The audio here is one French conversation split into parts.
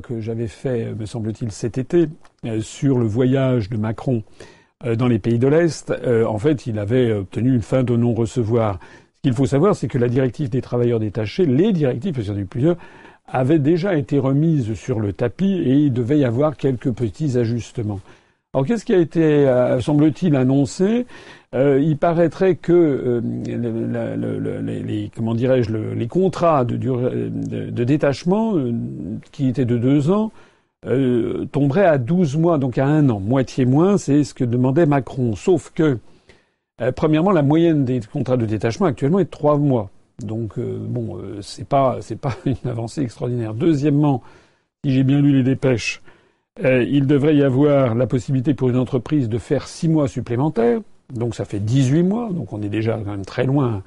que j'avais fait, me semble-t-il, cet été, sur le voyage de Macron dans les pays de l'Est, en fait, il avait obtenu une fin de non-recevoir. Ce qu'il faut savoir, c'est que la directive des travailleurs détachés, les directives, parce qu'il y en a eu plusieurs, avaient déjà été remises sur le tapis et il devait y avoir quelques petits ajustements. Alors qu'est-ce qui a été, euh, semble-t-il, annoncé? Euh, Il paraîtrait que euh, les, comment dirais-je, les contrats de, détachement, qui étaient de deux ans, tomberaient à 12 mois, donc à un an, moitié moins, c'est ce que demandait Macron. Sauf que, premièrement, la moyenne des contrats de détachement actuellement est de trois mois. Donc bon, c'est pas c'est pas une avancée extraordinaire. Deuxièmement, si j'ai bien lu les dépêches, euh, il devrait y avoir la possibilité pour une entreprise de faire six mois supplémentaires. Donc ça fait 18 mois. Donc on est déjà quand même très loin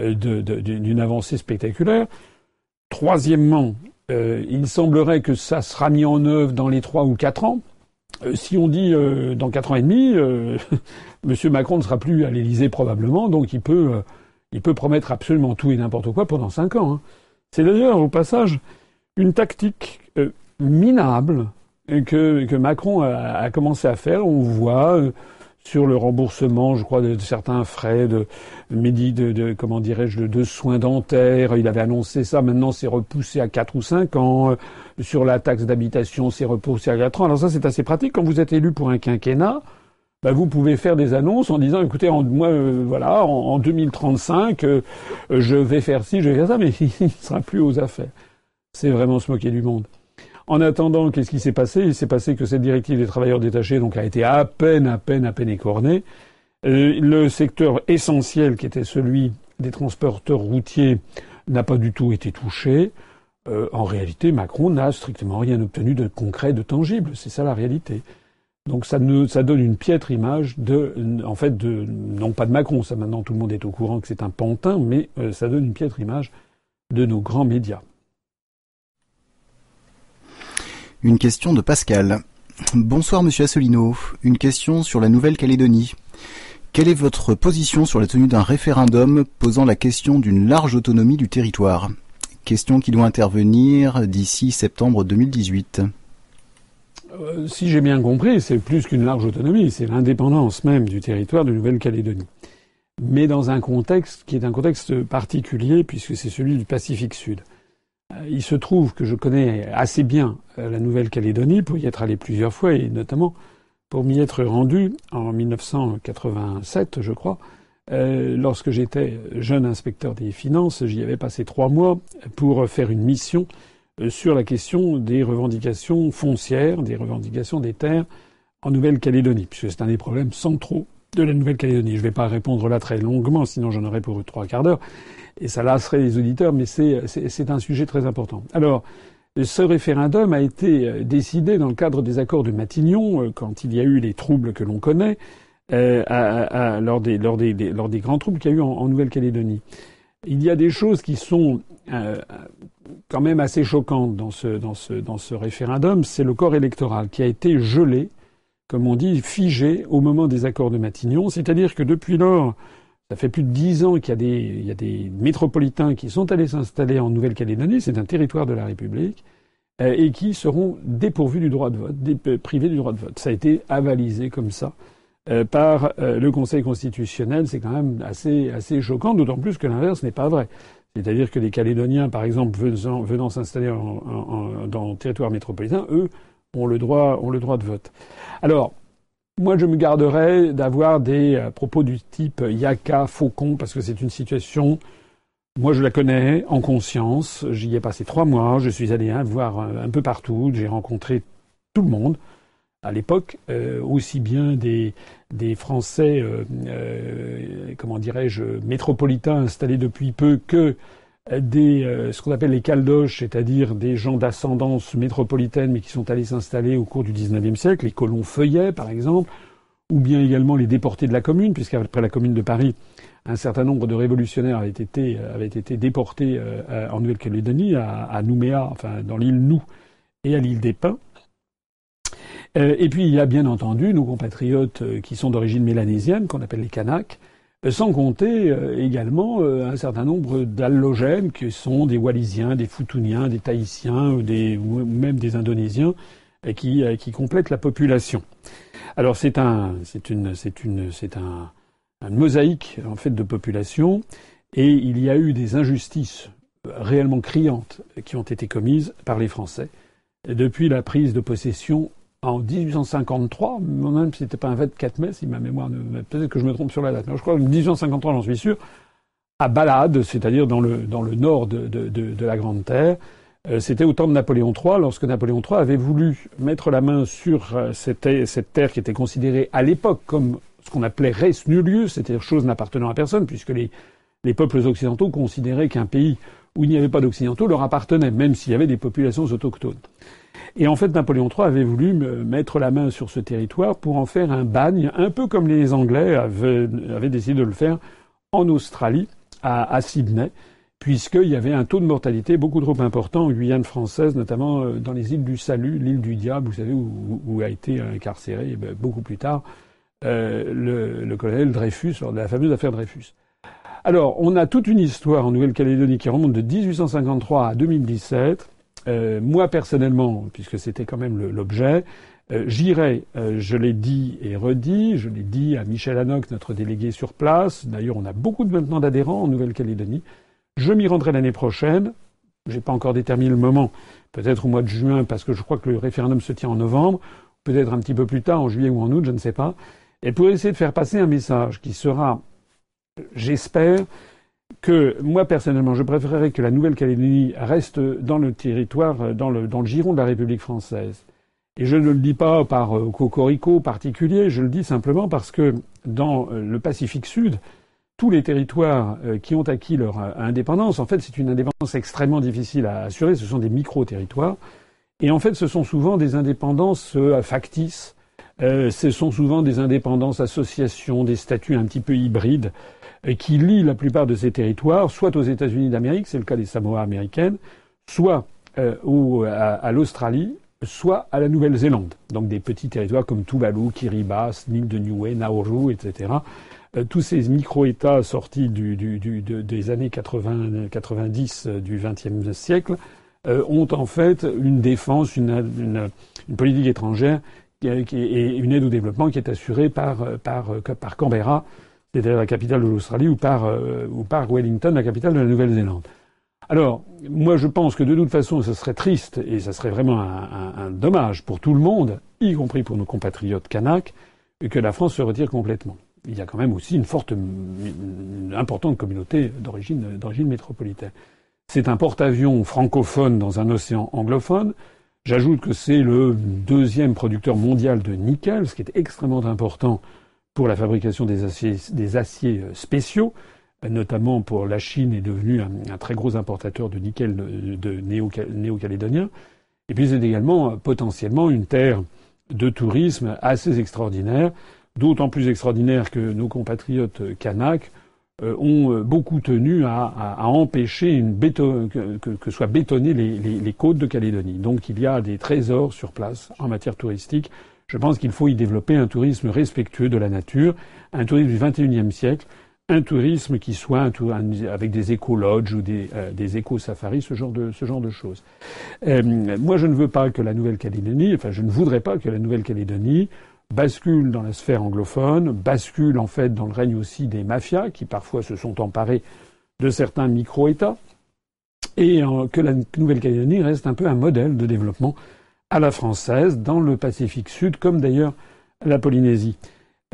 euh, d'une avancée spectaculaire. Troisièmement, euh, il semblerait que ça sera mis en œuvre dans les trois ou quatre ans. si on dit dans quatre ans et demi, M. Macron ne sera plus à l'Élysée probablement, donc il peut, promettre absolument tout et n'importe quoi pendant cinq ans. Hein. C'est d'ailleurs au passage une tactique minable que, que Macron a, a, commencé à faire. On voit euh, sur le remboursement, je crois, de, certains frais de, de, de comment dirais-je, de, soins dentaires. Il avait annoncé ça. Maintenant, c'est repoussé à 4 ou 5 ans. Euh, sur la taxe d'habitation, c'est repoussé à 4 ans. Alors ça, c'est assez pratique. Quand vous êtes élu pour un quinquennat, bah, vous pouvez faire des annonces en disant, écoutez, en, moi, euh, voilà, en, en 2035, je vais faire ci, je vais faire ça, mais il ne sera plus aux affaires. C'est vraiment se moquer du monde. En attendant, qu'est-ce qui s'est passé? Il s'est passé que cette directive des travailleurs détachés donc a été à peine, à peine, à peine écornée. Euh, le secteur essentiel, qui était celui des transporteurs routiers, n'a pas du tout été touché. Euh, en réalité, Macron n'a strictement rien obtenu de concret, de tangible. C'est ça la réalité. Donc ça, ne, ça donne une piètre image de, en fait, non pas de Macron, ça maintenant tout le monde est au courant que c'est un pantin, mais euh, ça donne une piètre image de nos grands médias. Une question de Pascal. Bonsoir Monsieur Assolino. Une question sur la Nouvelle-Calédonie. Quelle est votre position sur la tenue d'un référendum posant la question d'une large autonomie du territoire? Question qui doit intervenir d'ici septembre 2018. Euh, si j'ai bien compris, c'est plus qu'une large autonomie, c'est l'indépendance même du territoire de Nouvelle-Calédonie. Mais dans un contexte qui est un contexte particulier puisque c'est celui du Pacifique Sud. Euh, il se trouve que je connais assez bien euh, la Nouvelle-Calédonie pour y être allé plusieurs fois et notamment pour m'y être rendu en 1987, je crois, euh, lorsque j'étais jeune inspecteur des finances, j'y avais passé trois mois pour faire une mission sur la question des revendications foncières, des revendications des terres en Nouvelle-Calédonie, puisque c'est un des problèmes centraux de la Nouvelle-Calédonie. Je ne vais pas répondre là très longuement, sinon j'en aurais pour trois quarts d'heure et ça lasserait les auditeurs, mais c'est un sujet très important. Alors, ce référendum a été euh, décidé dans le cadre des accords de Matignon, euh, quand il y a eu les troubles que l'on connaît, euh, à, lors, des, lors, des, lors, des, grands troubles qu'il y a eu en, Nouvelle-Calédonie. Il y a des choses qui sont euh, quand même assez choquantes dans ce, dans ce, dans ce référendum. C'est le corps électoral qui a été gelé, comme on dit, figé au moment des accords de Matignon. C'est-à-dire que depuis lors, ça fait plus de dix ans qu'il y a des, y a des métropolitains qui sont allés s'installer en Nouvelle-Calédonie, c'est un territoire de la République, euh, et qui seront dépourvus du droit de vote, euh, privés du droit de vote. Ça a été avalisé comme ça euh, par le Conseil constitutionnel. C'est quand même assez, assez choquant, d'autant plus que l'inverse n'est pas vrai. C'est-à-dire que les Calédoniens, par exemple, venant, venant s'installer dans le territoire métropolitain, eux, ont le droit, ont le droit de vote. Alors, moi, je me garderais d'avoir des euh, propos du type Yaka, Faucon, parce que c'est une situation. Moi, je la connais en conscience. J'y ai passé trois mois. Je suis allé hein, voir euh, un peu partout. J'ai rencontré tout le monde à l'époque, euh, aussi bien des, des Français, comment dirais-je, métropolitains installés depuis peu que des euh, ce qu'on appelle les caldoches, c'est-à-dire des gens d'ascendance métropolitaine mais qui sont allés s'installer au cours du XIXe siècle, les colons feuillets par exemple, ou bien également les déportés de la commune, puisqu'après la commune de Paris, un certain nombre de révolutionnaires avaient été, euh, avaient été déportés euh, en Nouvelle-Calédonie, à, à, Nouméa, enfin dans l'île Nou et à l'île des Pins. et puis il y a bien entendu nos compatriotes qui sont d'origine mélanésienne, qu'on appelle les Kanaks, sans compter également un certain nombre d'allogènes qui sont des Wallisiens, des Futuniens, des Tahitiens ou, même des Indonésiens qui, complètent la population. Alors c'est un, c'est une, un mosaïque en fait de population et il y a eu des injustices réellement criantes qui ont été commises par les Français depuis la prise de possession en 1853, même si c'était pas un 24 mai, si ma mémoire ne, peut-être que je me trompe sur la date, mais je crois que 1853, j'en suis sûr, à Balade, c'est-à-dire dans le, dans le nord de, de, la Grande Terre. Euh, c'était au temps de Napoléon III, lorsque Napoléon III avait voulu mettre la main sur euh, cette, cette terre qui était considérée à l'époque comme ce qu'on appelait res nullius, c'est-à-dire chose n'appartenant à personne, puisque les, les peuples occidentaux considéraient qu'un pays où il n'y avait pas d'occidentaux leur appartenait, même s'il y avait des populations autochtones. Et en fait, Napoléon III avait voulu mettre la main sur ce territoire pour en faire un bagne, un peu comme les Anglais avaient, décidé de le faire en Australie, à, Sydney, puisqu'il y avait un taux de mortalité beaucoup trop important en Guyane française, notamment euh, dans les îles du Salut, l'île du Diable, vous savez, où, a été incarcéré eh ben, beaucoup plus tard euh, le, le, colonel Dreyfus lors de la fameuse affaire Dreyfus. Alors, on a toute une histoire en Nouvelle-Calédonie qui remonte de 1853 à 2017. Euh, moi, personnellement, puisque c'était quand même l'objet, euh, j'irai, euh, je l'ai dit et redit, je l'ai dit à Michel Hanoc, notre délégué sur place. D'ailleurs, on a beaucoup maintenant d'adhérents en Nouvelle-Calédonie. Je m'y rendrai l'année prochaine. J'ai pas encore déterminé le moment. Peut-être au mois de juin, parce que je crois que le référendum se tient en novembre. Peut-être un petit peu plus tard, en juillet ou en août, je ne sais pas. Et pour essayer de faire passer un message qui sera J'espère que moi personnellement, je préférerais que la Nouvelle-Calédonie reste dans le territoire, dans le, dans le giron de la République française. Et je ne le dis pas par euh, cocorico particulier, je le dis simplement parce que dans euh, le Pacifique Sud, tous les territoires euh, qui ont acquis leur indépendance, en fait, c'est une indépendance extrêmement difficile à assurer. Ce sont des micro-territoires. Et en fait, ce sont souvent des indépendances factices. ce sont souvent des indépendances associations, des statuts un petit peu hybrides qui lie la plupart de ces territoires, soit aux États-Unis d'Amérique, c'est le cas des Samoa américaines, soit euh, à, l'Australie, soit à la Nouvelle-Zélande. Donc des petits territoires comme Tuvalu, Kiribati, l'île de Niue, Nauru, etc. Euh, tous ces micro-États sortis des années 80, 90 euh, du XXe siècle ont en fait une défense, une, politique étrangère et une aide au développement qui est assurée par Canberra c'est-à-dire la capitale de l'Australie, ou par, euh, ou par Wellington, la capitale de la Nouvelle-Zélande. Alors, moi, je pense que de toute façon, ce serait triste et ce serait vraiment un, dommage pour tout le monde, y compris pour nos compatriotes kanaks, que la France se retire complètement. Il y a quand même aussi une forte, une importante communauté d'origine, d'origine métropolitaine. C'est un porte-avions francophone dans un océan anglophone. J'ajoute que c'est le deuxième producteur mondial de nickel, ce qui est extrêmement important pour la fabrication des aciers, euh, spéciaux, notamment pour la Chine est devenue un, très gros importateur de nickel de, néo-calédonien. Et puis c'est également euh, potentiellement une terre de tourisme assez extraordinaire, d'autant plus extraordinaire que nos compatriotes kanaks euh, ont beaucoup tenu à, empêcher que, soient bétonnées les côtes de Calédonie. Donc il y a des trésors sur place en matière touristique je pense qu'il faut y développer un tourisme respectueux de la nature, un tourisme du XXIe siècle, un tourisme qui soit avec des éco-lodges ou des, euh, éco-safaris, ce genre de, ce genre de choses. Euh, moi, je ne veux pas que la Nouvelle-Calédonie, enfin, je ne voudrais pas que la Nouvelle-Calédonie bascule dans la sphère anglophone, bascule en fait dans le règne aussi des mafias qui parfois se sont emparés de certains micro-États, et euh, que la Nouvelle-Calédonie reste un peu un modèle de développement à la française dans le Pacifique Sud, comme d'ailleurs la Polynésie.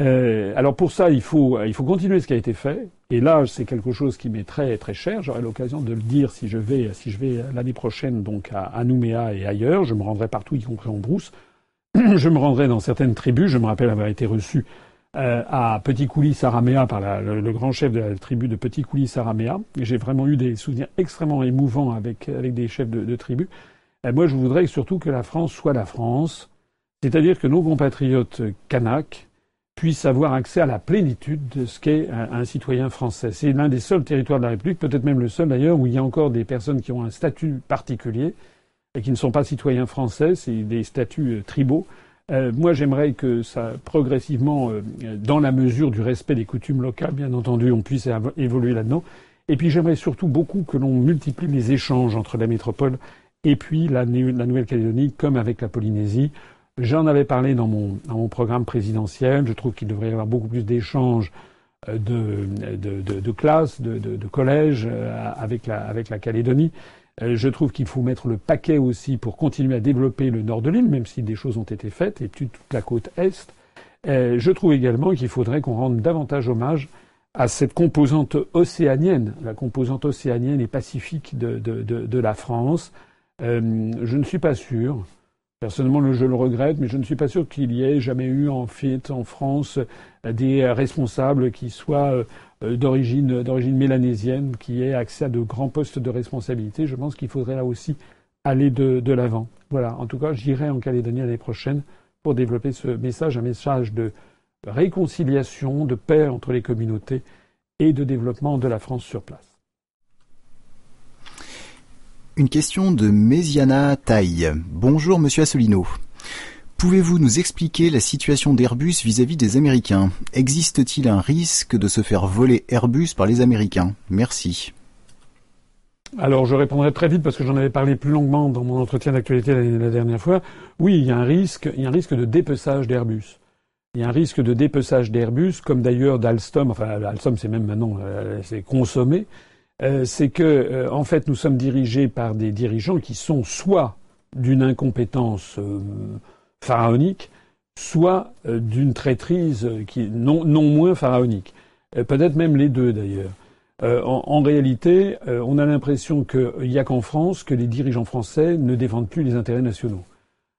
Euh, alors pour ça, il faut, il faut continuer ce qui a été fait. Et là, c'est quelque chose qui m'est très très cher. J'aurai l'occasion de le dire si je vais, si je vais l'année prochaine donc à, Nouméa et ailleurs. Je me rendrai partout, y compris en brousse. je me rendrai dans certaines tribus. Je me rappelle avoir été reçu euh, à Petit Coulis Saraméa par le, grand chef de la tribu de Petit Coulis Saraméa. J'ai vraiment eu des souvenirs extrêmement émouvants avec avec des chefs de tribus. Et moi, je voudrais surtout que la France soit la France, c'est-à-dire que nos compatriotes kanaks puissent avoir accès à la plénitude de ce qu'est un, citoyen français. C'est l'un des seuls territoires de la République, peut-être même le seul d'ailleurs, où il y a encore des personnes qui ont un statut particulier et qui ne sont pas citoyens français, c'est des statuts euh, tribaux. Euh, moi, j'aimerais que ça, progressivement, euh, dans la mesure du respect des coutumes locales, bien entendu, on puisse évoluer là-dedans. Et puis, j'aimerais surtout beaucoup que l'on multiplie les échanges entre la métropole et puis la, Nouvelle-Calédonie, comme avec la Polynésie. J'en avais parlé dans mon, dans mon programme présidentiel. Je trouve qu'il devrait y avoir beaucoup plus d'échanges euh, de, de, de, classes, de, de, collèges avec la, avec la Calédonie. Euh, je trouve qu'il faut mettre le paquet aussi pour continuer à développer le nord de l'île, même si des choses ont été faites, et toute la côte est. Euh, je trouve également qu'il faudrait qu'on rende davantage hommage à cette composante océanienne, la composante océanienne et pacifique de, de, de, la France. Euh, je ne suis pas sûr, personnellement je le regrette, mais je ne suis pas sûr qu'il y ait jamais eu en France des responsables qui soient euh, d'origine d'origine mélanésienne qui ait accès à de grands postes de responsabilité. Je pense qu'il faudrait là aussi aller de, de l'avant. Voilà. En tout cas, j'irai en Calédonie l'année prochaine pour développer ce message, un message de réconciliation, de paix entre les communautés et de développement de la France sur place. Une question de Méziana Taille. Bonjour Monsieur Assolino. Pouvez-vous nous expliquer la situation d'Airbus vis-à-vis des Américains? Existe-t-il un risque de se faire voler Airbus par les Américains? Merci. Alors je répondrai très vite parce que j'en avais parlé plus longuement dans mon entretien d'actualité la, dernière fois. Oui, il y a un risque, il y a un risque de dépeçage d'Airbus. Il y a un risque de dépeçage d'Airbus, comme d'ailleurs d'Alstom. Enfin, Alstom, c'est même maintenant, euh, c'est consommé. Euh, c'est que, euh, en fait, nous sommes dirigés par des dirigeants qui sont soit d'une incompétence pharaonique, soit euh, d'une traîtrise qui non, non moins pharaonique. Euh, peut-être même les deux d'ailleurs. Euh, en, réalité, on a l'impression qu'il n'y a qu'en France que les dirigeants français ne défendent plus les intérêts nationaux.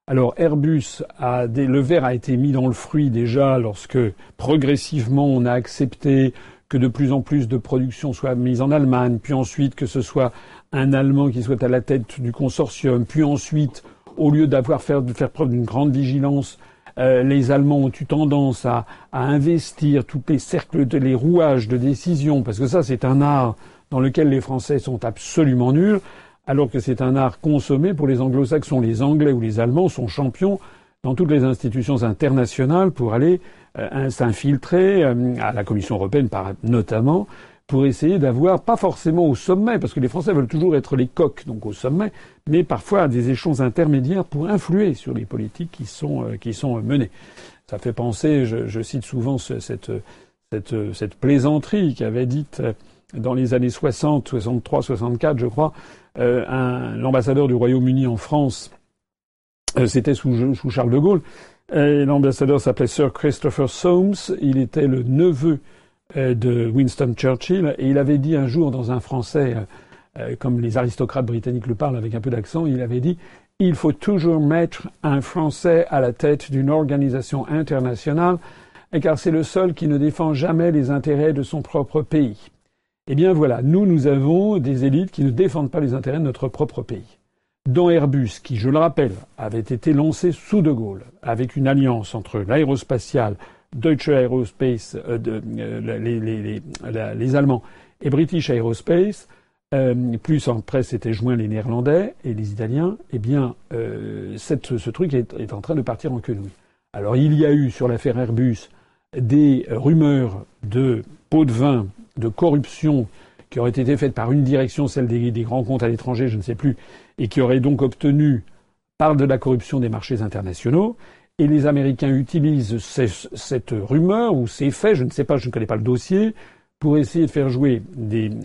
Alors Airbus a le verre a été mis dans le fruit déjà lorsque progressivement on a accepté que de plus en plus de production soit mise en Allemagne, puis ensuite que ce soit un Allemand qui soit à la tête du consortium, puis ensuite au lieu d'avoir faire, de faire preuve d'une grande vigilance, euh, les Allemands ont eu tendance à, investir tous les cercles, les rouages de décision, parce que ça c'est un art dans lequel les Français sont absolument nuls, alors que c'est un art consommé pour les anglo-saxons. Les Anglais ou les Allemands sont champions dans toutes les institutions internationales pour aller euh, s'infiltrer, euh, à la Commission européenne notamment, pour essayer d'avoir, pas forcément au sommet, parce que les Français veulent toujours être les coqs, donc au sommet, mais parfois à des échelons intermédiaires pour influer sur les politiques qui sont, euh, qui sont menées. Ça fait penser, je, cite souvent cette, cette, cette plaisanterie qu'avait dite dans les années 60, 63, 64, je crois, euh, l'ambassadeur du Royaume-Uni en France, c'était sous, sous, Charles de Gaulle, l'ambassadeur s'appelait Sir Christopher Soames, il était le neveu de Winston Churchill, et il avait dit un jour dans un français euh, comme les aristocrates britanniques le parlent avec un peu d'accent, il avait dit il faut toujours mettre un Français à la tête d'une organisation internationale, car c'est le seul qui ne défend jamais les intérêts de son propre pays. Eh bien voilà, nous, nous avons des élites qui ne défendent pas les intérêts de notre propre pays. Dans Airbus, qui, je le rappelle, avait été lancé sous De Gaulle, avec une alliance entre l'aérospatiale, Deutsche Aerospace, euh, euh, les, Allemands, et British Aerospace, euh, plus en presse s'étaient joints les Néerlandais et les Italiens, eh bien, euh, cette, ce truc est, en train de partir en quenouille. Alors, il y a eu sur l'affaire Airbus des rumeurs de pots de vin, de corruption qui auraient été faites par une direction, celle des grands comptes à l'étranger, je ne sais plus, et qui auraient donc obtenu par de la corruption des marchés internationaux. Et les Américains utilisent cette rumeur ou ces faits, je ne sais pas, je ne connais pas le dossier, pour essayer de faire jouer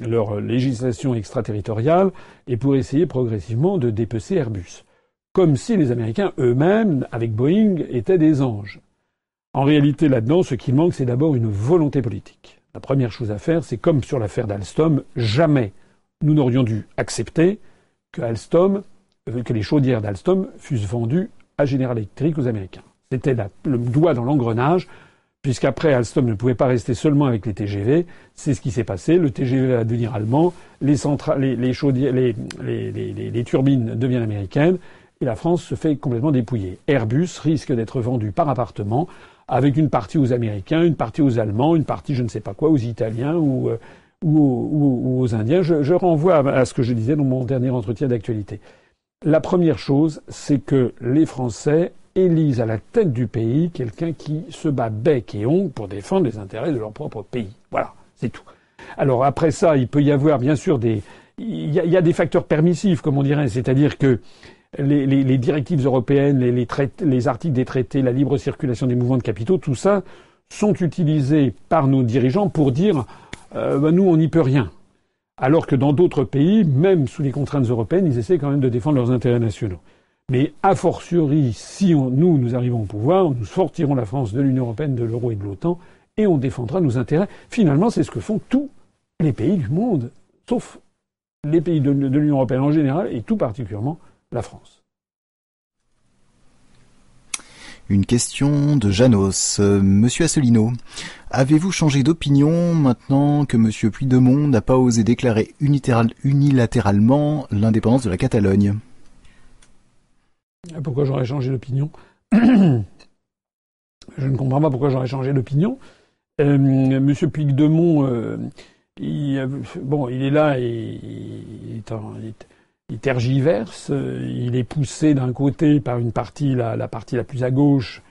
leur législation extraterritoriale et pour essayer progressivement de dépecer Airbus. Comme si les Américains eux-mêmes, avec Boeing, étaient des anges. En réalité, là-dedans, ce qui manque, c'est d'abord une volonté politique. La première chose à faire, c'est comme sur l'affaire d'Alstom, jamais nous n'aurions dû accepter que Alstom, euh, que les chaudières d'Alstom fussent vendues à General Electric aux Américains. C'était le doigt dans l'engrenage puisqu'après Alstom ne pouvait pas rester seulement avec les TGV. C'est ce qui s'est passé. Le TGV va devenir allemand, les, turbines deviennent américaines, et la France se fait complètement dépouiller. Airbus risque d'être vendu par appartement, avec une partie aux Américains, une partie aux Allemands, une partie je ne sais pas quoi aux Italiens ou, euh, ou, aux Indiens. Je, je renvoie à ce que je disais dans mon dernier entretien d'actualité. La première chose, c'est que les Français élisent à la tête du pays quelqu'un qui se bat bec et ongle pour défendre les intérêts de leur propre pays. Voilà, c'est tout. Alors après ça, il peut y avoir bien sûr des, il y a, des facteurs permissifs, comme on dirait, c'est-à-dire que les, directives européennes, les, les, articles des traités, la libre circulation des mouvements de capitaux, tout ça sont utilisés par nos dirigeants pour dire euh, bah, nous on n'y peut rien. Alors que dans d'autres pays, même sous les contraintes européennes, ils essaient quand même de défendre leurs intérêts nationaux. Mais a fortiori, si nous, nous arrivons au pouvoir, nous sortirons la France de l'Union européenne, de l'euro et de l'OTAN, et on défendra nos intérêts. Finalement, c'est ce que font tous les pays du monde, sauf les pays de, l'Union européenne en général, et tout particulièrement la France. Une question de Janos. Monsieur Asselineau, avez-vous changé d'opinion maintenant que Monsieur Puigdemont n'a pas osé déclarer unilatéralement l'indépendance de la Catalogne? Pourquoi j'aurais changé d'opinion Je ne comprends pas pourquoi j'aurais changé d'opinion. Euh, Monsieur Puigdemont, euh, il, bon, il est là et tergiverse. Il est poussé d'un côté par une partie, la, partie la plus à gauche,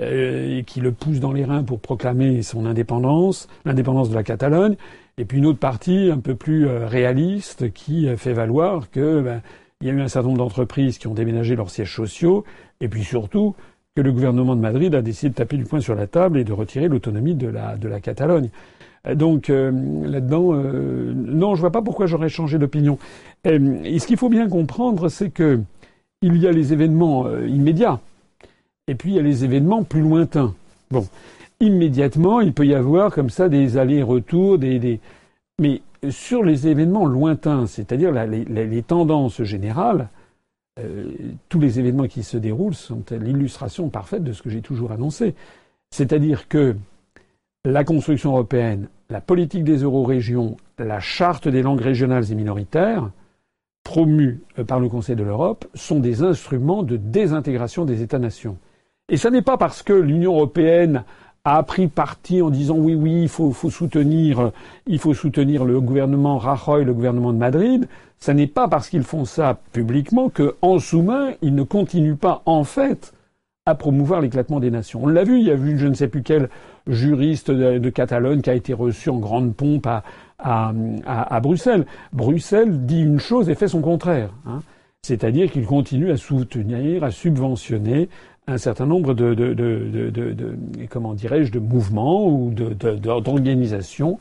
euh, qui le pousse dans les reins pour proclamer son indépendance, l'indépendance de la Catalogne, et puis une autre partie un peu plus réaliste qui fait valoir que ben, il y a eu un certain nombre d'entreprises qui ont déménagé leurs sièges sociaux, et puis surtout que le gouvernement de Madrid a décidé de taper du poing sur la table et de retirer l'autonomie la, de la Catalogne. Donc euh, là-dedans, euh, non, je vois pas pourquoi j'aurais changé d'opinion. Euh, et ce qu'il faut bien comprendre, c'est que il y a les événements immédiats, et puis il y a les événements plus lointains. Bon, immédiatement, il peut y avoir comme ça des allers-retours, des, des... mais sur les événements lointains, c'est-à-dire les, tendances générales, tous les événements qui se déroulent sont l'illustration parfaite de ce que j'ai toujours annoncé. C'est-à-dire que la construction européenne, la politique des euro-régions, la charte des langues régionales et minoritaires, promues euh, par le Conseil de l'Europe, sont des instruments de désintégration des États-nations. Et ce n'est pas parce que l'Union européenne a pris parti en disant oui, oui, il faut, soutenir, il faut soutenir le gouvernement Rajoy, le gouvernement de Madrid. Ce n'est pas parce qu'ils font ça publiquement que, en sous-main, ils ne continuent pas, en fait, à promouvoir l'éclatement des nations. On l'a vu, il y a vu je ne sais plus quel juriste de, Catalogne qui a été reçu en grande pompe à, à, Bruxelles. Bruxelles dit une chose et fait son contraire. Hein. C'est-à-dire qu'il continue à soutenir, à subventionner un certain nombre de, de, de, de comment dirais-je de mouvements ou d'organisations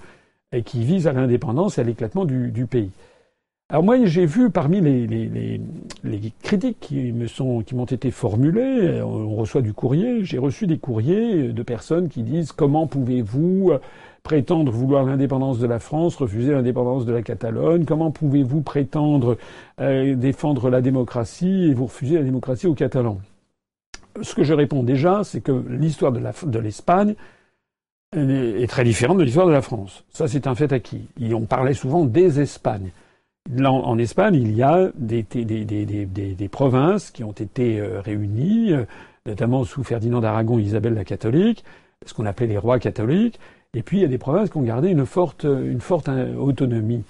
qui visent à l'indépendance et à l'éclatement du, pays. Alors moi j'ai vu parmi les, critiques qui m'ont été formulées, on reçoit du courrier, j'ai reçu des courriers de personnes qui disent comment pouvez-vous prétendre vouloir l'indépendance de la France, refuser l'indépendance de la Catalogne? Comment pouvez-vous prétendre euh, défendre la démocratie et vous refuser la démocratie aux Catalans ce que je réponds déjà, c'est que l'histoire de l'Espagne est très différente de l'histoire de la France. Ça, c'est un fait acquis. on parlait souvent des Espagnes. En, Espagne, il y a des, des, provinces qui ont été euh, réunies, euh, notamment sous Ferdinand d'Aragon et Isabelle la catholique, ce qu'on appelait les rois catholiques. Et puis, il y a des provinces qui ont gardé une forte, une forte euh, autonomie.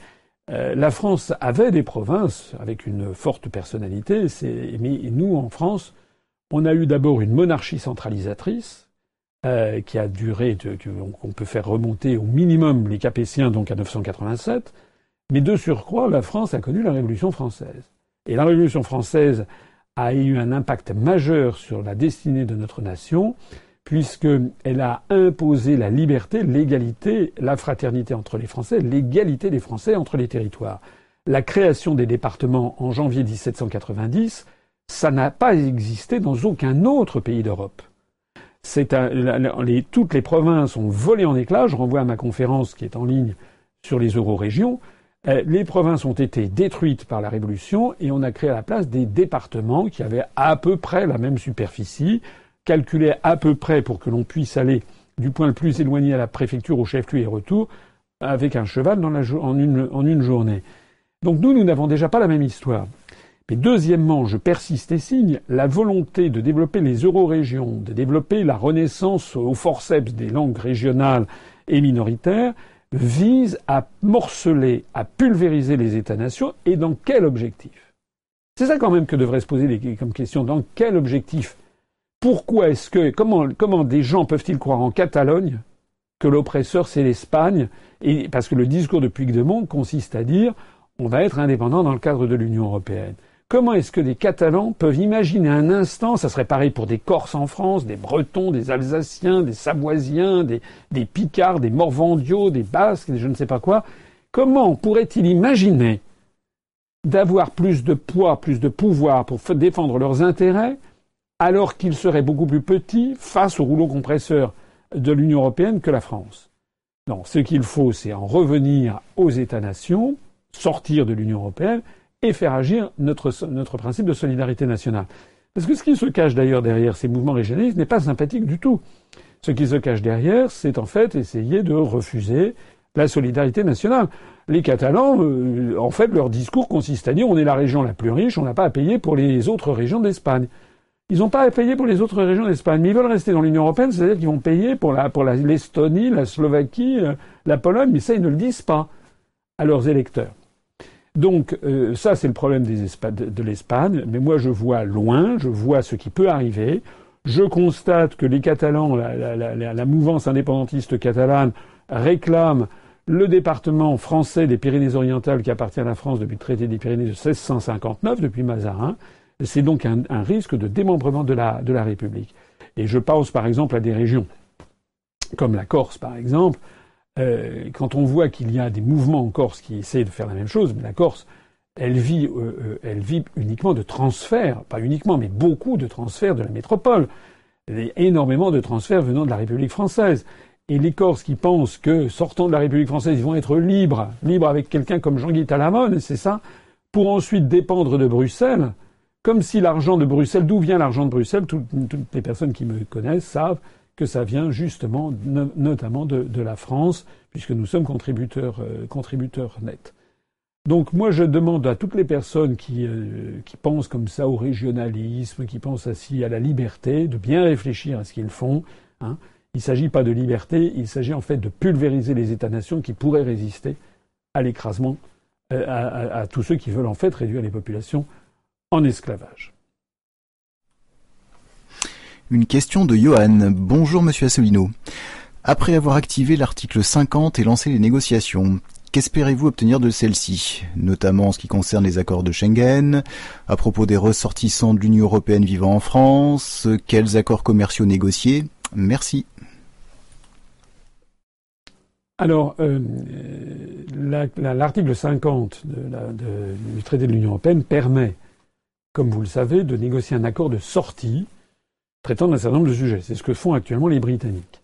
la France avait des provinces avec une forte personnalité, mais nous, en France, on a eu d'abord une monarchie centralisatrice qui a duré, qu'on peut faire remonter au minimum les Capétiens, donc à 987, mais de surcroît, la France a connu la Révolution française. Et la Révolution française a eu un impact majeur sur la destinée de notre nation, puisqu'elle a imposé la liberté, l'égalité, la fraternité entre les Français, l'égalité des Français entre les territoires. La création des départements en janvier 1790 ça n'a pas existé dans aucun autre pays d'Europe. toutes les provinces ont volé en éclats. Je renvoie à ma conférence qui est en ligne sur les euro-régions. Euh, les provinces ont été détruites par la Révolution et on a créé à la place des départements qui avaient à peu près la même superficie, calculés à peu près pour que l'on puisse aller du point le plus éloigné à la préfecture, au chef-lieu et retour, avec un cheval en, une, en une journée. Donc nous, nous n'avons déjà pas la même histoire. Mais deuxièmement, je persiste et signe, la volonté de développer les eurorégions, de développer la renaissance au forceps des langues régionales et minoritaires, vise à morceler, à pulvériser les États-nations, et dans quel objectif? C'est ça quand même que devrait se poser comme question. Dans quel objectif? Pourquoi est-ce que comment des gens peuvent-ils croire en Catalogne que l'oppresseur c'est l'Espagne? Parce que le discours de Puigdemont consiste à dire on va être indépendant dans le cadre de l'Union européenne. Comment est-ce que des Catalans peuvent imaginer un instant, ça serait pareil pour des Corses en France, des Bretons, des Alsaciens, des Savoisiens, des, Picards, des Morvandiaux, des Basques, des je ne sais pas quoi, comment pourrait-il imaginer d'avoir plus de poids, plus de pouvoir pour défendre leurs intérêts, alors qu'ils seraient beaucoup plus petits face au rouleau compresseur de l'Union européenne que la France? Non, ce qu'il faut, c'est en revenir aux États-nations, sortir de l'Union européenne et faire agir notre, notre principe de solidarité nationale. Parce que ce qui se cache d'ailleurs derrière ces mouvements régionalistes n'est pas sympathique du tout. Ce qui se cache derrière, c'est en fait essayer de refuser la solidarité nationale. Les Catalans, euh, en fait, leur discours consiste à dire on est la région la plus riche, on n'a pas à payer pour les autres régions d'Espagne. Ils n'ont pas à payer pour les autres régions d'Espagne, mais ils veulent rester dans l'Union européenne, c'est-à-dire qu'ils vont payer pour la pour l'Estonie, la, Slovaquie, euh, la Pologne, mais ça ils ne le disent pas à leurs électeurs. Donc euh, ça c'est le problème des de l'Espagne, mais moi je vois loin, je vois ce qui peut arriver. Je constate que les Catalans, la, mouvance indépendantiste catalane réclame le département français des Pyrénées-Orientales qui appartient à la France depuis le traité des Pyrénées de 1659, depuis Mazarin. C'est donc un, risque de démembrement de la, de la République. Et je pense par exemple à des régions comme la Corse, par exemple. Euh, quand on voit qu'il y a des mouvements en Corse qui essaient de faire la même chose, mais la Corse, elle vit, euh, euh, elle vit uniquement de transferts, pas uniquement, mais beaucoup de transferts de la métropole. Énormément de transferts venant de la République française. Et les Corses qui pensent que, sortant de la République française, ils vont être libres, libres avec quelqu'un comme Jean-Guy Talamone, c'est ça, pour ensuite dépendre de Bruxelles, comme si l'argent de Bruxelles, d'où vient l'argent de Bruxelles toutes, les personnes qui me connaissent savent que ça vient justement, notamment de, la France, puisque nous sommes contributeurs, euh, contributeurs nets. Donc moi je demande à toutes les personnes qui, euh, qui pensent comme ça au régionalisme, qui pensent ainsi à la liberté, de bien réfléchir à ce qu'ils font. Hein. Il ne s'agit pas de liberté, il s'agit en fait de pulvériser les États-nations qui pourraient résister à l'écrasement, euh, à, tous ceux qui veulent en fait réduire les populations en esclavage. Une question de Johan. Bonjour Monsieur Assolino. Après avoir activé l'article 50 et lancé les négociations, qu'espérez-vous obtenir de celles-ci, notamment en ce qui concerne les accords de Schengen, à propos des ressortissants de l'Union européenne vivant en France, quels accords commerciaux négociés? Merci. Alors, euh, l'article 50 du traité de l'Union européenne permet, comme vous le savez, de négocier un accord de sortie traitant d'un certain nombre de sujets. C'est ce que font actuellement les Britanniques.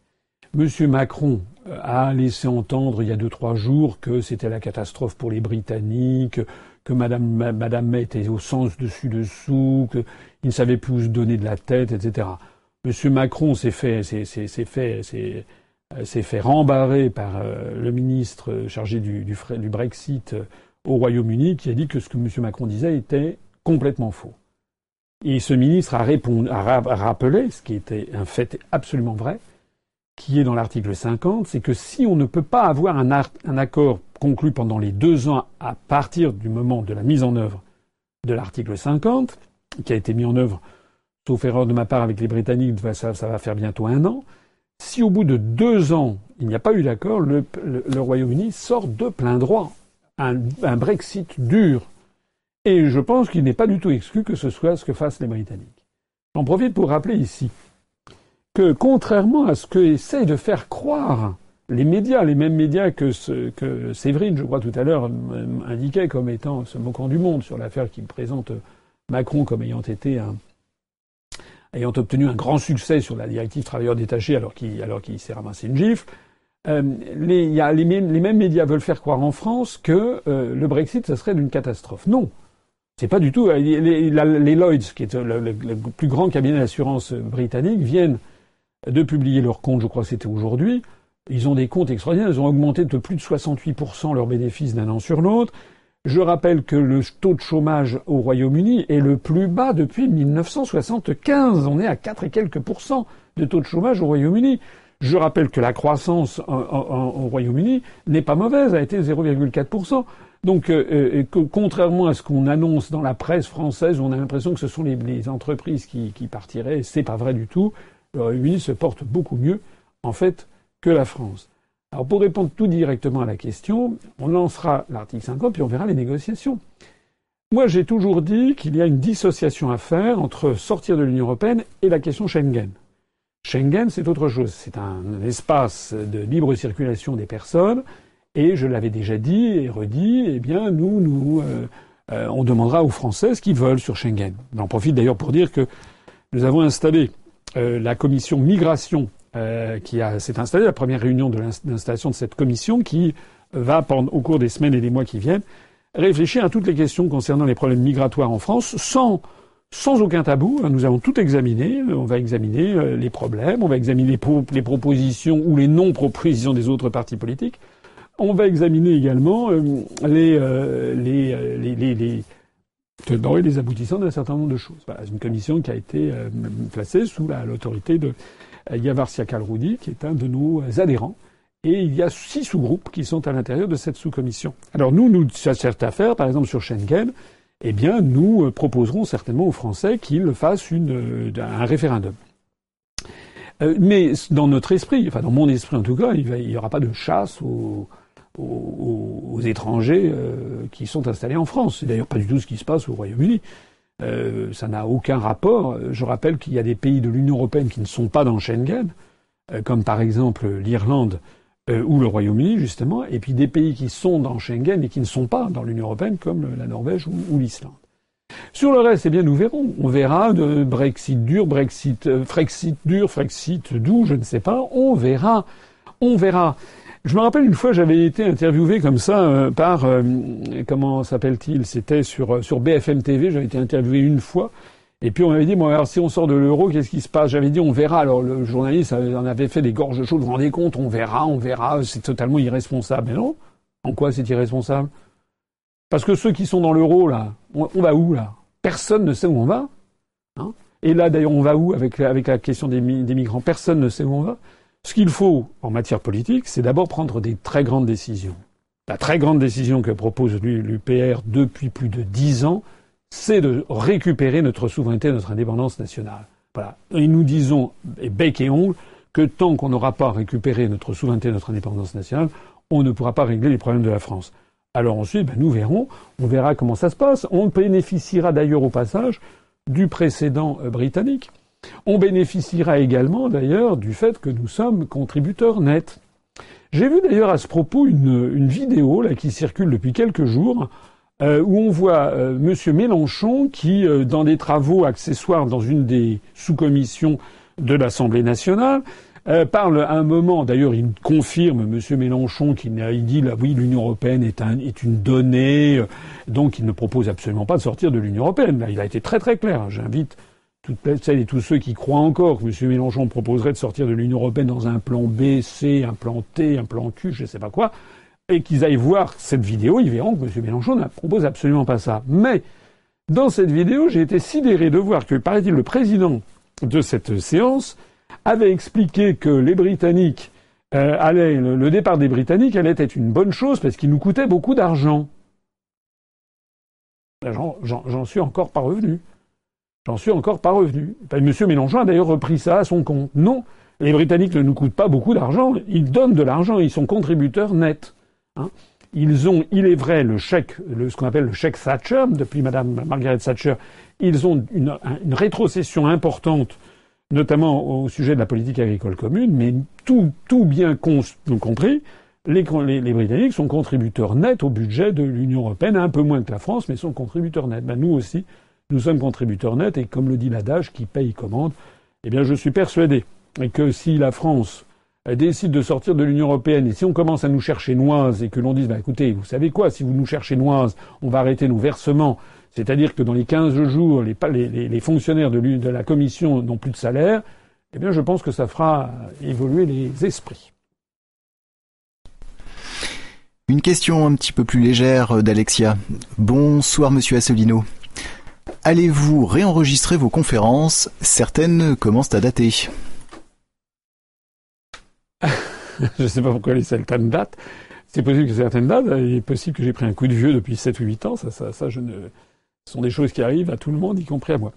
Monsieur Macron euh, a laissé entendre il y a deux trois jours que c'était la catastrophe pour les Britanniques, que Madame, May était au sens dessus dessous, qu'il ne savait plus se donner de la tête, etc. Monsieur Macron s'est fait, s'est fait, euh, s'est fait rembarrer par euh, le ministre chargé du, Brexit au Royaume-Uni, qui a dit que ce que M. Macron disait était complètement faux. Et ce ministre a, rappelé, ce qui était un fait absolument vrai, qui est dans l'article 50, c'est que si on ne peut pas avoir un, accord conclu pendant les deux ans à partir du moment de la mise en œuvre de l'article 50, qui a été mis en œuvre, sauf erreur de ma part avec les Britanniques, ça va faire bientôt un an, si au bout de deux ans, il n'y a pas eu d'accord, le, Royaume-Uni sort de plein droit. Un, Brexit dur. Et je pense qu'il n'est pas du tout exclu que ce soit ce que fassent les Britanniques. J'en profite pour rappeler ici que contrairement à ce que essayent de faire croire les médias, les mêmes médias que, ce, que Séverine, je crois tout à l'heure, indiquait comme étant se moquant du monde sur l'affaire qui présente Macron comme ayant été un, ayant obtenu un grand succès sur la directive travailleurs détachés alors qu'il s'est ramassé une gifle. Euh, les, mêmes, médias veulent faire croire en France que euh, le Brexit, ce serait d'une catastrophe. Non, c'est pas du tout. Euh, les, Lloyds, qui est le, le, plus grand cabinet d'assurance britannique, viennent de publier leurs comptes. Je crois que c'était aujourd'hui. Ils ont des comptes extraordinaires. Ils ont augmenté de plus de 68% leurs bénéfices d'un an sur l'autre. Je rappelle que le taux de chômage au Royaume-Uni est le plus bas depuis 1975. On est à 4 et quelques pourcents de taux de chômage au Royaume-Uni. Je rappelle que la croissance au Royaume-Uni n'est pas mauvaise, a été 0,4%. Donc, euh, contrairement à ce qu'on annonce dans la presse française, on a l'impression que ce sont les, entreprises qui, qui partiraient. C'est pas vrai du tout. Le Royaume-Uni se porte beaucoup mieux, en fait, que la France. Alors, pour répondre tout directement à la question, on lancera l'article 50 puis on verra les négociations. Moi, j'ai toujours dit qu'il y a une dissociation à faire entre sortir de l'Union européenne et la question Schengen. Schengen, c'est autre chose. C'est un espace de libre circulation des personnes. Et je l'avais déjà dit et redit, eh bien, nous, nous, euh, euh, on demandera aux Français ce qu'ils veulent sur Schengen. J'en profite d'ailleurs pour dire que nous avons installé euh, la commission migration qui a s'est installée, la première réunion de l'installation de cette commission qui va, au cours des semaines et des mois qui viennent, réfléchir à toutes les questions concernant les problèmes migratoires en France sans sans aucun tabou. Hein, nous avons tout examiné. On va examiner euh, les problèmes, on va examiner les, propositions ou les non-propositions des autres partis politiques. On va examiner également euh, les, euh, les, les, les, et les aboutissants d'un certain nombre de choses. Voilà, une commission qui a été placée sous l'autorité de Yavarsia Kalroudi, qui est un de nos adhérents. Et il y a six sous-groupes qui sont à l'intérieur de cette sous-commission. Alors nous, nous, ça sert à faire, par exemple sur Schengen, eh bien, nous euh, proposerons certainement aux Français qu'ils fassent euh, un référendum. Euh, mais dans notre esprit, enfin dans mon esprit en tout cas, il n'y aura pas de chasse aux, aux, étrangers qui sont installés en France. C'est d'ailleurs pas du tout ce qui se passe au Royaume-Uni. ça n'a aucun rapport. Je rappelle qu'il y a des pays de l'Union européenne qui ne sont pas dans Schengen, comme par exemple l'Irlande euh, ou le Royaume-Uni justement, et puis des pays qui sont dans Schengen et qui ne sont pas dans l'Union européenne, comme la Norvège ou, l'Islande. Sur le reste, eh bien, nous verrons. On verra de Brexit dur, Brexit, euh, Frexit dur, Frexit doux, je ne sais pas. On verra. On verra. Je me rappelle une fois, j'avais été interviewé comme ça euh, par comment s'appelle-t-il? C'était sur sur BFM TV. J'avais été interviewé une fois et puis on m'avait dit, si on sort de l'euro, qu'est-ce qui se passe? J'avais dit, on verra. Alors le journaliste en avait fait des gorges chaudes, vous rendez compte, on verra, on verra, c'est totalement irresponsable. Mais non, en quoi c'est irresponsable? Parce que ceux qui sont dans l'euro, là, on, va où, là? Personne ne sait où on va. Hein? Et là, d'ailleurs, on va où avec, la question des migrants? Personne ne sait où on va. Ce qu'il faut en matière politique, c'est d'abord prendre des très grandes décisions. La très grande décision que propose l'UPR depuis plus de dix ans, c'est de récupérer notre souveraineté, notre indépendance nationale. Voilà. Et nous disons, et bec et ongle, que tant qu'on n'aura pas récupéré notre souveraineté, notre indépendance nationale, on ne pourra pas régler les problèmes de la France. Alors ensuite, ben, nous verrons, on verra comment ça se passe. On bénéficiera d'ailleurs au passage du précédent euh, britannique. On bénéficiera également d'ailleurs du fait que nous sommes contributeurs nets. J'ai vu d'ailleurs à ce propos une, vidéo qui circule depuis quelques jours euh, où on voit euh, M. Mélenchon qui, euh, dans des travaux accessoires dans une des sous-commissions de l'Assemblée nationale, parle à un moment, d'ailleurs il confirme, M. Mélenchon, qu'il il dit là, oui, l'Union européenne est, est, une donnée, donc il ne propose absolument pas de sortir de l'Union européenne. Là, il a été très très clair. J'invite toutes celles et tous ceux qui croient encore que M. Mélenchon proposerait de sortir de l'Union européenne dans un plan B, C, un plan T, un plan Q, je ne sais pas quoi, et qu'ils aillent voir cette vidéo, ils verront que M. Mélenchon ne propose absolument pas ça. Mais dans cette vidéo, j'ai été sidéré de voir que, paraît-il, le président de cette séance avait expliqué que les Britanniques euh, allaient, le, départ des Britanniques allait être une bonne chose parce qu'il nous coûtait beaucoup d'argent. J'en suis encore pas revenu. J'en suis encore pas revenu. Monsieur Mélenchon a d'ailleurs repris ça à son compte. Non, les Britanniques ne nous coûtent pas beaucoup d'argent. Ils donnent de l'argent. Ils sont contributeurs nets. Hein. ils ont, il est vrai, le chèque, ce qu'on appelle le chèque Thatcher, depuis Madame Margaret Thatcher, ils ont une, rétrocession importante, notamment au sujet de la politique agricole commune, mais tout, bien compris, les, les, Britanniques sont contributeurs nets au budget de l'Union européenne, un peu moins que la France, mais sont contributeurs nets. Ben, nous aussi, nous sommes contributeurs nets, et comme le dit l'adage, qui paye commande, eh bien, je suis persuadé que si la France décide de sortir de l'Union européenne et si on commence à nous chercher noise et que l'on dise bah écoutez, vous savez quoi, si vous nous cherchez noise, on va arrêter nos versements, c'est-à-dire que dans les 15 jours, les, fonctionnaires de, de la Commission n'ont plus de salaire, eh bien je pense que ça fera évoluer les esprits. Une question un petit peu plus légère euh, d'Alexia. Bonsoir Monsieur Assolino. Allez-vous réenregistrer vos conférences? Certaines commencent à dater. je ne sais pas pourquoi les certaines dates. C'est possible que certaines dates, il est possible que j'ai pris un coup de vieux depuis 7 ou 8 ans. Ça, ça, ça. Ce sont des choses qui arrivent à tout le monde, y compris à moi.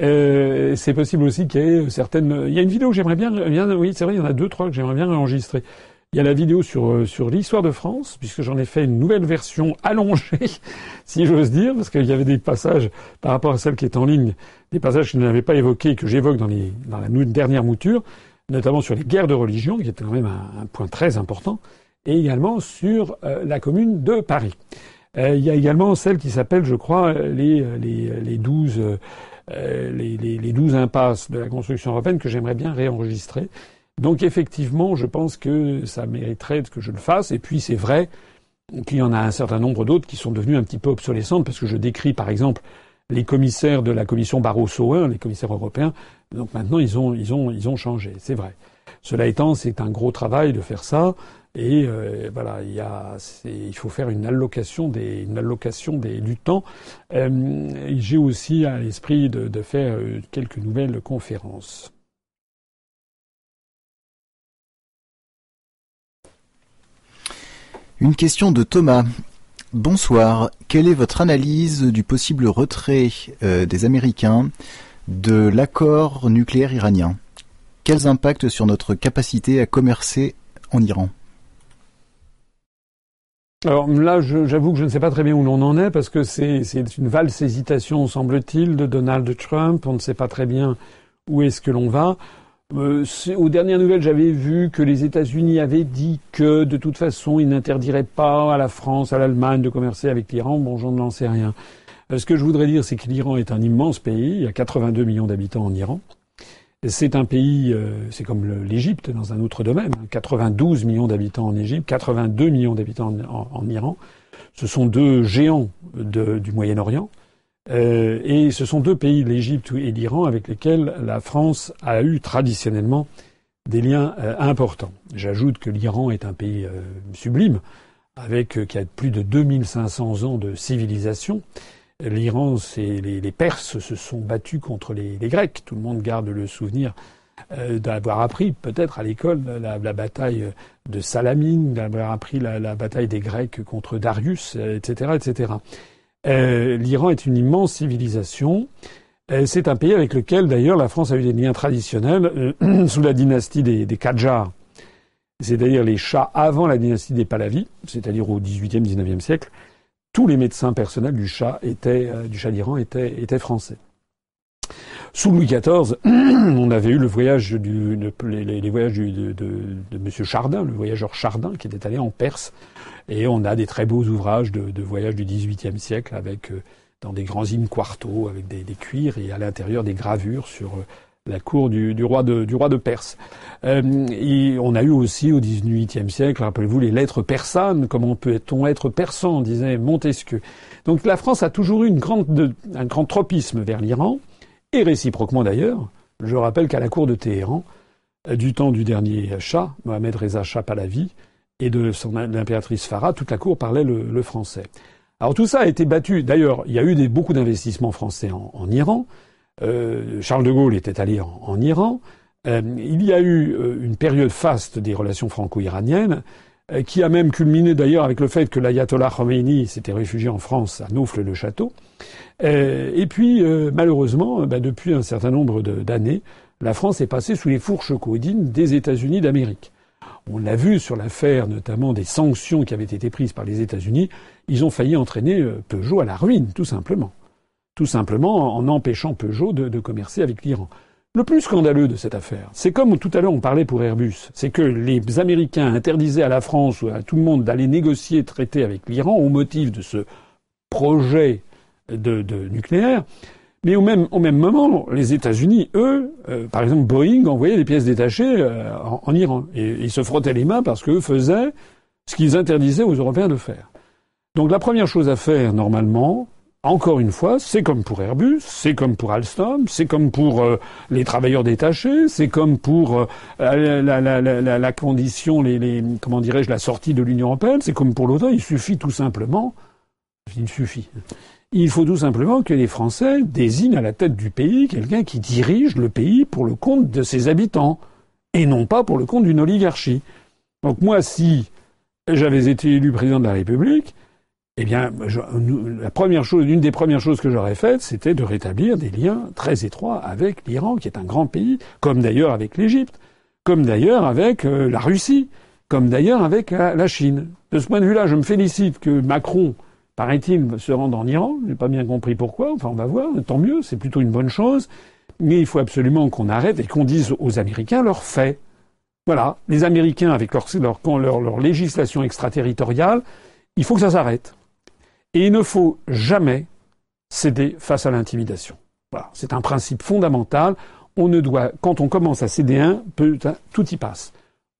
Euh, c'est possible aussi qu'il y ait certaines. Il y a une vidéo que j'aimerais bien. Oui, c'est vrai, il y en a deux, trois que j'aimerais bien enregistrer. Il y a la vidéo sur euh, sur l'histoire de France, puisque j'en ai fait une nouvelle version allongée, si j'ose dire, parce qu'il y avait des passages par rapport à celle qui est en ligne, des passages que je n'avais pas évoqués, que j'évoque dans les dans la dernière mouture, notamment sur les guerres de religion, qui était quand même un, point très important, et également sur euh, la commune de Paris. Euh, il y a également celle qui s'appelle, je crois, les les les douze les, les, les douze impasses de la construction européenne que j'aimerais bien réenregistrer donc effectivement, je pense que ça mériterait que je le fasse. Et puis c'est vrai qu'il y en a un certain nombre d'autres qui sont devenus un petit peu obsolescentes parce que je décris par exemple les commissaires de la commission Barroso I, les commissaires européens. Donc maintenant ils ont ils ont ils ont changé, c'est vrai. Cela étant, c'est un gros travail de faire ça. Et euh, voilà, il, y a, il faut faire une allocation des, une allocation des, du temps. Euh, J'ai aussi à l'esprit de, de, faire euh, quelques nouvelles conférences. Une question de Thomas. Bonsoir. Quelle est votre analyse du possible retrait euh, des Américains de l'accord nucléaire iranien? Quels impacts sur notre capacité à commercer en Iran? Alors là, j'avoue que je ne sais pas très bien où l'on en est parce que c'est une valse hésitation, semble-t-il, de Donald Trump. On ne sait pas très bien où est-ce que l'on va. Euh, aux dernières nouvelles, j'avais vu que les États-Unis avaient dit que de toute façon, ils n'interdiraient pas à la France, à l'Allemagne de commercer avec l'Iran. Bon, j'en n'en sais rien. Euh, ce que je voudrais dire, c'est que l'Iran est un immense pays. Il y a 82 millions d'habitants en Iran. C'est un pays, euh, c'est comme l'Égypte dans un autre domaine. 92 millions d'habitants en Égypte, 82 millions d'habitants en, Iran. Ce sont deux géants du Moyen-Orient. Euh, et ce sont deux pays, l'Égypte et l'Iran, avec lesquels la France a eu traditionnellement des liens euh, importants. J'ajoute que l'Iran est un pays euh, sublime, avec qui a plus de 2500 ans de civilisation. L'Iran, c'est les, Perses se sont battus contre les, Grecs. Tout le monde garde le souvenir d'avoir appris peut-être à l'école la, bataille de Salamine, d'avoir appris la, bataille des Grecs contre Darius, etc. Euh, L'Iran est une immense civilisation. Euh, c'est un pays avec lequel, d'ailleurs, la France a eu des liens traditionnels euh, sous la dynastie des, des c'est-à-dire les chats avant la dynastie des Pahlavis, c'est-à-dire au XVIIIe, XIXe siècle. Tous les médecins personnels du chat étaient, du chat d'Iran étaient, étaient français. Sous Louis XIV, on avait eu le voyage du, les, voyages de, de, de M. Chardin, le voyageur Chardin, qui était allé en Perse et on a des très beaux ouvrages de, de voyage du XVIIIe siècle avec euh, dans des grands in quarto avec des, des, cuirs et à l'intérieur des gravures sur euh, la cour du, du, roi de, du roi de Perse. Euh, et on a eu aussi au XVIIIe siècle, rappelez-vous, les lettres persanes. Comment peut-on être persan disait Montesquieu. Donc la France a toujours eu une grande, un grand tropisme vers l'Iran, et réciproquement d'ailleurs. Je rappelle qu'à la cour de Téhéran, du temps du dernier Shah, Mohamed Reza Shah Pahlavi, et de l'impératrice Farah, toute la cour parlait le, français. Alors tout ça a été battu. D'ailleurs, il y a eu beaucoup d'investissements français en, Iran. Euh, Charles de Gaulle était allé en, Iran. Euh, il y a eu euh, une période faste des relations franco-iraniennes, qui a même culminé d'ailleurs avec le fait que l'ayatollah Khomeini s'était réfugié en France à Naufle-le-Château. et puis, malheureusement, bah, depuis un certain nombre d'années, la France est passée sous les fourches codines des États-Unis d'Amérique. On l'a vu sur l'affaire notamment des sanctions qui avaient été prises par les États-Unis. Ils ont failli entraîner euh, Peugeot à la ruine, tout simplement. Tout simplement en empêchant Peugeot de, commercer avec l'Iran. Le plus scandaleux de cette affaire, c'est comme tout à l'heure on parlait pour Airbus, c'est que les Américains interdisaient à la France ou à tout le monde d'aller négocier, traiter avec l'Iran au motif de ce projet de nucléaire. Mais au même, au même moment, les États-Unis, eux, euh, par exemple Boeing, envoyait des pièces détachées euh, en, Iran. Et ils se frottaient les mains parce qu'eux faisaient ce qu'ils interdisaient aux Européens de faire. Donc la première chose à faire, normalement, encore une fois, c'est comme pour Airbus, c'est comme pour Alstom, c'est comme pour euh, les travailleurs détachés, c'est comme pour la, la, condition, comment dirais-je, la sortie de l'Union européenne, c'est comme pour l'OTAN. Il suffit tout simplement, il suffit. Il faut tout simplement que les Français désignent à la tête du pays quelqu'un qui dirige le pays pour le compte de ses habitants, et non pas pour le compte d'une oligarchie. Donc moi, si j'avais été élu président de la République, eh bien, une des premières choses que j'aurais faites, c'était de rétablir des liens très étroits avec l'Iran, qui est un grand pays, comme d'ailleurs avec l'Égypte, comme d'ailleurs avec euh, la Russie, comme d'ailleurs avec la, Chine. De ce point de vue-là, je me félicite que Macron, paraît-il, se rende en Iran. J'ai pas bien compris pourquoi. Enfin, on va voir. Tant mieux. C'est plutôt une bonne chose. Mais il faut absolument qu'on arrête et qu'on dise aux Américains leurs faits. Voilà. Les Américains, avec leur législation extraterritoriale, il faut que ça s'arrête. Et il ne faut jamais céder face à l'intimidation. C'est un principe fondamental. On ne doit, quand on commence à céder un, tout y passe.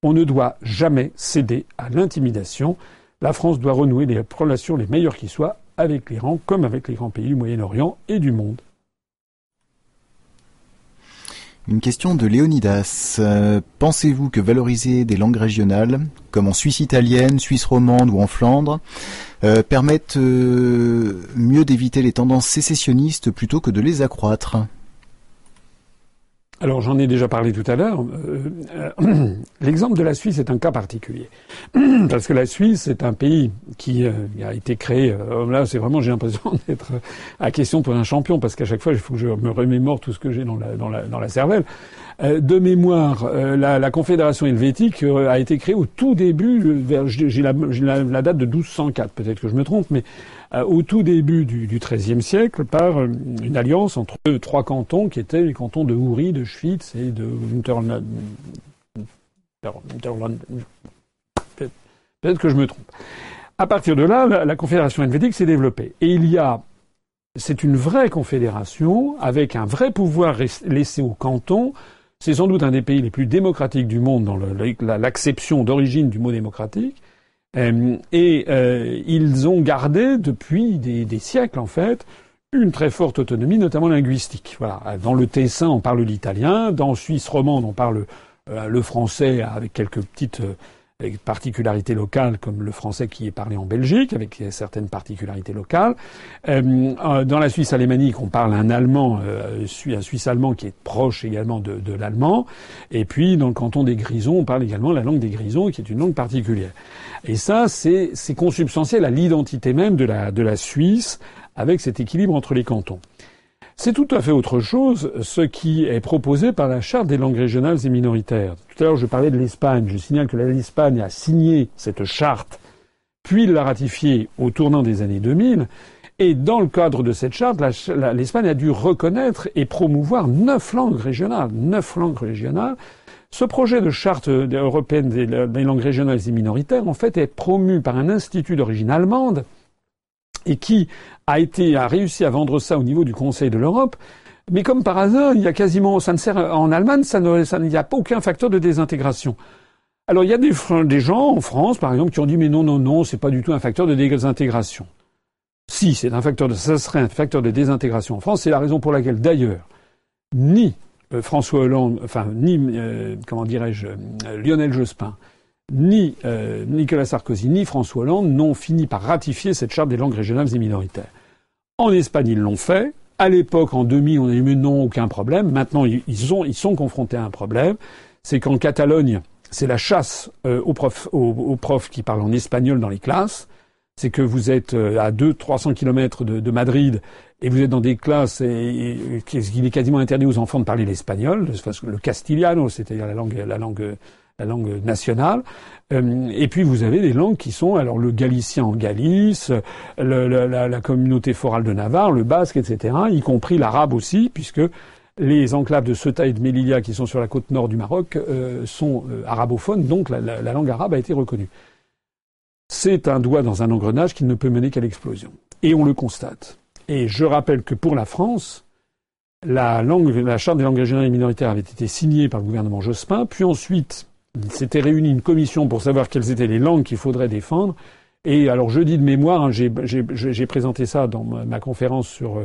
On ne doit jamais céder à l'intimidation. La France doit renouer les relations les meilleures qui soient avec l'Iran, comme avec les grands pays du Moyen-Orient et du monde. Une question de Léonidas. Euh, pensez-vous que valoriser des langues régionales, comme en Suisse italienne, Suisse romande ou en Flandre, euh, permettent euh, mieux d'éviter les tendances sécessionnistes plutôt que de les accroître? Alors j'en ai déjà parlé tout à l'heure. Euh, l'exemple de la Suisse est un cas particulier parce que la Suisse est un pays qui a été créé. là, c'est vraiment j'ai l'impression d'être à question pour un champion parce qu'à chaque fois il faut que je me remémore tout ce que j'ai dans la, dans, la, dans la cervelle. Euh, de mémoire, euh, la, Confédération helvétique euh, a été créée au tout début, j'ai la, la, date de 1204, peut-être que je me trompe, mais au tout début du XIIIe siècle, par une alliance entre trois cantons qui étaient les cantons de Houry, de Schwytz et de Unterland. Peut-être que je me trompe. À partir de là, la, Confédération helvétique s'est développée. Et il y a c'est une vraie confédération avec un vrai pouvoir laissé aux cantons c'est sans doute un des pays les plus démocratiques du monde dans l'acception d'origine du mot démocratique. Euh, et euh, ils ont gardé depuis des, siècles, en fait, une très forte autonomie, notamment linguistique. Voilà. Dans le Tessin, on parle l'italien. Dans Suisse romande, on parle euh, le français avec quelques petites avec particularités locales comme le français qui est parlé en Belgique, avec certaines particularités locales. Euh, euh, dans la Suisse alémanique, on parle un allemand, euh, un suisse allemand qui est proche également de, de l'allemand. Et puis dans le canton des Grisons, on parle également la langue des Grisons, qui est une langue particulière. Et ça, c'est consubstantiel à l'identité même de la, de la Suisse, avec cet équilibre entre les cantons. C'est tout à fait autre chose ce qui est proposé par la Charte des langues régionales et minoritaires. Tout à l'heure, je parlais de l'Espagne. Je signale que l'Espagne a signé cette charte, puis l'a ratifiée au tournant des années 2000. Et dans le cadre de cette charte, l'Espagne a dû reconnaître et promouvoir neuf langues régionales. Neuf langues régionales. Ce projet de charte européenne des langues régionales et minoritaires, en fait, est promu par un institut d'origine allemande et qui a été a réussi à vendre ça au niveau du Conseil de l'Europe. Mais comme par hasard, il y a quasiment, ça ne sert en Allemagne, il n'y a pas aucun facteur de désintégration. Alors il y a des, des gens en France, par exemple, qui ont dit mais non non non, c'est pas du tout un facteur de désintégration. Si c'est un facteur de, ça serait un facteur de désintégration en France, c'est la raison pour laquelle d'ailleurs ni euh, François Hollande, enfin ni euh, comment dirais-je euh, Lionel Jospin, ni euh, Nicolas Sarkozy ni François Hollande n'ont fini par ratifier cette charte des langues régionales et minoritaires. En Espagne, ils l'ont fait. À l'époque, en 2000, on a dit mais non, aucun problème. Maintenant, ils, sont, ils sont confrontés à un problème. C'est qu'en Catalogne, c'est la chasse euh, aux, profs, aux, profs qui parlent en espagnol dans les classes. C'est que vous êtes euh, à 200-300 kilomètres de, de, Madrid et vous êtes dans des classes et, et, il est quasiment interdit aux enfants de parler l'espagnol, le castillano, c'est-à-dire la langue, la langue la langue nationale. Euh, et puis vous avez des langues qui sont alors le galicien en Galice, la, communauté forale de Navarre, le basque, etc., y compris l'arabe aussi, puisque les enclaves de Ceuta et de Melilla qui sont sur la côte nord du Maroc euh, sont euh, arabophones, donc la, la, langue arabe a été reconnue. C'est un doigt dans un engrenage qui ne peut mener qu'à l'explosion. Et on le constate. Et je rappelle que pour la France, la, langue, la charte des langues régionales et minoritaires avait été signée par le gouvernement Jospin, puis ensuite il s'était réuni une commission pour savoir quelles étaient les langues qu'il faudrait défendre. Et alors je dis de mémoire, hein, j'ai présenté ça dans ma, conférence sur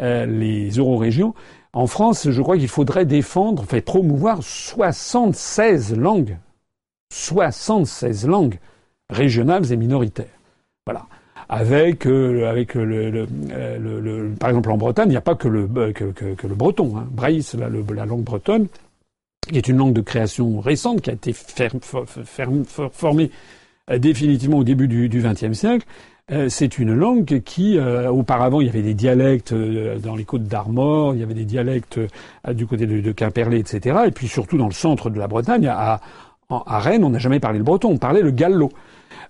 euh, les eurorégions. En France, je crois qu'il faudrait défendre, enfin promouvoir 76 langues, 76 langues régionales et minoritaires. Voilà. Avec, euh, le, par exemple en Bretagne, il n'y a pas que le, breton. Hein. La, la langue bretonne qui est une langue de création récente, qui a été formée définitivement au début du XXe siècle. c'est une langue qui, auparavant, il y avait des dialectes dans les côtes d'Armor, il y avait des dialectes du côté de, Quimperlé, etc. Et puis surtout dans le centre de la Bretagne, à, à Rennes, on n'a jamais parlé le breton, on parlait le gallo.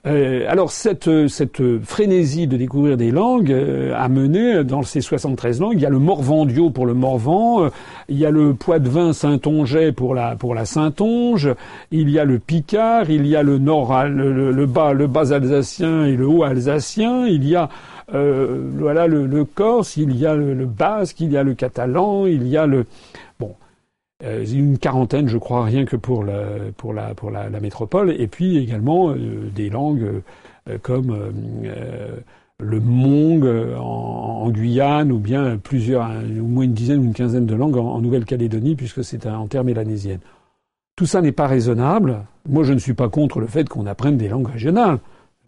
Euh, alors cette, cette frénésie de découvrir des langues euh, a mené dans ces 73 langues, il y a le morvandio pour le morvan, euh, il y a le poitevin saintongeais pour la pour la saintonge, il y a le picard, il y a le nord le, bas le bas alsacien et le haut alsacien, il y a voilà le, corse, il y a le, le basque, il y a le catalan, il y a le euh, une quarantaine, je crois, rien que pour la, pour la, pour la, métropole, et puis également euh, des langues euh, comme le mong en, en, Guyane, ou bien plusieurs, au moins une dizaine ou une quinzaine de langues en, Nouvelle-Calédonie, puisque c'est en terre mélanésienne. Tout ça n'est pas raisonnable. Moi, je ne suis pas contre le fait qu'on apprenne des langues régionales.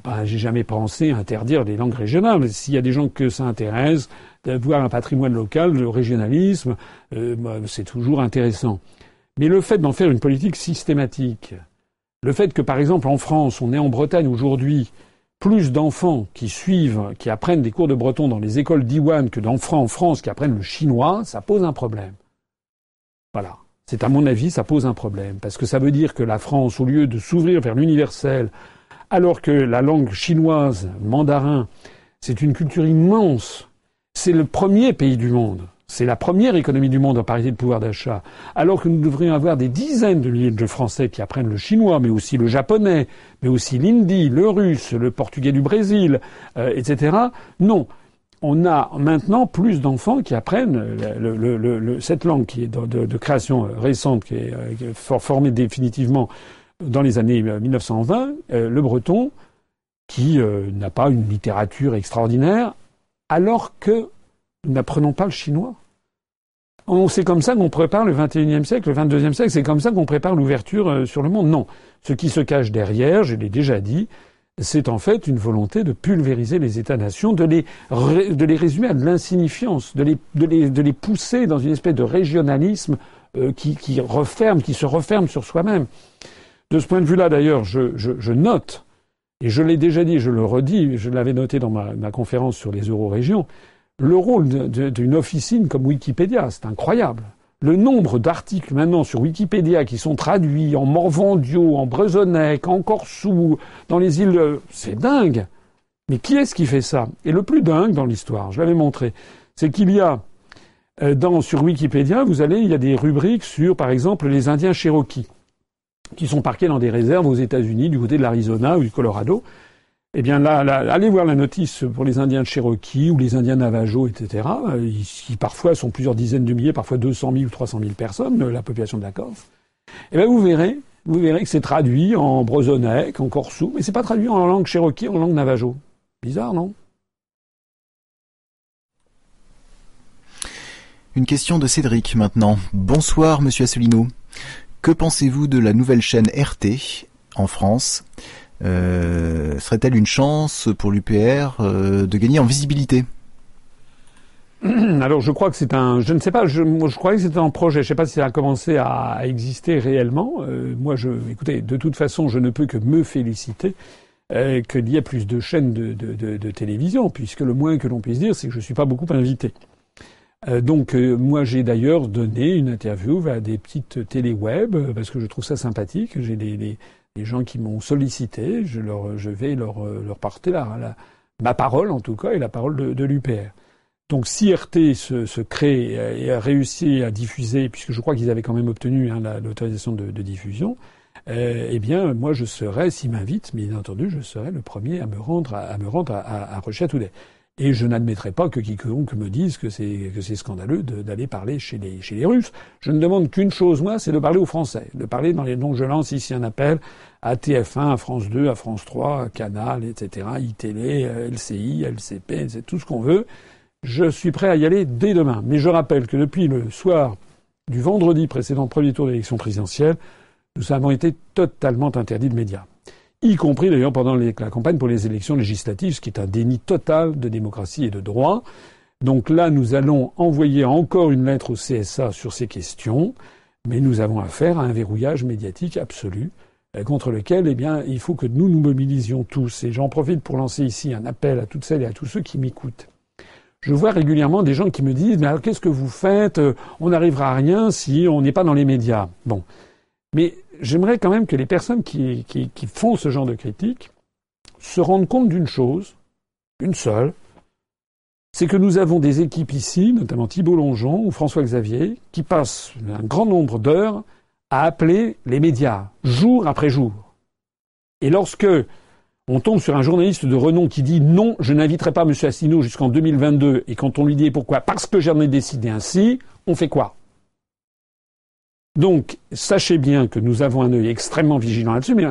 Ben, j'ai jamais pensé interdire des langues régionales. S'il y a des gens que ça intéresse, d'avoir un patrimoine local, le régionalisme, euh, bah, c'est toujours intéressant. Mais le fait d'en faire une politique systématique, le fait que par exemple en France, on est en Bretagne aujourd'hui plus d'enfants qui suivent, qui apprennent des cours de breton dans les écoles d'Iwan que d'enfants en France qui apprennent le chinois, ça pose un problème. Voilà. C'est à mon avis, ça pose un problème. Parce que ça veut dire que la France, au lieu de s'ouvrir vers l'universel, alors que la langue chinoise, mandarin, c'est une culture immense, c'est le premier pays du monde. C'est la première économie du monde en parité de pouvoir d'achat. Alors que nous devrions avoir des dizaines de milliers de Français qui apprennent le chinois, mais aussi le japonais, mais aussi l'hindi, le russe, le portugais du Brésil, euh, etc. Non. On a maintenant plus d'enfants qui apprennent cette langue qui est de, création récente, qui est, euh, formée définitivement dans les années 1920, euh, le breton, qui n'a pas une littérature extraordinaire, alors que nous n'apprenons pas le chinois. C'est comme ça qu'on prépare le XXIe siècle, le XXIIe siècle, c'est comme ça qu'on prépare l'ouverture euh, sur le monde. Non. Ce qui se cache derrière, je l'ai déjà dit, c'est en fait une volonté de pulvériser les États-nations, de les, résumer à de l'insignifiance, de les, pousser dans une espèce de régionalisme euh, qui, referme, qui se referme sur soi-même. De ce point de vue-là, d'ailleurs, je, note et je l'ai déjà dit, je le redis, je l'avais noté dans ma, conférence sur les eurorégions, le rôle d'une officine comme Wikipédia, c'est incroyable. Le nombre d'articles maintenant sur Wikipédia qui sont traduits en Morvandio, en Brezonnec, en Corsou, dans les îles, c'est dingue. Mais qui est-ce qui fait ça? Et le plus dingue dans l'histoire, je l'avais montré, c'est qu'il y a euh, dans, sur Wikipédia, vous allez, il y a des rubriques sur, par exemple, les Indiens Cherokees qui sont parqués dans des réserves aux États-Unis, du côté de l'Arizona ou du Colorado. Eh bien là, allez voir la notice pour les Indiens de Cherokee ou les Indiens Navajo, etc., qui parfois sont plusieurs dizaines de milliers, parfois 200 000 ou 300 000 personnes, la population de la Corse. Eh bien vous verrez, vous verrez que c'est traduit en brezonec, en corsou, mais c'est pas traduit en langue Cherokee, en langue Navajo. Bizarre, non? Une question de Cédric maintenant. Bonsoir, monsieur Asselineau. Que pensez-vous de la nouvelle chaîne RT en France? Euh, Serait-elle une chance pour l'UPR euh, de gagner en visibilité? Alors je crois que c'est un, je ne sais pas, je, croyais que un projet. Je ne sais pas si ça a commencé à, exister réellement. Euh, moi, je, écoutez, de toute façon, je ne peux que me féliciter qu'il y ait plus de chaînes de, télévision, puisque le moins que l'on puisse dire, c'est que je ne suis pas beaucoup invité. Euh, donc euh, moi j'ai d'ailleurs donné une interview à des petites télé-web euh, parce que je trouve ça sympathique. J'ai des, des, gens qui m'ont sollicité, je, leur, je vais leur, leur porter la, ma parole en tout cas et la parole de, de l'UPR. Donc si RT se, se, crée et a réussi à diffuser, puisque je crois qu'ils avaient quand même obtenu hein, l'autorisation de, de, diffusion, eh bien moi je serai, s'ils m'invitent, bien entendu, je serai le premier à me rendre à, me rendre à, à, à et je n'admettrai pas que quiconque me dise que c'est scandaleux d'aller parler chez les Russes. Je ne demande qu'une chose moi, c'est de parler aux Français, de parler dans les donc je lance ici un appel à TF1, à France 2, à France 3, à Canal, etc., iTélé, LCI, LCP, c'est tout ce qu'on veut. Je suis prêt à y aller dès demain. Mais je rappelle que depuis le soir du vendredi précédent premier tour d'élection présidentielle, nous avons été totalement interdits de médias y compris d'ailleurs pendant la campagne pour les élections législatives, ce qui est un déni total de démocratie et de droit. Donc là, nous allons envoyer encore une lettre au CSA sur ces questions, mais nous avons affaire à un verrouillage médiatique absolu. euh, contre lequel, eh bien, il faut que nous nous mobilisions tous. Et j'en profite pour lancer ici un appel à toutes celles et à tous ceux qui m'écoutent. Je vois régulièrement des gens qui me disent, mais alors qu'est-ce que vous faites? Euh, On n'arrivera à rien si on n'est pas dans les médias. Bon. Mais j'aimerais quand même que les personnes qui, font ce genre de critique se rendent compte d'une chose, une seule, c'est que nous avons des équipes ici, notamment Thibault Longeon ou François Xavier, qui passent un grand nombre d'heures à appeler les médias, jour après jour. Et lorsque on tombe sur un journaliste de renom qui dit non, je n'inviterai pas M. Asselineau jusqu'en 2022, et quand on lui dit pourquoi, parce que j'en ai décidé ainsi, on fait quoi? Donc, sachez bien que nous avons un œil extrêmement vigilant là-dessus, mais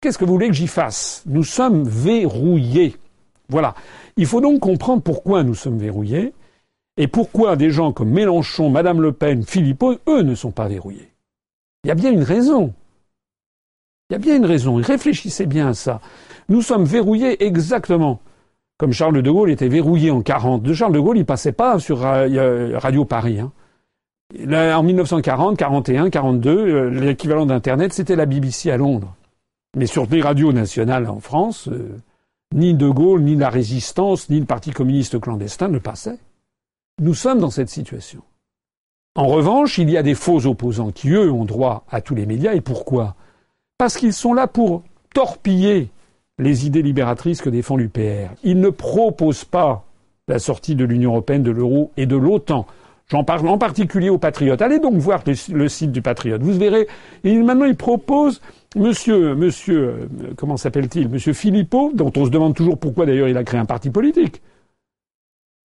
qu'est-ce que vous voulez que j'y fasse? Nous sommes verrouillés. Voilà. Il faut donc comprendre pourquoi nous sommes verrouillés et pourquoi des gens comme Mélenchon, Madame Le Pen, Philippot, eux ne sont pas verrouillés. Il y a bien une raison. Il y a bien une raison. Réfléchissez bien à ça. Nous sommes verrouillés exactement comme Charles de Gaulle était verrouillé en 40. De Charles de Gaulle, il passait pas sur Radio Paris. Hein. En 1940, 41, 42, l'équivalent d'Internet, c'était la BBC à Londres. Mais sur les radios nationales en France, euh, ni De Gaulle, ni la résistance, ni le Parti communiste clandestin ne passaient. Nous sommes dans cette situation. En revanche, il y a des faux opposants qui, eux, ont droit à tous les médias. Et pourquoi? Parce qu'ils sont là pour torpiller les idées libératrices que défend l'UPR. Ils ne proposent pas la sortie de l'Union européenne, de l'euro et de l'OTAN. J'en parle en particulier aux patriotes. Allez donc voir le, site du patriote. Vous verrez. Et maintenant, ils proposent Monsieur, monsieur, euh, comment s'appelle-t-il? Monsieur Philippot, dont on se demande toujours pourquoi d'ailleurs il a créé un parti politique.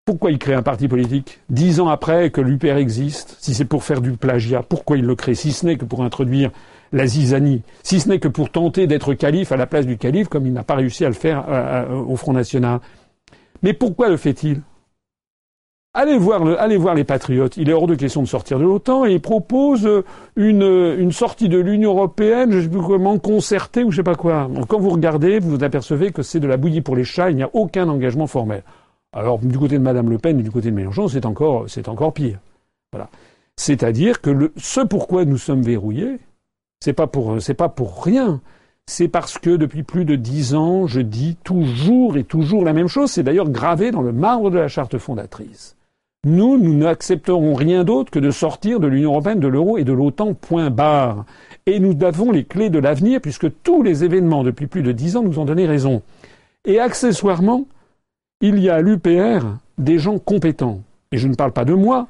Pourquoi il crée un parti politique Dix ans après que l'UPR existe, si c'est pour faire du plagiat, pourquoi il le crée? Si ce n'est que pour introduire la zizanie, si ce n'est que pour tenter d'être calife à la place du calife, comme il n'a pas réussi à le faire euh, euh, au Front National. Mais pourquoi le fait-il? Allez voir, allez voir les patriotes. Il est hors de question de sortir de l'OTAN et il propose une, une sortie de l'Union européenne, je sais plus comment, concertée ou je sais pas quoi. quand vous regardez, vous vous apercevez que c'est de la bouillie pour les chats, il n'y a aucun engagement formel. Alors, du côté de Madame Le Pen et du côté de Mélenchon, c'est encore, c'est encore pire. Voilà. C'est-à-dire que ce pourquoi nous sommes verrouillés, c'est pas c'est pas pour rien. C'est parce que depuis plus de dix ans, je dis toujours et toujours la même chose. C'est d'ailleurs gravé dans le marbre de la charte fondatrice. Nous, nous n'accepterons rien d'autre que de sortir de l'Union européenne, de l'euro et de l'OTAN, point barre. Et nous avons les clés de l'avenir, puisque tous les événements depuis plus de dix ans nous ont donné raison. Et accessoirement, il y a à l'UPR des gens compétents. Et je ne parle pas de moi,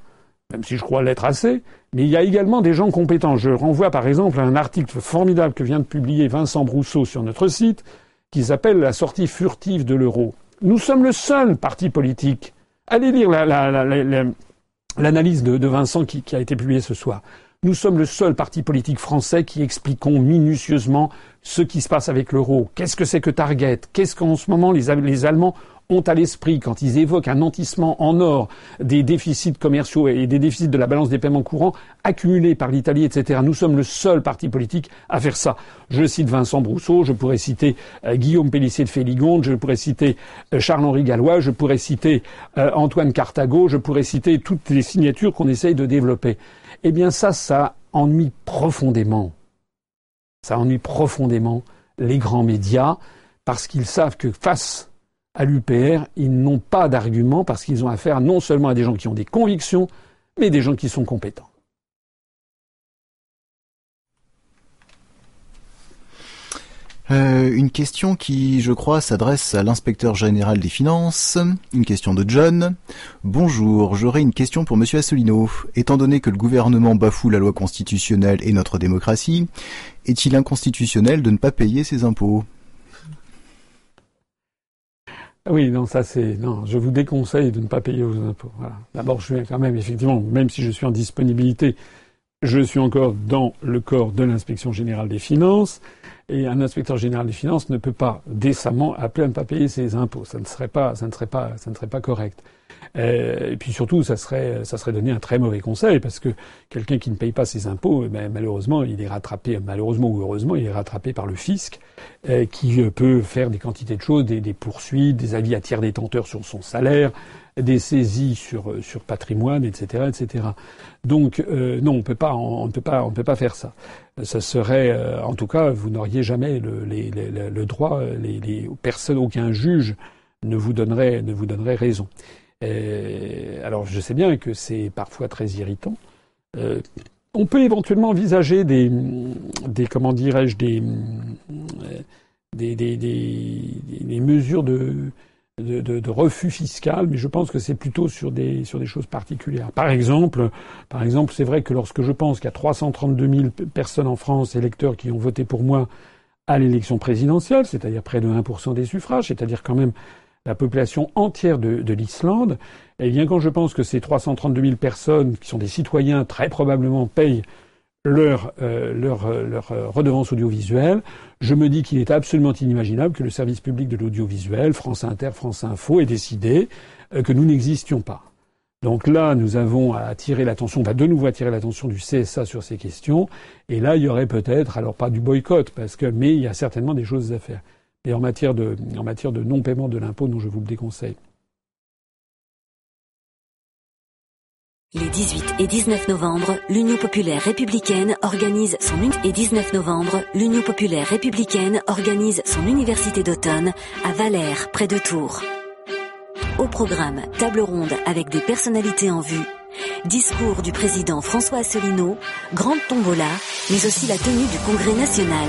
même si je crois l'être assez, mais il y a également des gens compétents. Je renvoie par exemple à un article formidable que vient de publier Vincent Brousseau sur notre site, qui s'appelle La sortie furtive de l'euro. Nous sommes le seul parti politique Allez lire l'analyse de, Vincent qui, a été publiée ce soir. Nous sommes le seul parti politique français qui expliquons minutieusement ce qui se passe avec l'euro. Qu'est-ce que c'est que Target Qu'est-ce qu'en ce moment les Allemands ont à l'esprit quand ils évoquent un nantissement en or des déficits commerciaux et des déficits de la balance des paiements courants accumulés par l'Italie, etc. Nous sommes le seul parti politique à faire ça. Je cite Vincent Brousseau, je pourrais citer euh, Guillaume Pellissier de Féligonde, je pourrais citer euh, Charles-Henri Gallois, je pourrais citer euh, Antoine Cartago, je pourrais citer toutes les signatures qu'on essaye de développer. Eh bien ça, ça ennuie profondément. Ça ennuie profondément les grands médias parce qu'ils savent que face à l'UPR, ils n'ont pas d'argument parce qu'ils ont affaire non seulement à des gens qui ont des convictions, mais des gens qui sont compétents. Euh, une question qui, je crois, s'adresse à l'inspecteur général des finances. Une question de John. Bonjour, j'aurais une question pour Monsieur Asselineau. Étant donné que le gouvernement bafoue la loi constitutionnelle et notre démocratie, est-il inconstitutionnel de ne pas payer ses impôts? Ah oui, non, ça c'est non. Je vous déconseille de ne pas payer vos impôts. D'abord, je suis quand même effectivement, même si je suis en disponibilité, je suis encore dans le corps de l'inspection générale des finances, et un inspecteur général des finances ne peut pas décemment appeler à ne pas payer ses impôts. Ça ne serait pas, ça ne serait pas, ça ne serait pas correct. Euh, et puis surtout, ça serait, ça serait donner un très mauvais conseil parce que quelqu'un qui ne paye pas ses impôts, eh ben, malheureusement, il est rattrapé, malheureusement ou heureusement, il est rattrapé par le fisc euh, qui euh, peut faire des quantités de choses, des, des, poursuites, des avis à tiers détenteurs sur son salaire, des saisies sur sur patrimoine, etc., etc. Donc non, on peut pas, on ne peut pas, on peut pas faire ça. ça serait, en tout cas, vous n'auriez jamais le, le droit, les, personnes, aucun juge ne vous donnerait, ne vous donnerait raison. Alors, je sais bien que c'est parfois très irritant. on peut éventuellement envisager des, comment dirais-je, des, des, des, mesures de, de, refus fiscal, mais je pense que c'est plutôt sur des sur des choses particulières. Par exemple, par exemple, c'est vrai que lorsque je pense qu'il y a 332 000 personnes en France, électeurs, qui ont voté pour moi à l'élection présidentielle, c'est-à-dire près de 1% des suffrages, c'est-à-dire quand même la population entière de, de l'Islande, eh bien quand je pense que ces 332 000 personnes, qui sont des citoyens, très probablement payent leur, euh, leur, euh, leur euh, redevance audiovisuelle, je me dis qu'il est absolument inimaginable que le service public de l'audiovisuel, France Inter, France Info, ait décidé que nous n'existions pas. Donc là, nous avons à attirer l'attention, on va de nouveau attirer l'attention du CSA sur ces questions. Et là, il y aurait peut-être, alors pas du boycott, parce que, mais il y a certainement des choses à faire. Et en matière de, non-paiement de l'impôt, non, je vous le déconseille. Les 18 et 19 novembre, l'Union populaire républicaine organise son et 19 novembre, l'Union populaire républicaine organise son université d'automne à Valère, près de Tours. Au programme, table ronde avec des personnalités en vue, discours du président François Asselineau, grande tombola, mais aussi la tenue du Congrès national.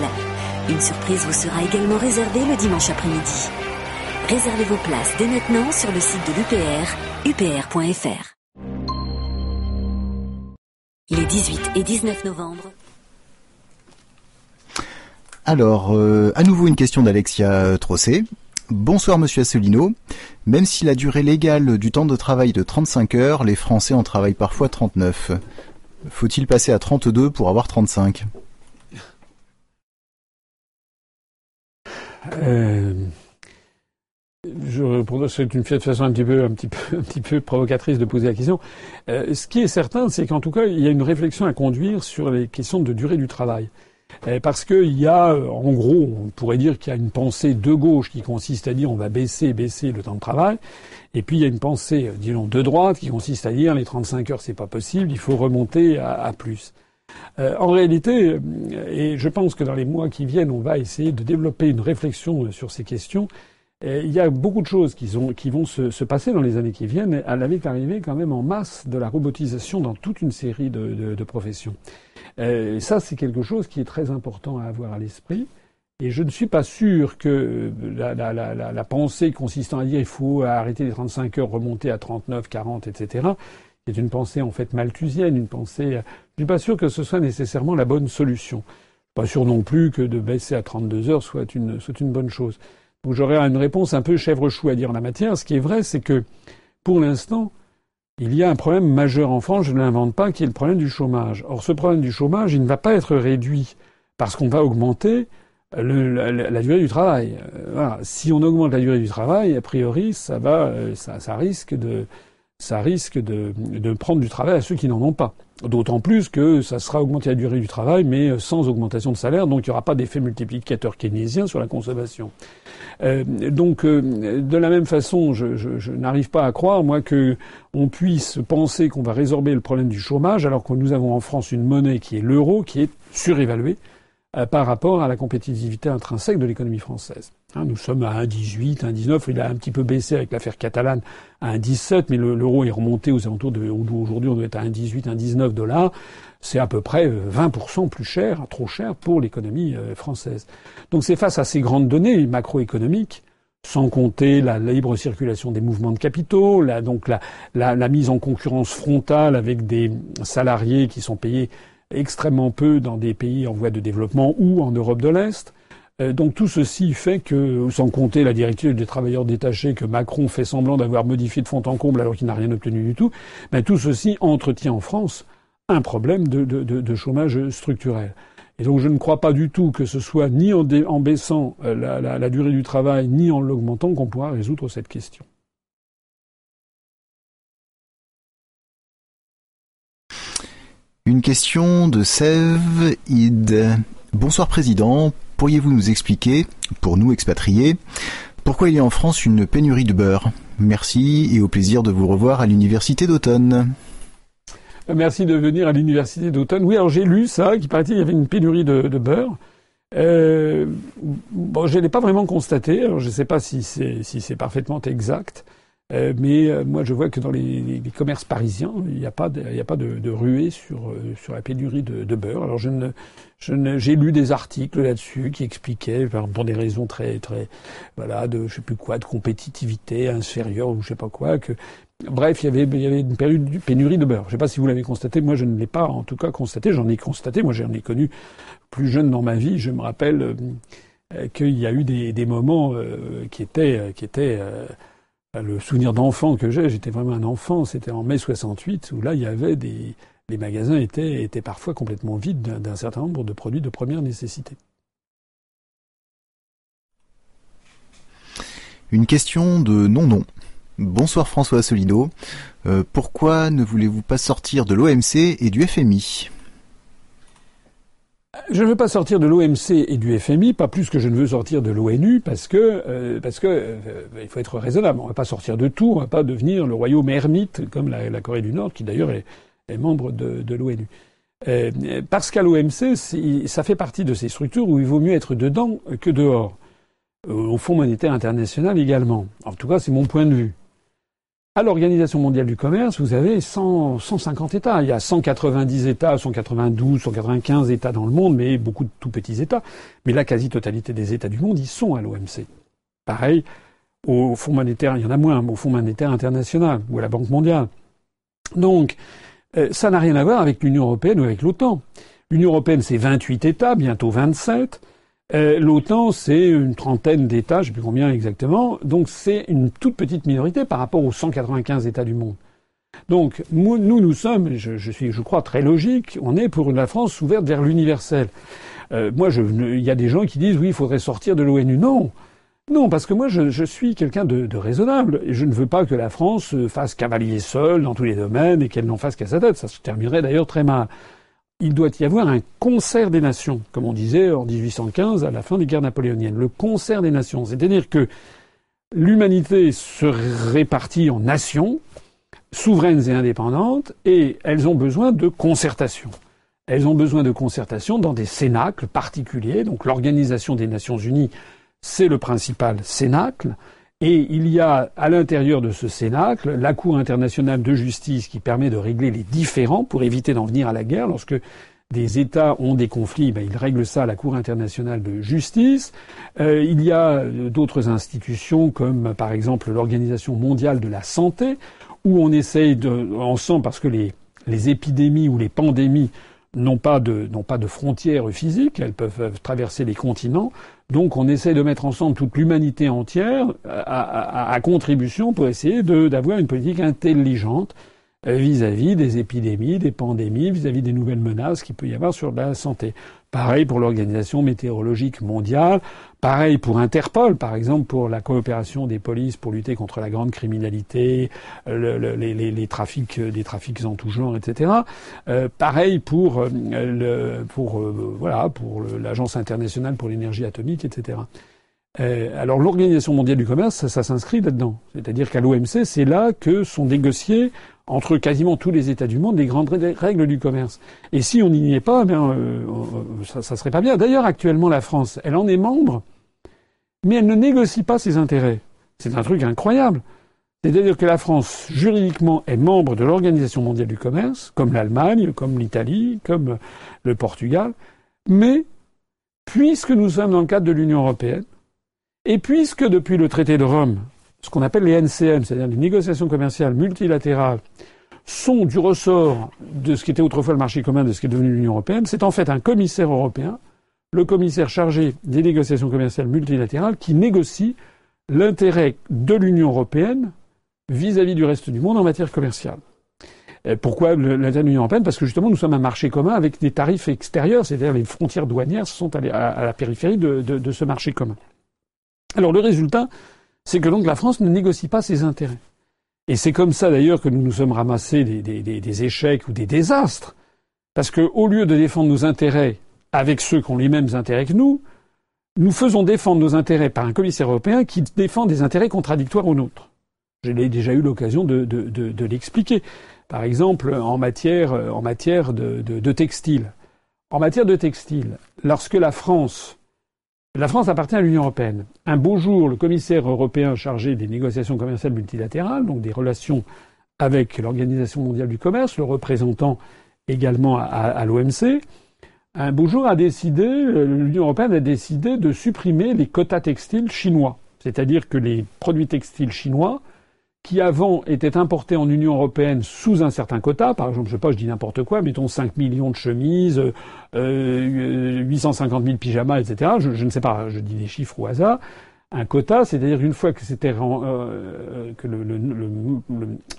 Une surprise vous sera également réservée le dimanche après-midi. Réservez vos places dès maintenant sur le site de l'UPR, upr.fr les 18 et 19 novembre. Alors, euh, à nouveau une question d'Alexia Trossé. Bonsoir Monsieur Asselineau. Même si la durée légale du temps de travail est de 35 heures, les Français en travaillent parfois 39. Faut-il passer à 32 pour avoir 35 euh, c'est une façon un petit peu provocatrice de poser la question. Euh, ce qui est certain, c'est qu'en tout cas, il y a une réflexion à conduire sur les questions de durée du travail. Euh, parce qu'il y a, euh, en gros, on pourrait dire qu'il y a une pensée de gauche qui consiste à dire on va baisser, baisser le temps de travail. Et puis il y a une pensée, disons, de droite qui consiste à dire les 35 heures c'est pas possible, il faut remonter à, à plus. en réalité, et je pense que dans les mois qui viennent, on va essayer de développer une réflexion sur ces questions il y a beaucoup de choses qui, vont se, passer dans les années qui viennent, avec l'arrivée quand même en masse de la robotisation dans toute une série de, professions. Euh, et ça, c'est quelque chose qui est très important à avoir à l'esprit. Et je ne suis pas sûr que la, la, pensée consistant à dire il faut arrêter les 35 heures, remonter à 39, 40, etc., est une pensée en fait malthusienne, une pensée. Je ne suis pas sûr que ce soit nécessairement la bonne solution. Pas sûr non plus que de baisser à 32 heures soit une, soit une bonne chose où j'aurais une réponse un peu chèvre-chou à dire en la matière. Ce qui est vrai, c'est que pour l'instant, il y a un problème majeur en France, je ne l'invente pas, qui est le problème du chômage. Or, ce problème du chômage, il ne va pas être réduit parce qu'on va augmenter la, durée du travail. Euh, si on augmente la durée du travail, a priori, ça va, euh, ça risque de, prendre du travail à ceux qui n'en ont pas. D'autant plus que ça sera augmenter la durée du travail, mais sans augmentation de salaire, donc il n'y aura pas d'effet multiplicateur keynésien sur la consommation. Euh, donc, euh, de la même façon, je, je, je n'arrive pas à croire, moi, que on puisse penser qu'on va résorber le problème du chômage, alors que nous avons en France une monnaie qui est l'euro, qui est surévaluée euh, par rapport à la compétitivité intrinsèque de l'économie française. Hein, nous sommes à 1,18, 1,19. Il a un petit peu baissé avec l'affaire catalane à 1,17, mais l'euro est remonté aux alentours de aujourd'hui on doit être à 1,18, 1,19 dollars. C'est à peu près 20% euh, plus cher, trop cher pour l'économie euh, française. Donc c'est face à ces grandes données macroéconomiques sans compter la libre circulation des mouvements de capitaux, la, donc la, la, la, mise en concurrence frontale avec des salariés qui sont payés extrêmement peu dans des pays en voie de développement ou en Europe de l'Est, euh, donc tout ceci fait que, sans compter la directive des travailleurs détachés que Macron fait semblant d'avoir modifié de fond en comble alors qu'il n'a rien obtenu du tout, ben tout ceci entretient en France un problème de, chômage structurel. Et donc je ne crois pas du tout que ce soit ni en, baissant euh, la, la durée du travail, ni en l'augmentant qu'on pourra résoudre cette question. Une question de Sève Id. Bonsoir Président, pourriez-vous nous expliquer, pour nous expatriés, pourquoi il y a en France une pénurie de beurre? Merci et au plaisir de vous revoir à l'université d'automne. Merci de venir à l'université d'automne. Oui, alors j'ai lu ça, qu'il paraît il y avait une pénurie de, beurre. Euh, je l'ai pas vraiment constaté. Alors je ne sais pas si c'est parfaitement exact. Euh, mais euh, moi, je vois que dans les, les, commerces parisiens, il n'y a pas, de, il a pas de, de ruée sur euh, sur la pénurie de, de beurre. Alors, je ne, je ne, j'ai lu des articles là-dessus qui expliquaient, pour des raisons très très, voilà, de je sais plus quoi, de compétitivité inférieure ou je sais pas quoi, que bref, il y avait il y avait une pénurie de beurre. Je sais pas si vous l'avez constaté. Moi, je ne l'ai pas en tout cas constaté. J'en ai constaté. Moi, j'en ai connu plus jeune dans ma vie. Je me rappelle qu'il y a eu des, des moments qui étaient qui étaient le souvenir d'enfant que j'ai, j'étais vraiment un enfant, c'était en mai 68, où là, il y avait des, les magasins étaient, étaient parfois complètement vides d'un certain nombre de produits de première nécessité. Une question de non-non. Bonsoir François Asselineau. Euh, pourquoi ne voulez-vous pas sortir de l'OMC et du FMI je ne veux pas sortir de l'OMC et du FMI, pas plus que je ne veux sortir de l'ONU, parce que euh, parce que euh, il faut être raisonnable. On ne va pas sortir de tout, on ne va pas devenir le royaume ermite comme la, Corée du Nord, qui d'ailleurs est, membre de, l'ONU. Euh, parce qu'à l'OMC, ça fait partie de ces structures où il vaut mieux être dedans que dehors. Au Fonds monétaire international également. En tout cas, c'est mon point de vue. À l'Organisation mondiale du commerce, vous avez 100, 150 États. Il y a 190 États, 192, 195 États dans le monde, mais beaucoup de tout petits États. Mais la quasi-totalité des États du monde, ils sont à l'OMC. Pareil, au Fonds monétaire, il y en a moins, au Fonds monétaire international ou à la Banque mondiale. Donc, euh, ça n'a rien à voir avec l'Union européenne ou avec l'OTAN. L'Union européenne, c'est 28 États, bientôt 27. Euh, L'OTAN, c'est une trentaine d'États, je ne sais plus combien exactement, donc c'est une toute petite minorité par rapport aux 195 États du monde. Donc nous, nous sommes, je, suis, je crois, très logique, on est pour la France ouverte vers l'universel. Euh, moi, il y a des gens qui disent oui, il faudrait sortir de l'ONU. Non, non, parce que moi, je, suis quelqu'un de, de, raisonnable. Je ne veux pas que la France fasse cavalier seul dans tous les domaines et qu'elle n'en fasse qu'à sa tête. Ça se terminerait d'ailleurs très mal il doit y avoir un concert des nations, comme on disait en 1815 à la fin des guerres napoléoniennes. Le concert des nations, c'est-à-dire que l'humanité se répartit en nations souveraines et indépendantes, et elles ont besoin de concertation. Elles ont besoin de concertation dans des cénacles particuliers. Donc l'Organisation des Nations Unies, c'est le principal cénacle. Et il y a à l'intérieur de ce cénacle la Cour internationale de justice qui permet de régler les différends pour éviter d'en venir à la guerre. Lorsque des États ont des conflits, ben, ils règlent ça à la Cour internationale de justice. Euh, il y a d'autres institutions comme par exemple l'Organisation mondiale de la santé, où on essaye de, ensemble, parce que les, épidémies ou les pandémies n'ont pas de frontières physiques, elles peuvent traverser les continents. Donc on essaie de mettre ensemble toute l'humanité entière à, à, contribution pour essayer d'avoir une politique intelligente euh, vis-à-vis des épidémies, des pandémies, vis-à-vis des nouvelles menaces qu'il peut y avoir sur la santé. Pareil pour l'Organisation météorologique mondiale, pareil pour Interpol, par exemple pour la coopération des polices pour lutter contre la grande criminalité, le, les, trafics, des trafics en tout genre, etc. Euh, pareil euh, euh, pour l'Agence internationale pour l'énergie atomique, etc. alors l'Organisation mondiale du commerce, ça, s'inscrit là-dedans. C'est-à-dire qu'à l'OMC, c'est là que sont négociés entre quasiment tous les États du monde les grandes règles du commerce. Et si on n'y est pas, eh bien, euh, ça, ça serait pas bien. D'ailleurs, actuellement, la France, elle en est membre, mais elle ne négocie pas ses intérêts. C'est un truc incroyable. C'est-à-dire que la France, juridiquement, est membre de l'Organisation mondiale du commerce, comme l'Allemagne, comme l'Italie, comme le Portugal, mais puisque nous sommes dans le cadre de l'Union européenne, et puisque depuis le traité de Rome, ce qu'on appelle les NCM, c'est-à-dire les négociations commerciales multilatérales, sont du ressort de ce qui était autrefois le marché commun, de ce qui est devenu l'Union européenne. C'est en fait un commissaire européen, le commissaire chargé des négociations commerciales multilatérales, qui négocie l'intérêt de l'Union européenne vis-à-vis du reste du monde en matière commerciale. pourquoi l'intérêt de l'Union européenne? Parce que justement, nous sommes un marché commun avec des tarifs extérieurs, c'est-à-dire les frontières douanières sont à la périphérie de ce marché commun. Alors le résultat, c'est que donc la France ne négocie pas ses intérêts. Et c'est comme ça d'ailleurs que nous nous sommes ramassés des, échecs ou des désastres, parce qu'au lieu de défendre nos intérêts avec ceux qui ont les mêmes intérêts que nous, nous faisons défendre nos intérêts par un commissaire européen qui défend des intérêts contradictoires aux nôtres. J'ai déjà eu l'occasion de, l'expliquer. Par exemple, en matière, en matière de textile. En matière de textile, lorsque la France, la France appartient à l'Union européenne. Un beau jour, le commissaire européen chargé des négociations commerciales multilatérales, donc des relations avec l'Organisation mondiale du commerce, le représentant également à, l'OMC, un beau jour a décidé, l'Union européenne a décidé de supprimer les quotas textiles chinois. C'est-à-dire que les produits textiles chinois qui avant étaient importés en Union européenne sous un certain quota, par exemple, je sais pas, je dis n'importe quoi, mettons 5 millions de chemises, euh, 850 000 pyjamas, etc. Je, je, ne sais pas, je dis des chiffres au hasard. Un quota, c'est-à-dire une fois que c'était euh, que le, le, le,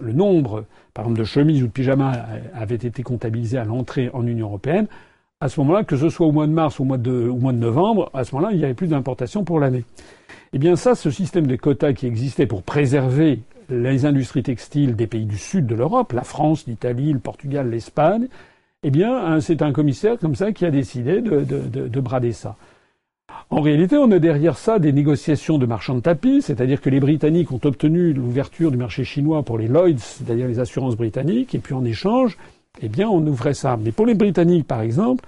le, nombre, par exemple, de chemises ou de pyjamas avait été comptabilisé à l'entrée en Union européenne, à ce moment-là, que ce soit au mois de mars ou au mois de, au mois de novembre, à ce moment-là, il n'y avait plus d'importation pour l'année. Eh bien ça, ce système de quotas qui existait pour préserver les industries textiles des pays du sud de l'Europe, la France, l'Italie, le Portugal, l'Espagne, eh bien, c'est un commissaire comme ça qui a décidé de, de, de, brader ça. En réalité, on a derrière ça des négociations de marchands de tapis, c'est-à-dire que les Britanniques ont obtenu l'ouverture du marché chinois pour les Lloyds, c'est-à-dire les assurances britanniques, et puis en échange, eh bien, on ouvrait ça. Mais pour les Britanniques, par exemple,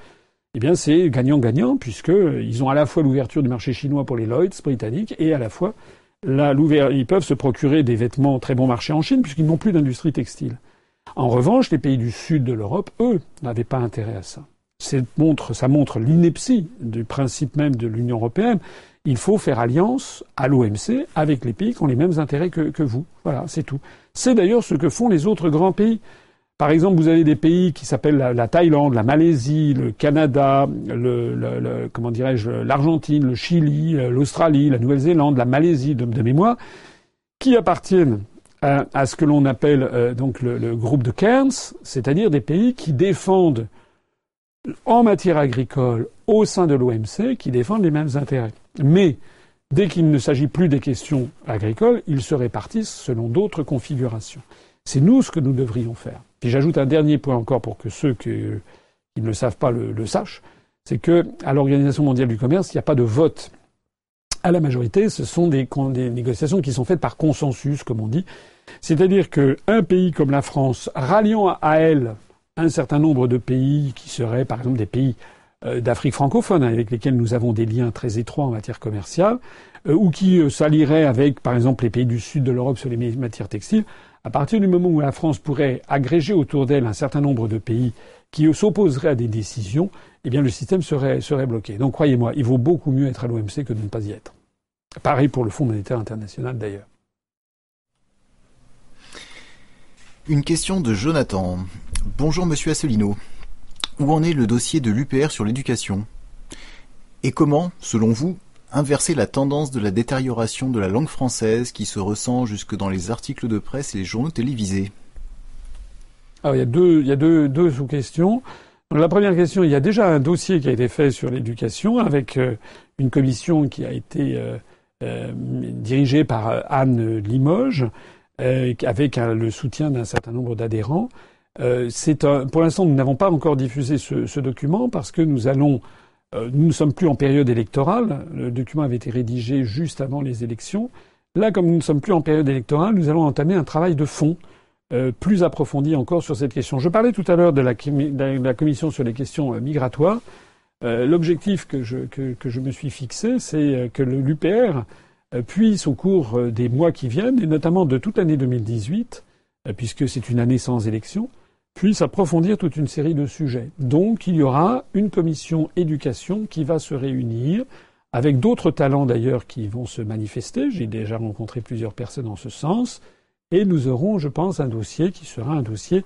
eh bien, c'est gagnant-gagnant, puisqu'ils ont à la fois l'ouverture du marché chinois pour les Lloyds britanniques et à la fois Là, ils peuvent se procurer des vêtements très bon marché en Chine puisqu'ils n'ont plus d'industrie textile. En revanche, les pays du sud de l'Europe, eux, n'avaient pas intérêt à ça. Montre, ça montre l'ineptie du principe même de l'Union européenne. Il faut faire alliance à l'OMC avec les pays qui ont les mêmes intérêts que, que vous. Voilà, c'est tout. C'est d'ailleurs ce que font les autres grands pays. Par exemple, vous avez des pays qui s'appellent la, Thaïlande, la Malaisie, le Canada, comment dirais-je, l'Argentine, le Chili, euh, l'Australie, la Nouvelle-Zélande, la Malaisie de, mémoire, qui appartiennent à, ce que l'on appelle euh, le, groupe de Cairns, c'est-à-dire des pays qui défendent en matière agricole au sein de l'OMC, qui défendent les mêmes intérêts. Mais dès qu'il ne s'agit plus des questions agricoles, ils se répartissent selon d'autres configurations. C'est nous ce que nous devrions faire. Puis j'ajoute un dernier point encore pour que ceux qui ne le savent pas le, sachent, c'est que à l'Organisation mondiale du commerce, il n'y a pas de vote à la majorité. Ce sont des, des négociations qui sont faites par consensus, comme on dit. C'est-à-dire qu'un pays comme la France, ralliant à elle un certain nombre de pays qui seraient, par exemple, des pays euh, d'Afrique francophone avec lesquels nous avons des liens très étroits en matière commerciale, euh, ou qui euh, s'allieraient avec, par exemple, les pays du sud de l'Europe sur les matières textiles, à partir du moment où la France pourrait agréger autour d'elle un certain nombre de pays qui s'opposeraient à des décisions, eh bien le système serait, serait bloqué. Donc croyez-moi, il vaut beaucoup mieux être à l'OMC que de ne pas y être. Pareil pour le Fonds monétaire international d'ailleurs. Une question de Jonathan. Bonjour Monsieur Asselineau. Où en est le dossier de l'UPR sur l'éducation? Et comment, selon vous, inverser la tendance de la détérioration de la langue française qui se ressent jusque dans les articles de presse et les journaux télévisés il y a deux, sous-questions. La première question, il y a déjà un dossier qui a été fait sur l'éducation avec euh, une commission qui a été euh, euh, dirigée par Anne Limoges, avec le soutien d'un certain nombre d'adhérents. pour l'instant, nous n'avons pas encore diffusé ce, document parce que nous allons nous ne sommes plus en période électorale. Le document avait été rédigé juste avant les élections. Là, comme nous ne sommes plus en période électorale, nous allons entamer un travail de fond euh, plus approfondi encore sur cette question. Je parlais tout à l'heure de, la, commission sur les questions euh, migratoires. L'objectif que je, me suis fixé, c'est que l'UPR puisse, au cours des mois qui viennent, et notamment de toute l'année 2018, puisque c'est une année sans élection, puisse approfondir toute une série de sujets. Donc il y aura une commission éducation qui va se réunir avec d'autres talents d'ailleurs qui vont se manifester. J'ai déjà rencontré plusieurs personnes en ce sens. Et nous aurons, je pense, un dossier qui sera un dossier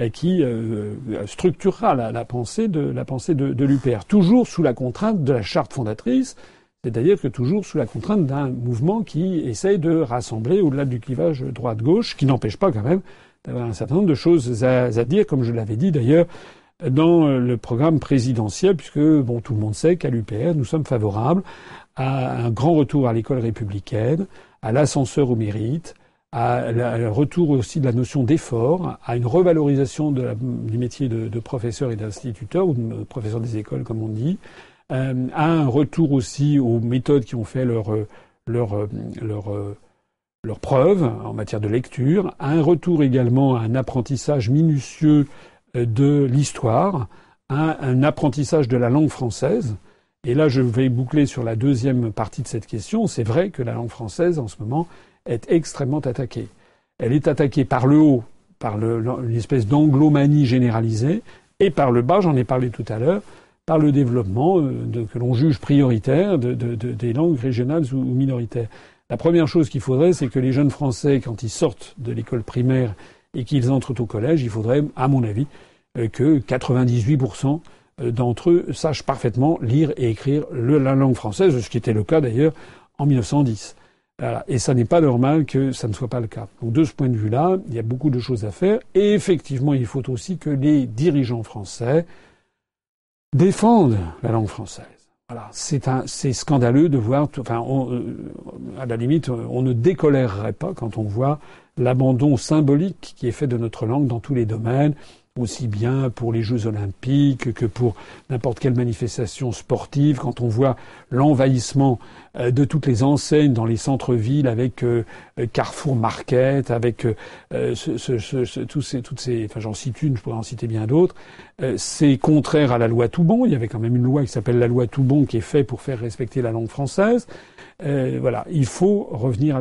euh, qui euh, structurera la, pensée de la pensée de, de l'UPR, toujours sous la contrainte de la charte fondatrice, c'est-à-dire que toujours sous la contrainte d'un mouvement qui essaye de rassembler au-delà du clivage droite-gauche, qui n'empêche pas quand même d'avoir un certain nombre de choses à, dire, comme je l'avais dit d'ailleurs dans le programme présidentiel, puisque bon, tout le monde sait qu'à l'UPR, nous sommes favorables à un grand retour à l'école républicaine, à l'ascenseur au mérite, à un retour aussi de la notion d'effort, à une revalorisation du métier de, professeur et d'instituteur, ou de professeur des écoles, comme on dit, euh, à un retour aussi aux méthodes qui ont fait leur, leur, leur leurs preuves en matière de lecture, un retour également à un apprentissage minutieux euh, de l'histoire, un apprentissage de la langue française. Et là, je vais boucler sur la deuxième partie de cette question. C'est vrai que la langue française, en ce moment, est extrêmement attaquée. Elle est attaquée par le haut, par une espèce d'anglomanie généralisée, et par le bas, j'en ai parlé tout à l'heure, par le développement euh, que l'on juge prioritaire des langues régionales ou minoritaires. La première chose qu'il faudrait, c'est que les jeunes Français, quand ils sortent de l'école primaire et qu'ils entrent au collège, il faudrait, à mon avis, euh, que 98% euh, d'entre eux sachent parfaitement lire et écrire la langue française, ce qui était le cas d'ailleurs en 1910. Et ça n'est pas normal que ça ne soit pas le cas. Donc de ce point de vue-là, il y a beaucoup de choses à faire. Et effectivement, il faut aussi que les dirigeants français défendent la langue française. C'est scandaleux de voir. Enfin, euh, à la limite, on ne décolérerait pas quand on voit l'abandon symbolique qui est fait de notre langue dans tous les domaines aussi bien pour les Jeux olympiques que pour n'importe quelle manifestation sportive, quand on voit l'envahissement euh, de toutes les enseignes dans les centres-villes avec euh, Carrefour Market, avec euh, tous ces, toutes ces, enfin j'en cite une, je pourrais en citer bien d'autres, c'est contraire à la loi Toubon. Il y avait quand même une loi qui s'appelle la loi Toubon qui est faite pour faire respecter la langue française. voilà, il faut revenir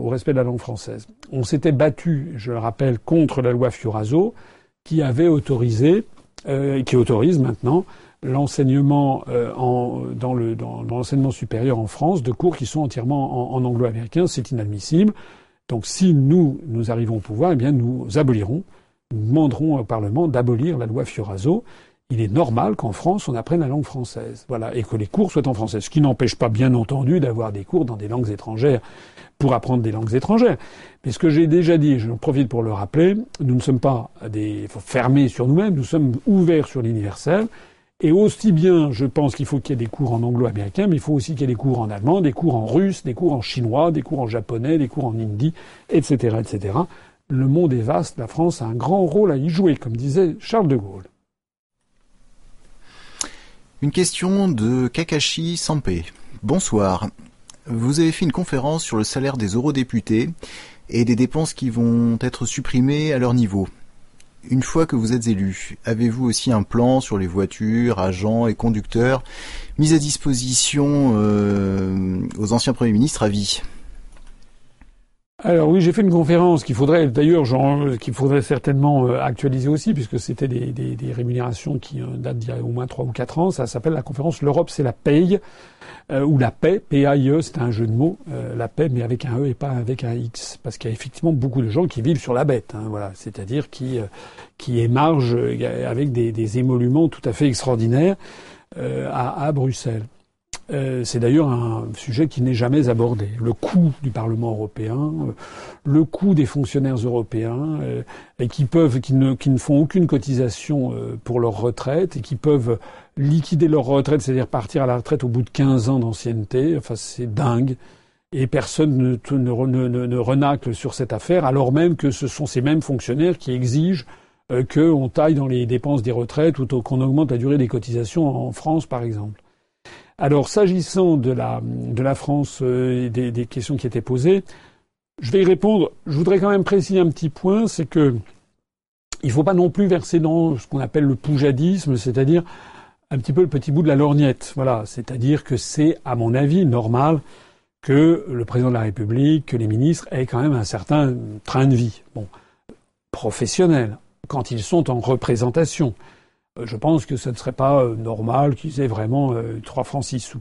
au respect de la langue française. On s'était battu, je le rappelle, contre la loi Fioraso qui avait autorisé, euh, qui autorise maintenant l'enseignement euh, dans, le, dans l'enseignement supérieur en France de cours qui sont entièrement en, anglo-américain. C'est inadmissible. Donc si nous, nous arrivons au pouvoir, eh bien nous abolirons, nous demanderons au Parlement d'abolir la loi Fioraso. Il est normal qu'en France, on apprenne la langue française. Voilà. Et que les cours soient en français. Ce qui n'empêche pas, bien entendu, d'avoir des cours dans des langues étrangères pour apprendre des langues étrangères. Mais ce que j'ai déjà dit, je profite pour le rappeler, nous ne sommes pas fermés sur nous-mêmes, nous sommes ouverts sur l'universel. Et aussi bien, je pense qu'il faut qu'il y ait des cours en anglo-américain, mais il faut aussi qu'il y ait des cours en allemand, des cours en russe, des cours en chinois, des cours en japonais, des cours en hindi, etc., etc. Le monde est vaste, la France a un grand rôle à y jouer, comme disait Charles de Gaulle. Une question de Kakashi Sampé. Bonsoir. Vous avez fait une conférence sur le salaire des eurodéputés et des dépenses qui vont être supprimées à leur niveau. Une fois que vous êtes élu, avez-vous aussi un plan sur les voitures, agents et conducteurs mis à disposition euh, aux anciens premiers ministres à vie? Alors oui, j'ai fait une conférence qu'il faudrait d'ailleurs qu'il faudrait certainement euh, actualiser aussi puisque c'était des, rémunérations qui euh, datent d'il y a au moins trois ou quatre ans. Ça s'appelle la conférence L'Europe c'est la paye euh, ou la paix, P-A-I-E, c'est un jeu de mots, la paix mais avec un E et pas avec un X parce qu'il y a effectivement beaucoup de gens qui vivent sur la bête, hein, voilà, c'est-à-dire qui qui émargent avec des, émoluments tout à fait extraordinaires à Bruxelles. Euh, c'est d'ailleurs un sujet qui n'est jamais abordé. Le coût du Parlement européen, euh, le coût des fonctionnaires européens, euh, et qui peuvent, qui ne, font aucune cotisation pour leur retraite et qui peuvent liquider leur retraite, c'est-à-dire partir à la retraite au bout de 15 ans d'ancienneté. Enfin, c'est dingue. Et personne ne, ne, ne, ne, renacle sur cette affaire, alors même que ce sont ces mêmes fonctionnaires qui exigent qu'on taille dans les dépenses des retraites ou qu'on augmente la durée des cotisations en France, par exemple. Alors, s'agissant de la, France euh, et des, des, questions qui étaient posées, je vais y répondre. Je voudrais quand même préciser un petit point, c'est que il ne faut pas non plus verser dans ce qu'on appelle le poujadisme, c'est-à-dire un petit peu le petit bout de la lorgnette. Voilà, c'est-à-dire que c'est, à mon avis, normal que le président de la République, que les ministres aient quand même un certain train de vie, bon, professionnel, quand ils sont en représentation. Euh, je pense que ce ne serait pas euh, normal qu'ils aient vraiment euh, trois francs six sous.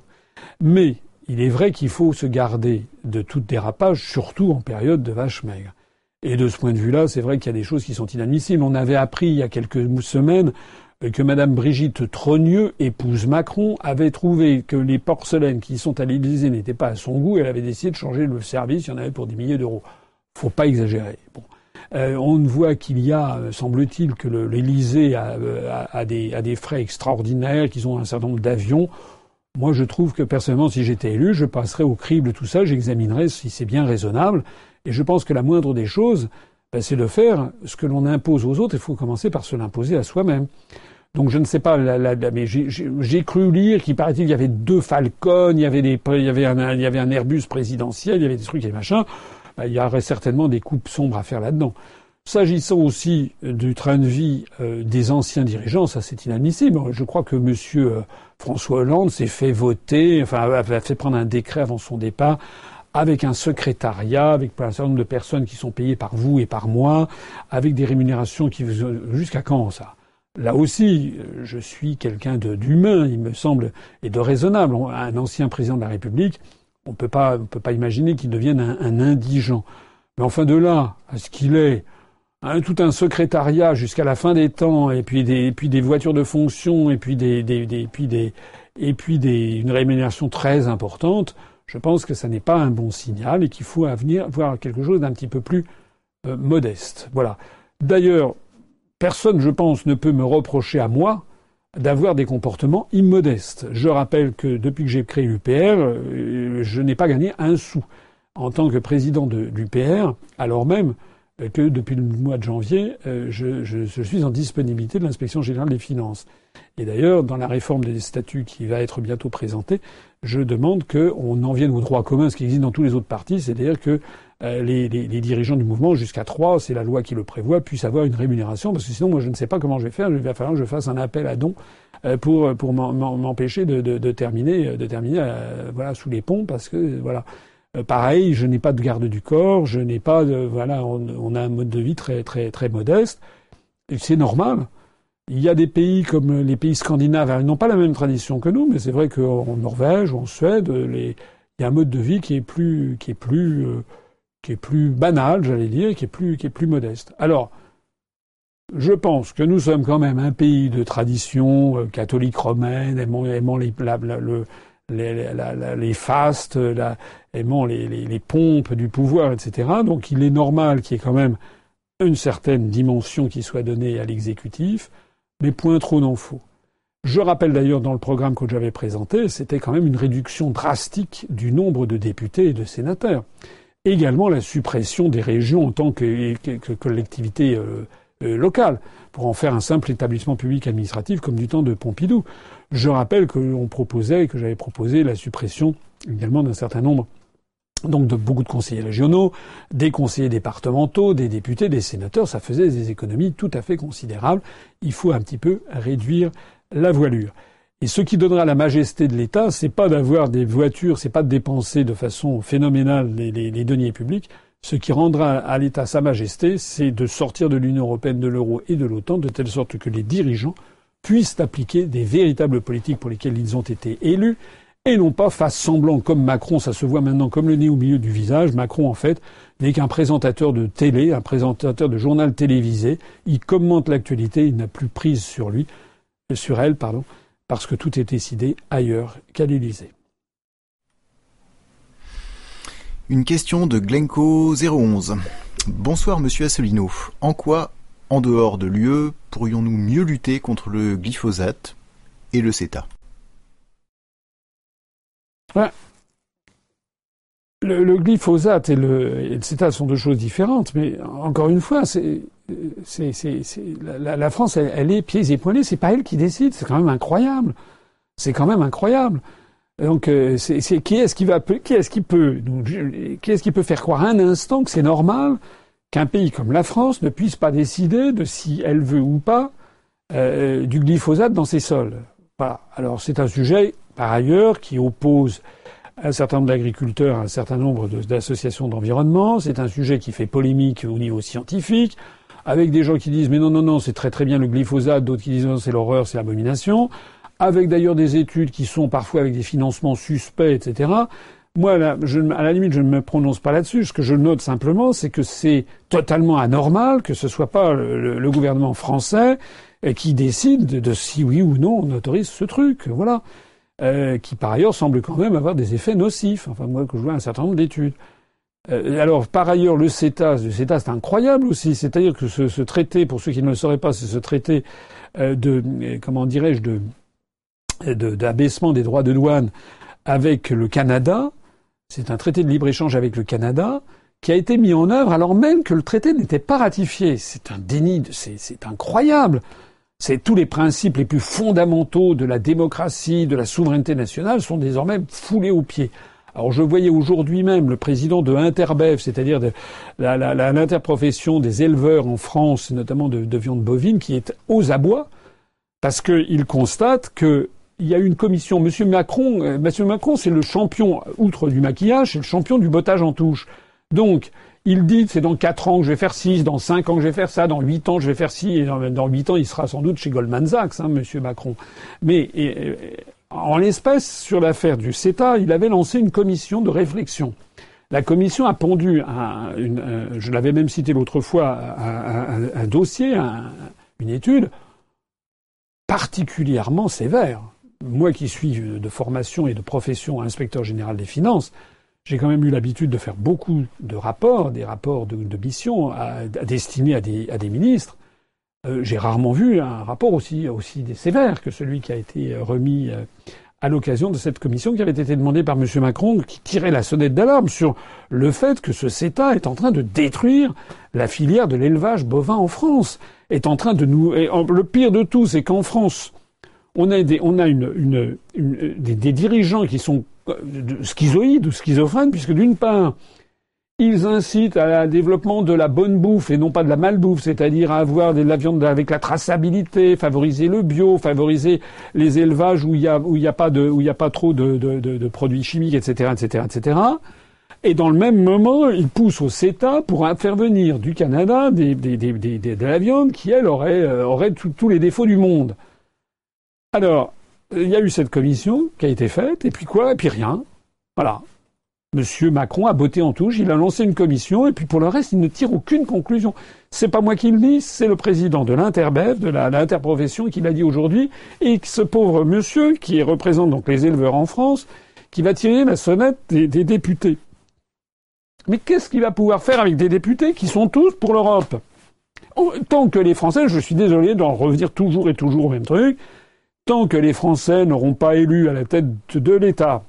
Mais il est vrai qu'il faut se garder de tout dérapage, surtout en période de vache maigre. Et de ce point de vue-là, c'est vrai qu'il y a des choses qui sont inadmissibles. On avait appris il y a quelques semaines que Madame Brigitte Trogneux, épouse Macron, avait trouvé que les porcelaines qui sont à l'Élysée n'étaient pas à son goût. Elle avait décidé de changer le service. Il y en avait pour des milliers d'euros. Faut pas exagérer. Bon. Euh, on voit qu'il y a, euh, semble-t-il, que l'Élysée euh, a, des, frais extraordinaires, qu'ils ont un certain nombre d'avions. Moi, je trouve que personnellement, si j'étais élu, je passerais au crible tout ça, j'examinerais si c'est bien raisonnable. Et je pense que la moindre des choses, ben, c'est de faire ce que l'on impose aux autres. Il faut commencer par se l'imposer à soi-même. Donc je ne sais pas, mais j'ai cru lire qu'il paraît-il qu'il y avait deux Falcons, il y avait, des, il, y avait un, il y avait un Airbus présidentiel, il y avait des trucs et des machins. Bah, il y aurait certainement des coupes sombres à faire là-dedans. S'agissant aussi du train de vie euh, des anciens dirigeants, ça c'est inadmissible. Je crois que Monsieur euh, François Hollande s'est fait voter, enfin a fait prendre un décret avant son départ avec un secrétariat, avec un certain nombre de personnes qui sont payées par vous et par moi, avec des rémunérations qui jusqu'à quand ça? Là aussi, je suis quelqu'un d'humain, il me semble, et de raisonnable. Un ancien président de la République, on on peut pas imaginer qu'il devienne un, indigent. Mais enfin, de là à ce qu'il est tout un secrétariat jusqu'à la fin des temps, et puis des, voitures de fonction, et puis une rémunération très importante, je pense que ça n'est pas un bon signal et qu'il faut à venir voir quelque chose d'un petit peu plus euh, modeste. Voilà. D'ailleurs, personne, je pense, ne peut me reprocher à moi d'avoir des comportements immodestes. Je rappelle que depuis que j'ai créé l'UPR, euh, je n'ai pas gagné un sou en tant que président de l'UPR, alors même que depuis le mois de janvier, euh, je, suis en disponibilité de l'inspection générale des finances. Et d'ailleurs, dans la réforme des statuts qui va être bientôt présentée, je demande qu'on en vienne au droit commun, ce qui existe dans tous les autres partis, c'est-à-dire que euh, les, les, les, dirigeants du mouvement, jusqu'à trois, c'est la loi qui le prévoit, puissent avoir une rémunération, parce que sinon, moi, je ne sais pas comment je vais faire. Il va falloir que je fasse un appel à dons euh, pour pour m'empêcher de, de, de, terminer de terminer voilà sous les ponts, parce que voilà. Euh, pareil, je n'ai pas de garde du corps, je n'ai pas de voilà, on, a un mode de vie très très très modeste. C'est normal. Il y a des pays comme les pays scandinaves, ils n'ont pas la même tradition que nous, mais c'est vrai qu'en Norvège ou en Suède, il y a un mode de vie qui est plus qui est plus euh, qui est plus banal, j'allais dire, qui est plus qui est plus modeste. Alors, je pense que nous sommes quand même un pays de tradition euh, catholique romaine, aimant, aimant les, le, les, fastes, la, les, les, pompes du pouvoir, etc. Donc il est normal qu'il y ait quand même une certaine dimension qui soit donnée à l'exécutif, mais point trop n'en faut. Je rappelle d'ailleurs dans le programme que j'avais présenté, c'était quand même une réduction drastique du nombre de députés et de sénateurs. Également la suppression des régions en tant que, collectivité euh, euh, locale, pour en faire un simple établissement public administratif comme du temps de Pompidou. Je rappelle que l'on proposait, que j'avais proposé la suppression également d'un certain nombre donc de beaucoup de conseillers régionaux, des conseillers départementaux, des députés, des sénateurs, ça faisait des économies tout à fait considérables. Il faut un petit peu réduire la voilure. Et ce qui donnera la majesté de l'État, c'est pas d'avoir des voitures, c'est pas de dépenser de façon phénoménale les, les deniers publics. Ce qui rendra à l'État sa majesté, c'est de sortir de l'Union européenne, de l'euro et de l'OTAN, de telle sorte que les dirigeants puissent appliquer des véritables politiques pour lesquelles ils ont été élus, et non pas face semblant comme Macron, ça se voit maintenant comme le nez au milieu du visage. Macron, en fait, n'est qu'un présentateur de télé, un présentateur de journal télévisé. Il commente l'actualité, il n'a plus prise sur lui, sur elle, pardon, parce que tout est décidé ailleurs qu'à l'Élysée. Une question de Glenco 011. Bonsoir Monsieur Asselineau. En quoi en dehors de l'UE, pourrions-nous mieux lutter contre le glyphosate et le CETA le, glyphosate et le, CETA sont deux choses différentes, mais encore une fois, la, France, elle, est pieds et poings c'est pas elle qui décide, c'est quand même incroyable. C'est quand même incroyable. Donc, euh, c'est, qui est-ce qui va, qui est-ce qui peut, qui est-ce qui peut faire croire un instant que c'est normal qu'un pays comme la France ne puisse pas décider de si elle veut ou pas euh, du glyphosate dans ses sols? Alors c'est un sujet, par ailleurs, qui oppose un certain nombre d'agriculteurs, un certain nombre d'associations d'environnement. C'est un sujet qui fait polémique au niveau scientifique, avec des gens qui disent mais non non non c'est très très bien le glyphosate, d'autres qui disent non c'est l'horreur, c'est l'abomination, avec d'ailleurs des études qui sont parfois avec des financements suspects, etc. Moi, là, je, à la limite, je ne me prononce pas là-dessus. Ce que je note simplement, c'est que c'est totalement anormal que ce soit pas le, gouvernement français euh, qui décide de, si oui ou non on autorise ce truc. Voilà. Euh, qui par ailleurs semble quand même avoir des effets nocifs. Enfin, moi, que je vois un certain nombre d'études. Euh, alors, par ailleurs, le CETA, le CETA, c'est incroyable aussi. C'est-à-dire que ce, ce, traité, pour ceux qui ne le sauraient pas, c'est ce traité euh, de, comment dirais-je, de d'abaissement des droits de douane avec le Canada, c'est un traité de libre-échange avec le Canada qui a été mis en œuvre alors même que le traité n'était pas ratifié. C'est un déni, c'est incroyable. C'est tous les principes les plus fondamentaux de la démocratie, de la souveraineté nationale sont désormais foulés aux pieds. Alors je voyais aujourd'hui même le président de Interbev, c'est-à-dire l'interprofession des éleveurs en France, notamment de, de, viande bovine, qui est aux abois, parce qu'il constate que il y a une commission. Monsieur Macron, euh, Monsieur Macron, c'est le champion, outre du maquillage, c'est le champion du bottage en touche. Donc, il dit c'est dans quatre ans que je vais faire ci, dans cinq ans que je vais faire ça, dans huit ans je vais faire ci, et dans huit ans il sera sans doute chez Goldman Sachs, hein, Monsieur Macron. Mais en l'espèce, sur l'affaire du CETA, il avait lancé une commission de réflexion. La commission a pondu, je l'avais même cité l'autre fois, un dossier, une étude particulièrement sévère moi qui suis de formation et de profession inspecteur général des finances, j'ai quand même eu l'habitude de faire beaucoup de rapports, des rapports de, mission destinés à des, ministres. Euh, j'ai rarement vu un rapport aussi, sévère que celui qui a été remis euh, à l'occasion de cette commission qui avait été demandée par M. Macron, qui tirait la sonnette d'alarme sur le fait que ce CETA est en train de détruire la filière de l'élevage bovin en France, le pire de tout, c'est qu'en France, on a, des, dirigeants qui sont euh, schizoïdes ou schizophrènes, puisque d'une part, ils incitent à un développement de la bonne bouffe et non pas de la malbouffe, c'est-à-dire à avoir de la viande avec la traçabilité, favoriser le bio, favoriser les élevages où il y a, a pas pas trop de, produits chimiques, etc., etc., etc. Et dans le même moment, ils poussent au CETA pour faire venir du Canada de la viande qui, elle, aurait, euh, aurait tous les défauts du monde. Alors, il y a eu cette commission qui a été faite, et puis quoi Et puis rien. Voilà. Monsieur Macron a botté en touche, il a lancé une commission, et puis pour le reste, il ne tire aucune conclusion. C'est pas moi qui le dis, c'est le président de l'Interbev, de l'interprofession, qui l'a dit aujourd'hui, et ce pauvre monsieur, qui représente donc les éleveurs en France, qui va tirer la sonnette des, des députés. Mais qu'est-ce qu'il va pouvoir faire avec des députés qui sont tous pour l'Europe? Tant que les Français, je suis désolé d'en revenir toujours et toujours au même truc, tant que les Français n'auront pas élu à la tête de l'État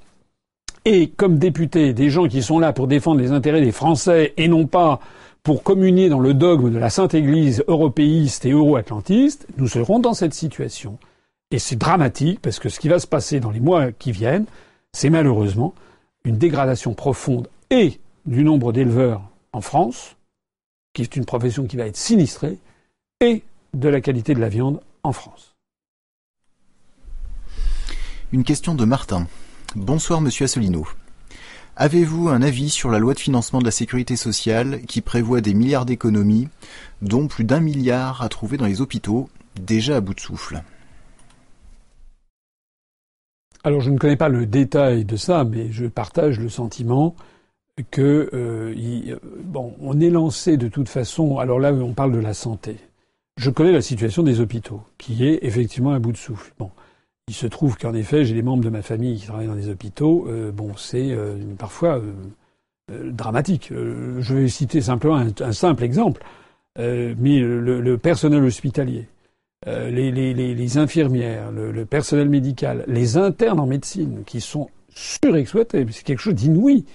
et comme députés des gens qui sont là pour défendre les intérêts des Français et non pas pour communier dans le dogme de la Sainte Église européiste et euro-atlantiste, nous serons dans cette situation. Et c'est dramatique parce que ce qui va se passer dans les mois qui viennent, c'est malheureusement une dégradation profonde et du nombre d'éleveurs en France, qui est une profession qui va être sinistrée, et de la qualité de la viande en France. Une question de Martin. Bonsoir Monsieur Asselineau. Avez-vous un avis sur la loi de financement de la sécurité sociale qui prévoit des milliards d'économies, dont plus d'un milliard à trouver dans les hôpitaux, déjà à bout de souffle? Alors je ne connais pas le détail de ça, mais je partage le sentiment que euh, bon, on est lancé de toute façon. Alors là, on parle de la santé. Je connais la situation des hôpitaux, qui est effectivement à bout de souffle. Bon, il se trouve qu'en effet, j'ai des membres de ma famille qui travaillent dans des hôpitaux. Euh, bon, c'est euh, parfois euh, dramatique. je vais citer simplement un, simple exemple. mais le, personnel hospitalier, les, les, les, infirmières, le, personnel médical, les internes en médecine qui sont surexploités, c'est quelque chose d'inouï,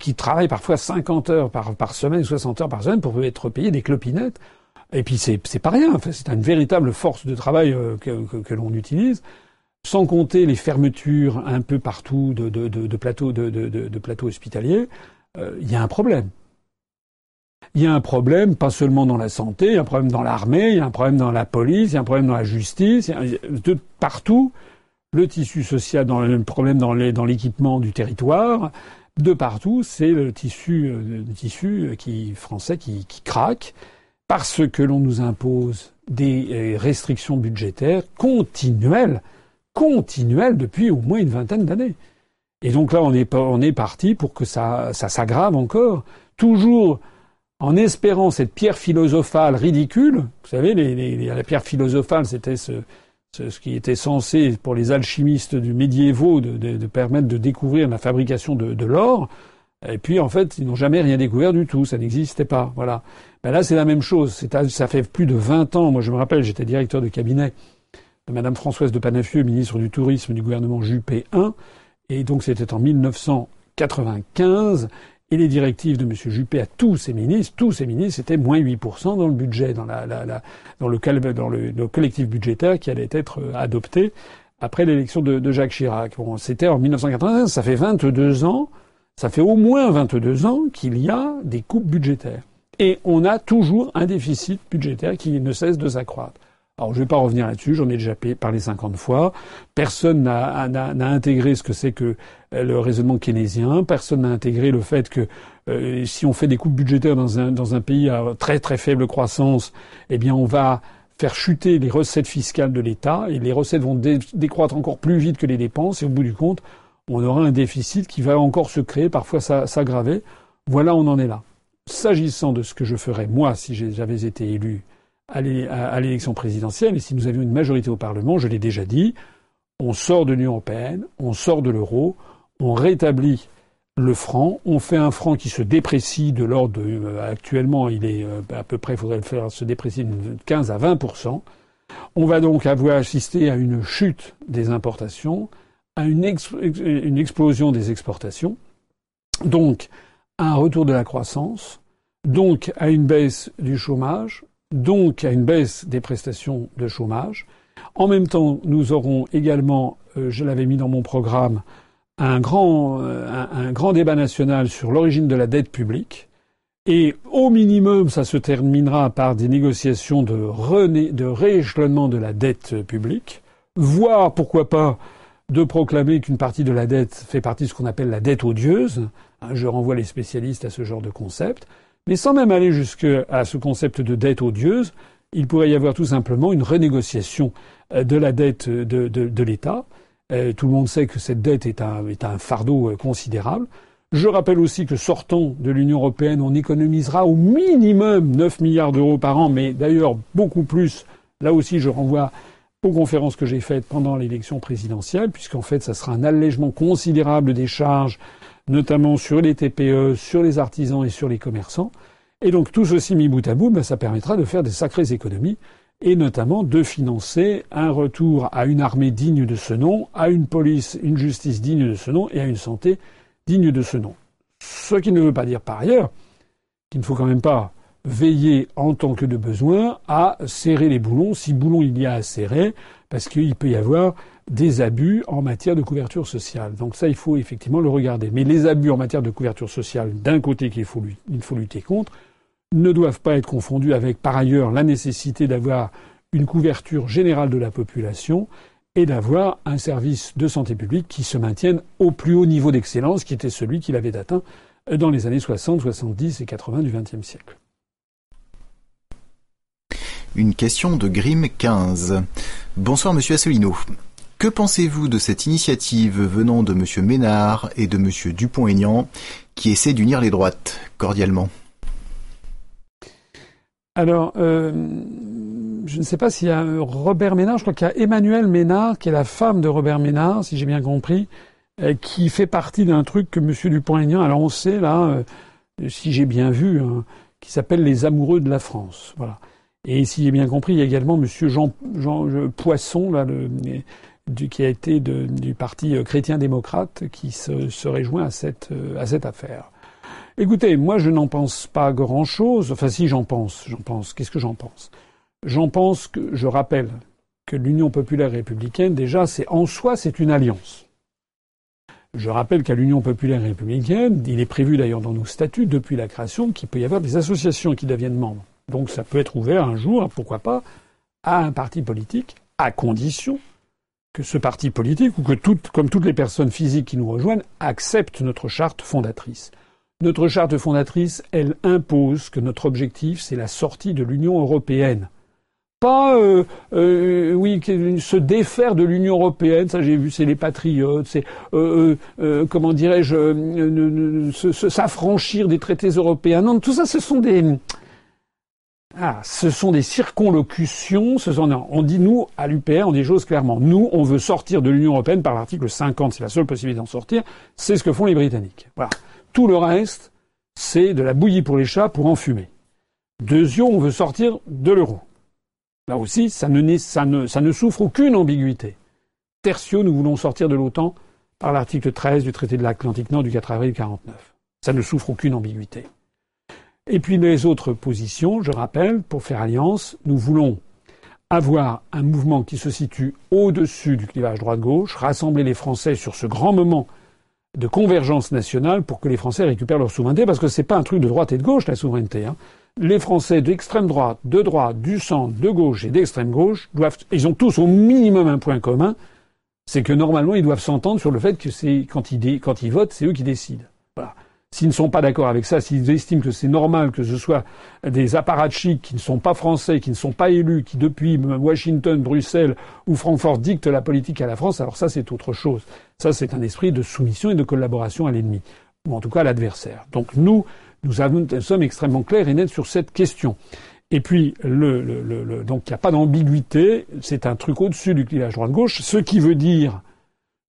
qui travaillent parfois 50 heures par, par semaine, 60 heures par semaine pour être payés des clopinettes. Et puis c'est pas rien, c'est une véritable force de travail que, que l'on utilise sans compter les fermetures un peu partout de, plateaux, hospitaliers, euh, il y a un problème. Il y a un problème, pas seulement dans la santé, il y a un problème dans l'armée, il y a un problème dans la police, il y a un problème dans la justice, de partout, le tissu social, dans le problème dans l'équipement du territoire, de partout, c'est le tissu, euh, français qui, qui craque parce que l'on nous impose des euh, restrictions budgétaires continuelles continuelle depuis au moins une vingtaine d'années. Et donc là, on est, on est parti pour que ça, ça s'aggrave encore, toujours en espérant cette pierre philosophale ridicule. Vous savez, la pierre philosophale, c'était ce, qui était censé, pour les alchimistes du médiévaux, de, permettre de découvrir la fabrication de, l'or. Et puis, en fait, ils n'ont jamais rien découvert du tout. Ça n'existait pas. Voilà. Ben là, c'est la même chose. Ça fait plus de 20 ans. Moi, je me rappelle, j'étais directeur de cabinet Madame Françoise de Panafieux, ministre du Tourisme du gouvernement Juppé I, et donc c'était en 1995, et les directives de M. Juppé à tous ses ministres, tous ses ministres, c'était moins 8% dans le budget, dans, la, dans, le, dans le, le, collectif budgétaire qui allait être euh, adopté après l'élection de, de, Jacques Chirac. Bon, c'était en 1995, ça fait 22 ans Ça fait au moins 22 ans qu'il y a des coupes budgétaires. Et on a toujours un déficit budgétaire qui ne cesse de s'accroître. Alors je ne vais pas revenir là-dessus, j'en ai déjà parlé 50 fois. Personne n'a intégré ce que c'est que euh, le raisonnement keynésien. Personne n'a intégré le fait que euh, si on fait des coupes budgétaires dans un, pays à très très faible croissance, eh bien on va faire chuter les recettes fiscales de l'État et les recettes vont décroître encore plus vite que les dépenses et au bout du compte, on aura un déficit qui va encore se créer, parfois s'aggraver. Voilà, on en est là. S'agissant de ce que je ferais moi si j'avais été élu à l'élection présidentielle et si nous avions une majorité au Parlement, je l'ai déjà dit, on sort de l'Union européenne, on sort de l'euro, on rétablit le franc, on fait un franc qui se déprécie de l'ordre euh, actuellement il est euh, à peu près, il faudrait le faire se déprécier de 15 à 20% On va donc avoir assisté à une chute des importations, à une explosion des exportations, donc à un retour de la croissance, donc à une baisse du chômage, donc à une baisse des prestations de chômage. En même temps, nous aurons également, euh, je l'avais mis dans mon programme, un grand, euh, un, grand débat national sur l'origine de la dette publique. Et au minimum, ça se terminera par des négociations de, de rééchelonnement de la dette publique, voire, pourquoi pas, de proclamer qu'une partie de la dette fait partie de ce qu'on appelle la dette odieuse. Je renvoie les spécialistes à ce genre de concept. Mais sans même aller jusqu'à ce concept de dette odieuse, il pourrait y avoir tout simplement une renégociation euh, de la dette de, l'État euh, tout le monde sait que cette dette est un, est un fardeau euh, considérable. Je rappelle aussi que sortant de l'Union européenne, on économisera au minimum 9 milliards d'euros par an, mais d'ailleurs beaucoup plus. Là aussi, je renvoie aux conférences que j'ai faites pendant l'élection présidentielle, puisqu'en fait, ça sera un allègement considérable des charges, notamment sur les TPE, sur les artisans et sur les commerçants. Et donc tout ceci mis bout à bout, ben, ça permettra de faire des sacrées économies et notamment de financer un retour à une armée digne de ce nom, à une police, une justice digne de ce nom et à une santé digne de ce nom. Ce qui ne veut pas dire par ailleurs qu'il ne faut quand même pas veiller en tant que de besoin à serrer les boulons, si boulons il y a à serrer, parce qu'il peut y avoir des abus en matière de couverture sociale. Donc ça, il faut effectivement le regarder. Mais les abus en matière de couverture sociale, d'un côté qu'il faut, lutter contre, ne doivent pas être confondus avec par ailleurs la nécessité d'avoir une couverture générale de la population et d'avoir un service de santé publique qui se maintienne au plus haut niveau d'excellence qui était celui qu'il avait atteint dans les années 60, 70 et 80 du XXe siècle. Une question de Grimm 15. Bonsoir Monsieur Asselineau. Que pensez-vous de cette initiative venant de Monsieur Ménard et de Monsieur Dupont-Aignan qui essaient d'unir les droites Cordialement? Alors, euh, je ne sais pas s'il y a Robert Ménard, je crois qu'il y a Emmanuel Ménard, qui est la femme de Robert Ménard, si j'ai bien compris, euh, qui fait partie d'un truc que M. Dupont-Aignan, on sait là, euh, si j'ai bien vu, hein, qui s'appelle Les Amoureux de la France. Voilà. Et si j'ai bien compris, il y a également M. Jean, Jean Poisson, là, le, du, qui a été du parti chrétien-démocrate, qui se, se réjoint à cette, à cette affaire. Écoutez, moi je n'en pense pas grand-chose. Enfin si j'en pense, j'en pense. Qu'est-ce que j'en pense? J'en pense que je rappelle que l'Union populaire républicaine, déjà, c'est en soi, c'est une alliance. Je rappelle qu'à l'Union populaire républicaine, il est prévu d'ailleurs dans nos statuts depuis la création qu'il peut y avoir des associations qui deviennent membres. Donc ça peut être ouvert un jour, pourquoi pas, à un parti politique, à condition que ce parti politique, ou que comme toutes les personnes physiques qui nous rejoignent, acceptent notre charte fondatrice. Notre charte fondatrice, elle impose que notre objectif, c'est la sortie de l'Union européenne. Pas, euh, euh, oui, se défaire de l'Union européenne, ça j'ai vu, c'est les patriotes, c'est, euh, comment dirais-je, s'affranchir des traités européens. Non, tout ça, ce sont des, ah, ce sont des circonlocutions. Ce sont, on dit nous à l'UPR, on dit choses clairement. Nous, on veut sortir de l'Union européenne par l'article 50. C'est la seule possibilité d'en sortir. C'est ce que font les Britanniques. Voilà. Tout le reste, c'est de la bouillie pour les chats pour enfumer. Deuxièmement, on veut sortir de l'euro. Là aussi, ça ne, ça, ça ne souffre aucune ambiguïté. Tertio, nous voulons sortir de l'OTAN par l'article 13 du traité de l'Atlantique Nord du 4 avril 49. Ça ne souffre aucune ambiguïté. Et puis les autres positions, je rappelle, pour faire alliance, nous voulons avoir un mouvement qui se situe au-dessus du clivage droite-gauche, rassembler les Français sur ce grand moment de convergence nationale pour que les Français récupèrent leur souveraineté, parce que c'est pas un truc de droite et de gauche, la souveraineté. Hein. Les Français d'extrême droite, de droite, du centre, de gauche et d'extrême gauche doivent, ils ont tous au minimum un point commun, c'est que normalement ils doivent s'entendre sur le fait que c'est quand ils, votent, c'est eux qui décident. S'ils ne sont pas d'accord avec ça, s'ils estiment que c'est normal que ce soit des apparatchiks qui ne sont pas français, qui ne sont pas élus, qui depuis Washington, Bruxelles ou Francfort dictent la politique à la France, alors ça c'est autre chose. Ça c'est un esprit de soumission et de collaboration à l'ennemi, ou en tout cas à l'adversaire. Donc nous, nous, sommes extrêmement clairs et nets sur cette question. Et puis, le, le, donc il n'y a pas d'ambiguïté, c'est un truc au-dessus du clivage droite-gauche, ce qui veut dire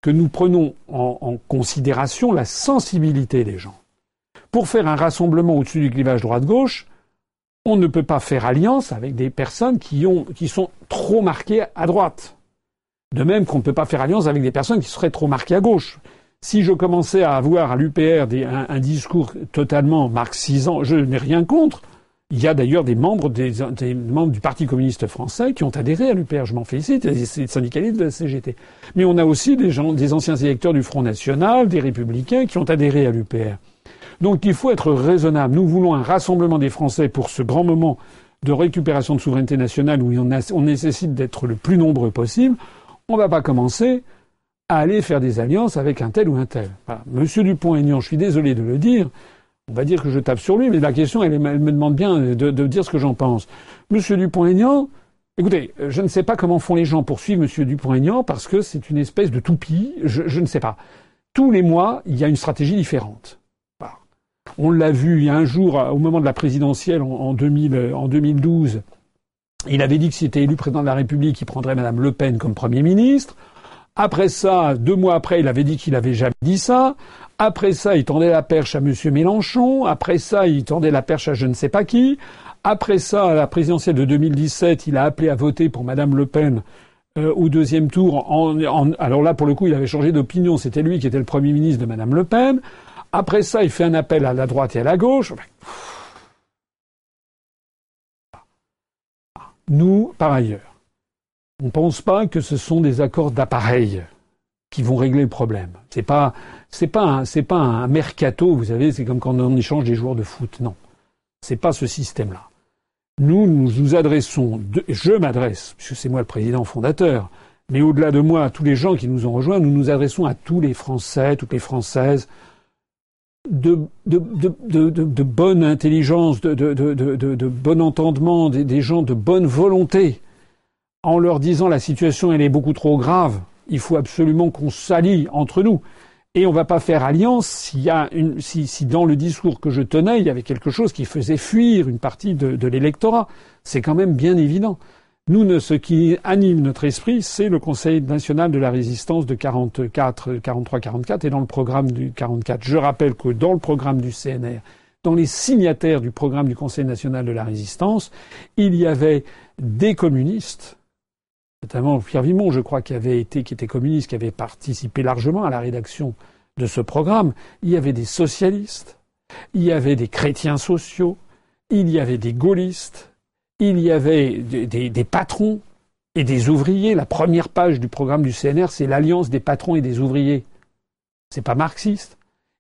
que nous prenons en considération la sensibilité des gens pour faire un rassemblement au-dessus du clivage droite-gauche, on ne peut pas faire alliance avec des personnes qui, ont, qui sont trop marquées à droite. De même qu'on ne peut pas faire alliance avec des personnes qui seraient trop marquées à gauche. Si je commençais à avoir à l'UPR un, discours totalement marxisant, je n'ai rien contre. Il y a d'ailleurs des membres, du Parti communiste français qui ont adhéré à l'UPR. Je m'en félicite, des syndicalistes de la CGT. Mais on a aussi des anciens électeurs du Front National, des Républicains qui ont adhéré à l'UPR. Donc il faut être raisonnable. Nous voulons un rassemblement des Français pour ce grand moment de récupération de souveraineté nationale où on, nécessite d'être le plus nombreux possible. On ne va pas commencer à aller faire des alliances avec un tel ou un tel. Monsieur Dupont-Aignan, je suis désolé de le dire, on va dire que je tape sur lui, mais la question, elle, me demande bien de, dire ce que j'en pense. Monsieur Dupont-Aignan, écoutez, je ne sais pas comment font les gens pour suivre Monsieur Dupont-Aignan parce que c'est une espèce de toupie. Je, ne sais pas. Tous les mois, il y a une stratégie différente. On l'a vu il y a un jour, au moment de la présidentielle en, 2012, euh, il avait dit que s'il était élu président de la République, il prendrait Madame Le Pen comme Premier ministre. Après ça, deux mois après, il avait dit qu'il avait jamais dit ça. Après ça, il tendait la perche à M. Mélenchon. Après ça, il tendait la perche à je ne sais pas qui. Après ça, à la présidentielle de 2017, il a appelé à voter pour Madame Le Pen euh, au deuxième tour. alors là, pour le coup, il avait changé d'opinion. C'était lui qui était le Premier ministre de Madame Le Pen. Après ça, il fait un appel à la droite et à la gauche. Nous, par ailleurs, on ne pense pas que ce sont des accords d'appareil qui vont régler le problème. C'est pas, c'est pas, c'est pas un mercato, vous savez, c'est comme quand on échange des joueurs de foot. Non, c'est pas ce système-là. Nous, nous nous adressons, je m'adresse, puisque c'est moi le président fondateur, mais au-delà de moi, à tous les gens qui nous ont rejoints, nous nous adressons à tous les Français, toutes les Françaises, de, de, de, de, bonne intelligence, de, bon entendement, des, gens de bonne volonté, en leur disant la situation elle est beaucoup trop grave, il faut absolument qu'on s'allie entre nous. Et on ne va pas faire alliance s'il y a si, si, dans le discours que je tenais, il y avait quelque chose qui faisait fuir une partie de l'électorat. C'est quand même bien évident. Nous, ce qui anime notre esprit, c'est le Conseil national de la résistance de 44, 43, 44 et dans le programme du 44. Je rappelle que dans le programme du CNR, dans les signataires du programme du Conseil national de la résistance, il y avait des communistes, notamment Pierre Vimon, je crois, qui avait été, qui était communiste, qui avait participé largement à la rédaction de ce programme. Il y avait des socialistes, il y avait des chrétiens sociaux, il y avait des gaullistes, il y avait des, patrons et des ouvriers. La première page du programme du CNR, c'est l'alliance des patrons et des ouvriers. C'est pas marxiste.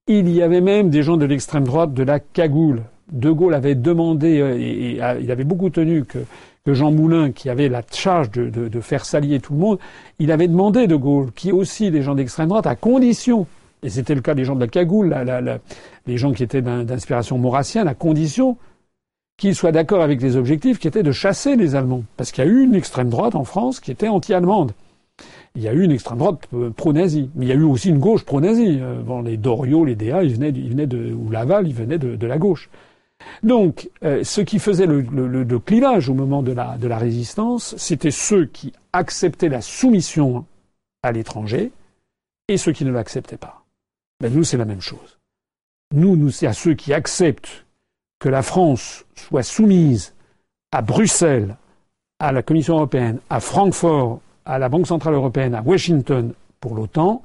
Il y avait même des gens de l'extrême droite de la cagoule. De Gaulle avait demandé, euh, et, il avait beaucoup tenu que, Jean Moulin, qui avait la charge de, faire s'allier tout le monde, il avait demandé de Gaulle, qui aussi des gens d'extrême droite, à condition, et c'était le cas des gens de la cagoule, les gens qui étaient d'inspiration maurassienne, à condition qu'il soit d'accord avec les objectifs qui étaient de chasser les Allemands. Parce qu'il y a eu une extrême droite en France qui était anti-allemande. Il y a eu une extrême droite euh, pro-nazie, mais il y a eu aussi une gauche pro-nazie. Euh, bon, les Doriot, les DA, ils venaient, ils venaient de, ou Laval, ils venaient de, de la gauche. Donc, euh, ce qui faisait le, le, clivage au moment de la, de la résistance, c'était ceux qui acceptaient la soumission à l'étranger et ceux qui ne l'acceptaient pas. Ben, nous, c'est la même chose. Nous, nous, c'est à ceux qui acceptent que la France soit soumise à Bruxelles, à la Commission européenne, à Francfort, à la Banque centrale européenne, à Washington pour l'OTAN,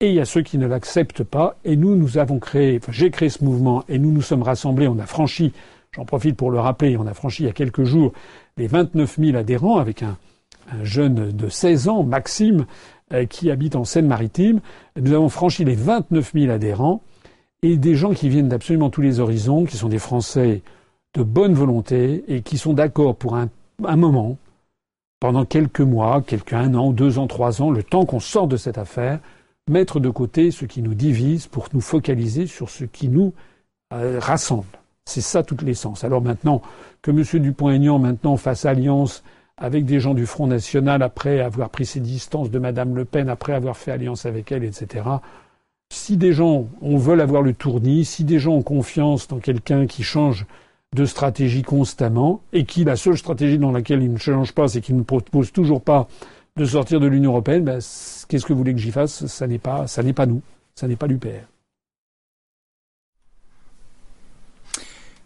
et il y a ceux qui ne l'acceptent pas. Et nous, nous avons créé, j'ai créé ce mouvement, et nous nous sommes rassemblés, on a franchi, j'en profite pour le rappeler, on a franchi il y a quelques jours les 29 000 adhérents avec un, un jeune de 16 ans, Maxime, qui habitent en Seine-Maritime. Nous avons franchi les 29 000 adhérents et des gens qui viennent d'absolument tous les horizons, qui sont des Français de bonne volonté et qui sont d'accord pour un, moment, pendant quelques mois, quelques un an, deux ans, trois ans, le temps qu'on sort de cette affaire, mettre de côté ce qui nous divise pour nous focaliser sur ce qui nous euh, rassemble. C'est ça toute l'essence. Alors maintenant que M. Dupont-Aignan maintenant fasse alliance avec des gens du Front National après avoir pris ses distances de Mme Le Pen, après avoir fait alliance avec elle, etc. Si des gens on veut avoir le tournis, si des gens ont confiance dans quelqu'un qui change de stratégie constamment et qui la seule stratégie dans laquelle il ne change pas, c'est qu'il ne propose toujours pas de sortir de l'Union européenne, ben, qu'est-ce que vous voulez que j'y fasse? Ça n'est pas, ça n'est pas nous, ça n'est pas l'UPR.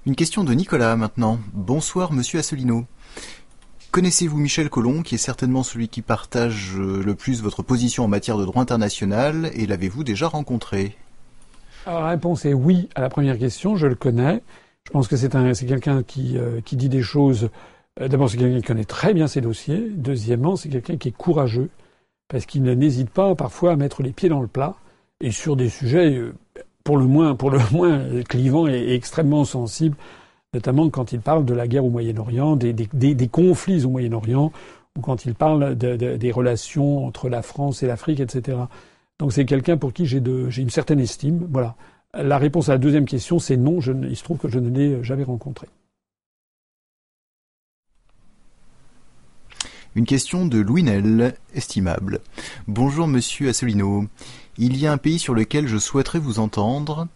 Une question de Nicolas maintenant. Bonsoir Monsieur Asselineau. Connaissez-vous Michel Collomb, qui est certainement celui qui partage euh, le plus votre position en matière de droit international, et l'avez-vous déjà rencontré? Alors, La réponse est oui à la première question, je le connais. Je pense que c'est quelqu'un qui, euh, qui dit des choses euh, d'abord, c'est quelqu'un qui connaît très bien ses dossiers. Deuxièmement, c'est quelqu'un qui est courageux, parce qu'il n'hésite pas parfois à mettre les pieds dans le plat, et sur des sujets pour le moins, pour le moins clivants et, extrêmement sensibles, notamment quand il parle de la guerre au Moyen-Orient, des, conflits au Moyen-Orient, ou quand il parle de, de, des relations entre la France et l'Afrique, etc. Donc c'est quelqu'un pour qui j'ai une certaine estime. Voilà. La réponse à la deuxième question, c'est non. Il se trouve que je ne l'ai jamais rencontré. Une question de Louis Nel, estimable. Bonjour monsieur Asselineau. Il y a un pays sur lequel je souhaiterais vous entendre.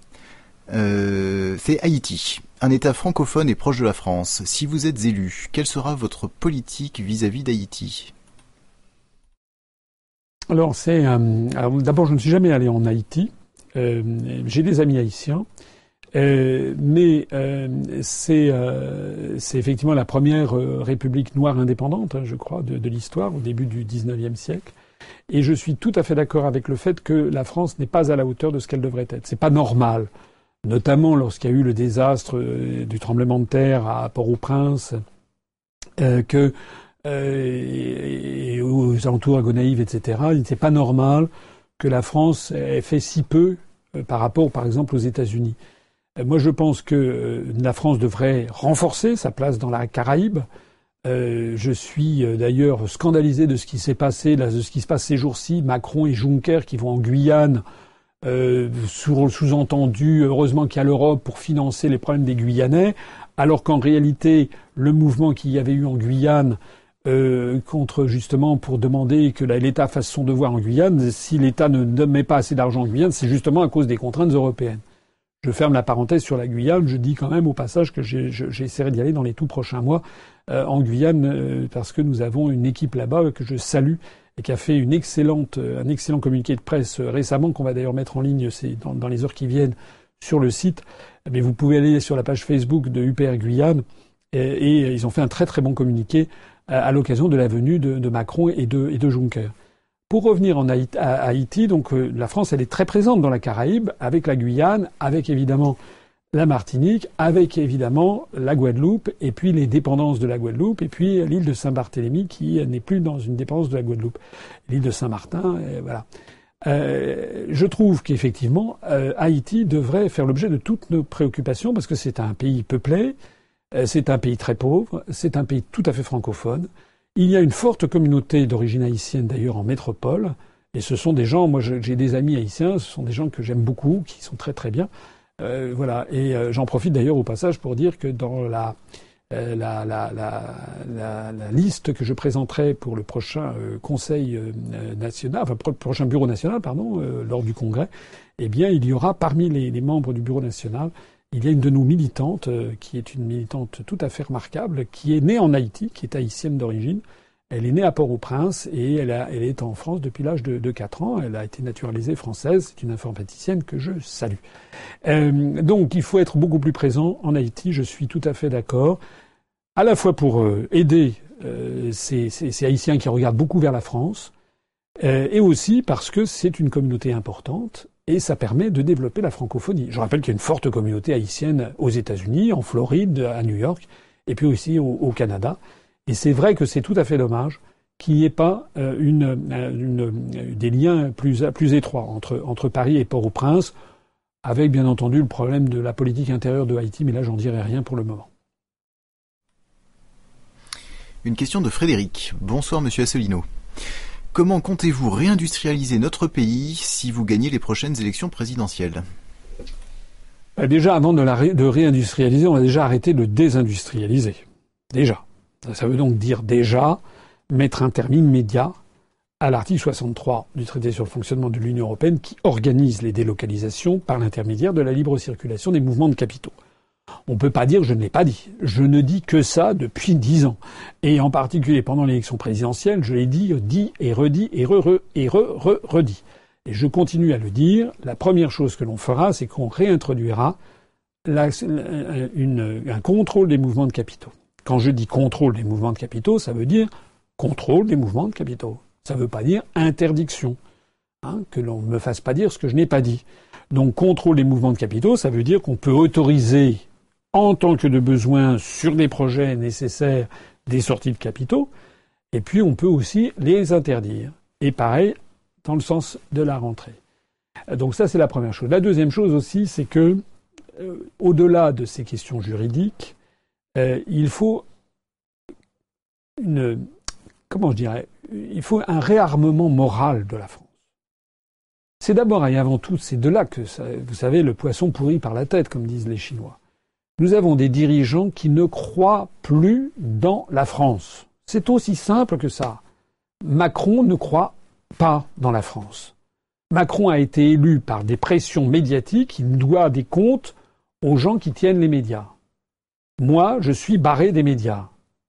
Euh, c'est Haïti, un État francophone et proche de la France. Si vous êtes élu, quelle sera votre politique vis-à-vis d'Haïti? Alors, c'est. Euh, d'abord, je ne suis jamais allé en Haïti. Euh, j'ai des amis haïtiens. Mais c'est effectivement la première république noire indépendante, hein, je crois, de, de l'histoire au début du XIXe siècle. Et je suis tout à fait d'accord avec le fait que la France n'est pas à la hauteur de ce qu'elle devrait être. C'est pas normal, notamment lorsqu'il y a eu le désastre du tremblement de terre à Port-au-Prince, que et, aux alentours à Gonaïve, etc. Il n'était pas normal que la France ait fait si peu par rapport, par exemple, aux États-Unis. Euh, moi, je pense que euh, la France devrait renforcer sa place dans la Caraïbe. Euh, je suis d'ailleurs scandalisé de ce qui s'est passé, de ce qui se passe ces jours-ci. Macron et Juncker qui vont en Guyane, sous-entendu, heureusement qu'il y a l'Europe pour financer les problèmes des Guyanais, alors qu'en réalité, le mouvement qu'il y avait eu en Guyane contre justement pour demander que l'État fasse son devoir en Guyane, si l'État ne met pas assez d'argent en Guyane, c'est justement à cause des contraintes européennes. Je ferme la parenthèse sur la Guyane. Je dis quand même au passage que j'essaierai d'y aller dans les tout prochains mois euh, en Guyane euh, parce que nous avons une équipe là-bas que je salue et qui a fait une excellente, euh, un excellent communiqué de presse récemment qu'on va d'ailleurs mettre en ligne dans, les heures qui viennent sur le site. Mais vous pouvez aller sur la page Facebook de UPR Guyane et, et ils ont fait un très très bon communiqué à, l'occasion de la venue de, Macron et de, Juncker. Pour revenir en à Haïti, donc euh, la France, elle est très présente dans la Caraïbe, avec la Guyane, avec évidemment la Martinique, avec évidemment la Guadeloupe, et puis les dépendances de la Guadeloupe, et puis l'île de Saint-Barthélemy, qui n'est plus dans une dépendance de la Guadeloupe. L'île de Saint-Martin, voilà. Euh, je trouve qu'effectivement, euh, Haïti devrait faire l'objet de toutes nos préoccupations, parce que c'est un pays peuplé, euh, c'est un pays très pauvre, c'est un pays tout à fait francophone. Il y a une forte communauté d'origine haïtienne d'ailleurs en métropole. Et ce sont des gens, moi j'ai des amis haïtiens, ce sont des gens que j'aime beaucoup, qui sont très très bien. Euh, voilà. Et euh, j'en profite d'ailleurs au passage pour dire que dans la, euh, liste que je présenterai pour le prochain Conseil national, enfin le prochain Bureau national, pardon, lors du Congrès, eh bien il y aura parmi les, membres du Bureau national il y a une de nos militantes, qui est une militante tout à fait remarquable, qui est née en Haïti, qui est haïtienne d'origine. Elle est née à Port-au-Prince et elle, est en France depuis l'âge de, de 4 ans. Elle a été naturalisée française. C'est une informaticienne que je salue. Euh, donc il faut être beaucoup plus présent en Haïti. Je suis tout à fait d'accord. À la fois pour euh, aider euh, ces, Haïtiens qui regardent beaucoup vers la France, et aussi parce que c'est une communauté importante et ça permet de développer la francophonie. Je rappelle qu'il y a une forte communauté haïtienne aux États-Unis, en Floride, à New York, et puis aussi au, Canada. Et c'est vrai que c'est tout à fait dommage qu'il n'y ait pas une, des liens plus, plus étroits entre, entre Paris et Port-au-Prince, avec bien entendu le problème de la politique intérieure de Haïti, mais là j'en dirai rien pour le moment. Une question de Frédéric. Bonsoir Monsieur Asselineau. Comment comptez-vous réindustrialiser notre pays si vous gagnez les prochaines élections présidentielles? Bah, Déjà, avant de, de réindustrialiser, on va déjà arrêter de désindustrialiser. Déjà. Ça veut donc dire déjà mettre un terme immédiat à l'article 63 du traité sur le fonctionnement de l'Union européenne qui organise les délocalisations par l'intermédiaire de la libre circulation des mouvements de capitaux. On ne peut pas dire je ne l'ai pas dit. Je ne dis que ça depuis dix ans. Et en particulier pendant l'élection présidentielle, je l'ai dit, dit et redit et re, re et re, re, redit. Et je continue à le dire. La première chose que l'on fera, c'est qu'on réintroduira un contrôle des mouvements de capitaux. Quand je dis contrôle des mouvements de capitaux, ça veut dire contrôle des mouvements de capitaux. Ça ne veut pas dire interdiction. Hein, que l'on ne me fasse pas dire ce que je n'ai pas dit. Donc contrôle des mouvements de capitaux, ça veut dire qu'on peut autoriser en tant que de besoin sur des projets nécessaires des sorties de capitaux, et puis on peut aussi les interdire. Et pareil, dans le sens de la rentrée. Donc ça, c'est la première chose. La deuxième chose aussi, c'est que, euh, au-delà de ces questions juridiques, euh, il faut une, comment je dirais, il faut un réarmement moral de la France. C'est d'abord et avant tout, c'est de là que, vous savez, le poisson pourrit par la tête, comme disent les Chinois nous avons des dirigeants qui ne croient plus dans la France. C'est aussi simple que ça. Macron ne croit pas dans la France. Macron a été élu par des pressions médiatiques, il doit des comptes aux gens qui tiennent les médias. Moi, je suis barré des médias.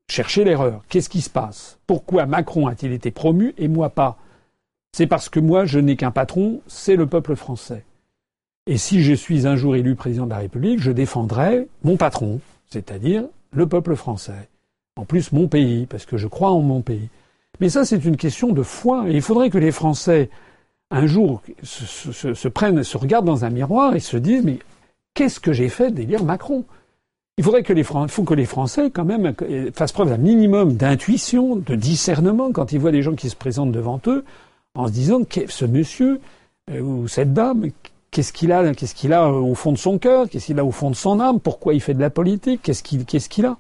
Cherchez l'erreur. Qu'est-ce qui se passe? Pourquoi Macron a-t-il été promu et moi pas? C'est parce que moi, je n'ai qu'un patron, c'est le peuple français. Et si je suis un jour élu président de la République, je défendrai mon patron, c'est-à-dire le peuple français. En plus, mon pays, parce que je crois en mon pays. Mais ça, c'est une question de foi. Et il faudrait que les Français, un jour, se, prennent, se regardent dans un miroir et se disent, mais qu'est-ce que j'ai fait d'élire Macron? Il faudrait que les, faut que les Français, quand même, fassent preuve d'un minimum d'intuition, de discernement quand ils voient des gens qui se présentent devant eux, en se disant, ce monsieur euh, ou cette dame, Qu'est-ce qu'il a, qu'est-ce a au fond de son cœur, qu'est-ce qu'il a au fond de son âme, pourquoi il fait de la politique, qu'est-ce qu'il, a.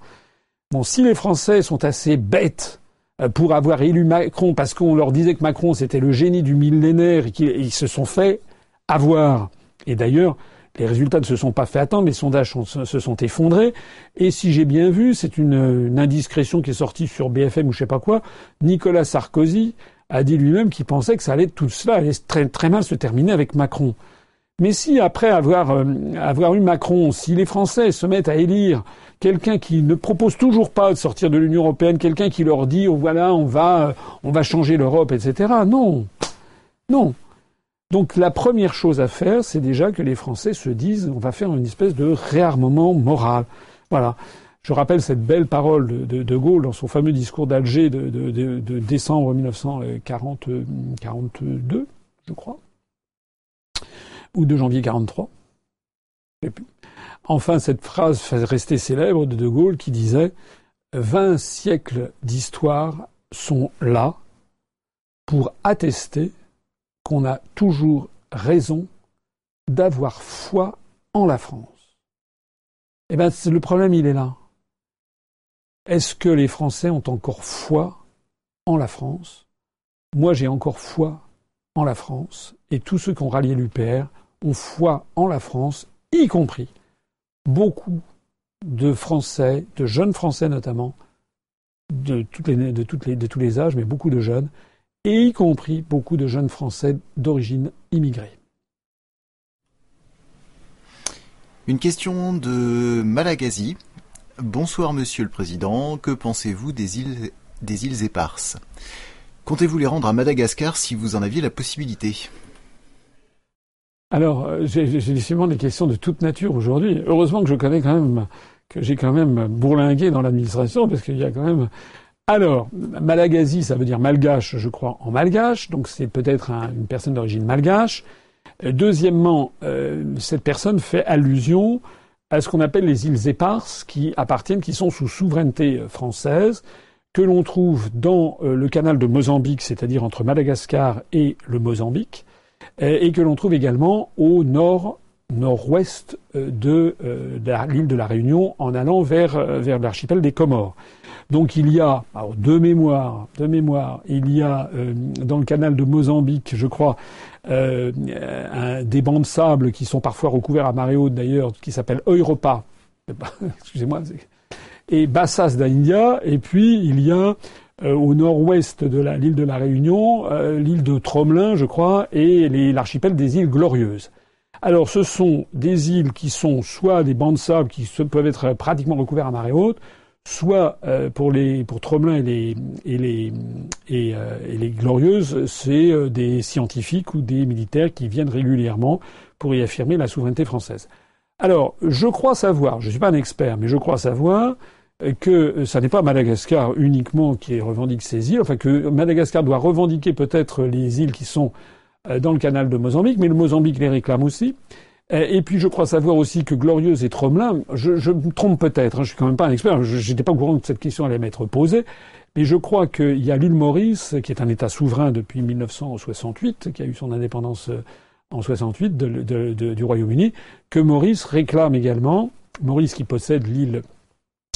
Bon, si les Français sont assez bêtes euh, pour avoir élu Macron parce qu'on leur disait que Macron c'était le génie du millénaire et se sont fait avoir. Et d'ailleurs, les résultats ne se sont pas fait attendre, les sondages se sont effondrés. Et si j'ai bien vu, c'est une, indiscrétion qui est sortie sur BFM ou je sais pas quoi, Nicolas Sarkozy a dit lui-même qu'il pensait que ça allait tout cela allait très, mal se terminer avec Macron. Mais si après avoir, euh, avoir eu Macron, si les Français se mettent à élire quelqu'un qui ne propose toujours pas de sortir de l'Union européenne, quelqu'un qui leur dit oh, voilà on va on va changer l'Europe, etc. Non, non. Donc la première chose à faire, c'est déjà que les Français se disent on va faire une espèce de réarmement moral. Voilà. Je rappelle cette belle parole de, de, Gaulle dans son fameux discours d'Alger de, de, décembre 1942, je crois ou de janvier 43. Enfin, cette phrase rester célèbre de De Gaulle qui disait Vingt siècles d'histoire sont là pour attester qu'on a toujours raison d'avoir foi en la France. Eh bien, le problème, il est là. Est-ce que les Français ont encore foi en la France? Moi, j'ai encore foi en la France, et tous ceux qui ont rallié l'UPR ont foi en la France, y compris beaucoup de Français, de jeunes Français notamment, de, de tous les âges, mais beaucoup de jeunes, et y compris beaucoup de jeunes Français d'origine immigrée. Une question de Malagasy. Bonsoir Monsieur le Président, que pensez-vous des îles, des îles éparses? Comptez-vous les rendre à Madagascar si vous en aviez la possibilité? Alors, euh, j'ai décidément des questions de toute nature aujourd'hui. Heureusement que je connais quand même, que j'ai quand même bourlingué dans l'administration, parce qu'il y a quand même. Alors, Malagasy, ça veut dire malgache, je crois, en malgache, donc c'est peut-être une personne d'origine malgache. Euh, deuxièmement, euh, cette personne fait allusion à ce qu'on appelle les îles éparses, qui appartiennent, qui sont sous souveraineté française, que l'on trouve dans le canal de Mozambique, c'est-à-dire entre Madagascar et le Mozambique, et que l'on trouve également au nord nord-ouest de, l'île de la Réunion en allant vers, vers l'archipel des Comores. Donc il y a, alors, de mémoire, de mémoire, il y a dans le canal de Mozambique, je crois, euh, des bancs de sable qui sont parfois recouverts à marée haute d'ailleurs, qui s'appelle Europa. Excusez-moi. Et Bassas d'India. Et puis il y a euh, au nord-ouest de l'île de la Réunion, euh, l'île de Tromelin, je crois, et l'archipel des îles Glorieuses. Alors, ce sont des îles qui sont soit des bancs de sable qui peuvent être pratiquement recouverts à marée haute, soit euh, pour les pour Tromelin et les et les et, euh, les glorieuses, c'est euh, des scientifiques ou des militaires qui viennent régulièrement pour y affirmer la souveraineté française. Alors, je crois savoir, je ne suis pas un expert, mais je crois savoir que ça n'est pas Madagascar uniquement qui revendique ces îles, enfin que Madagascar doit revendiquer peut-être les îles qui sont dans le canal de Mozambique, mais le Mozambique les réclame aussi. Euh, et puis je crois savoir aussi que Glorieuse et Tromelin, je, je me trompe peut-être, hein, je suis quand même pas un expert, je n'étais pas au courant que cette question allait m'être posée, mais je crois qu'il y a l'île Maurice, qui est un État souverain depuis 1968, qui a eu son indépendance euh, en 68 de, de, de, du Royaume-Uni, que Maurice réclame également, Maurice qui possède l'île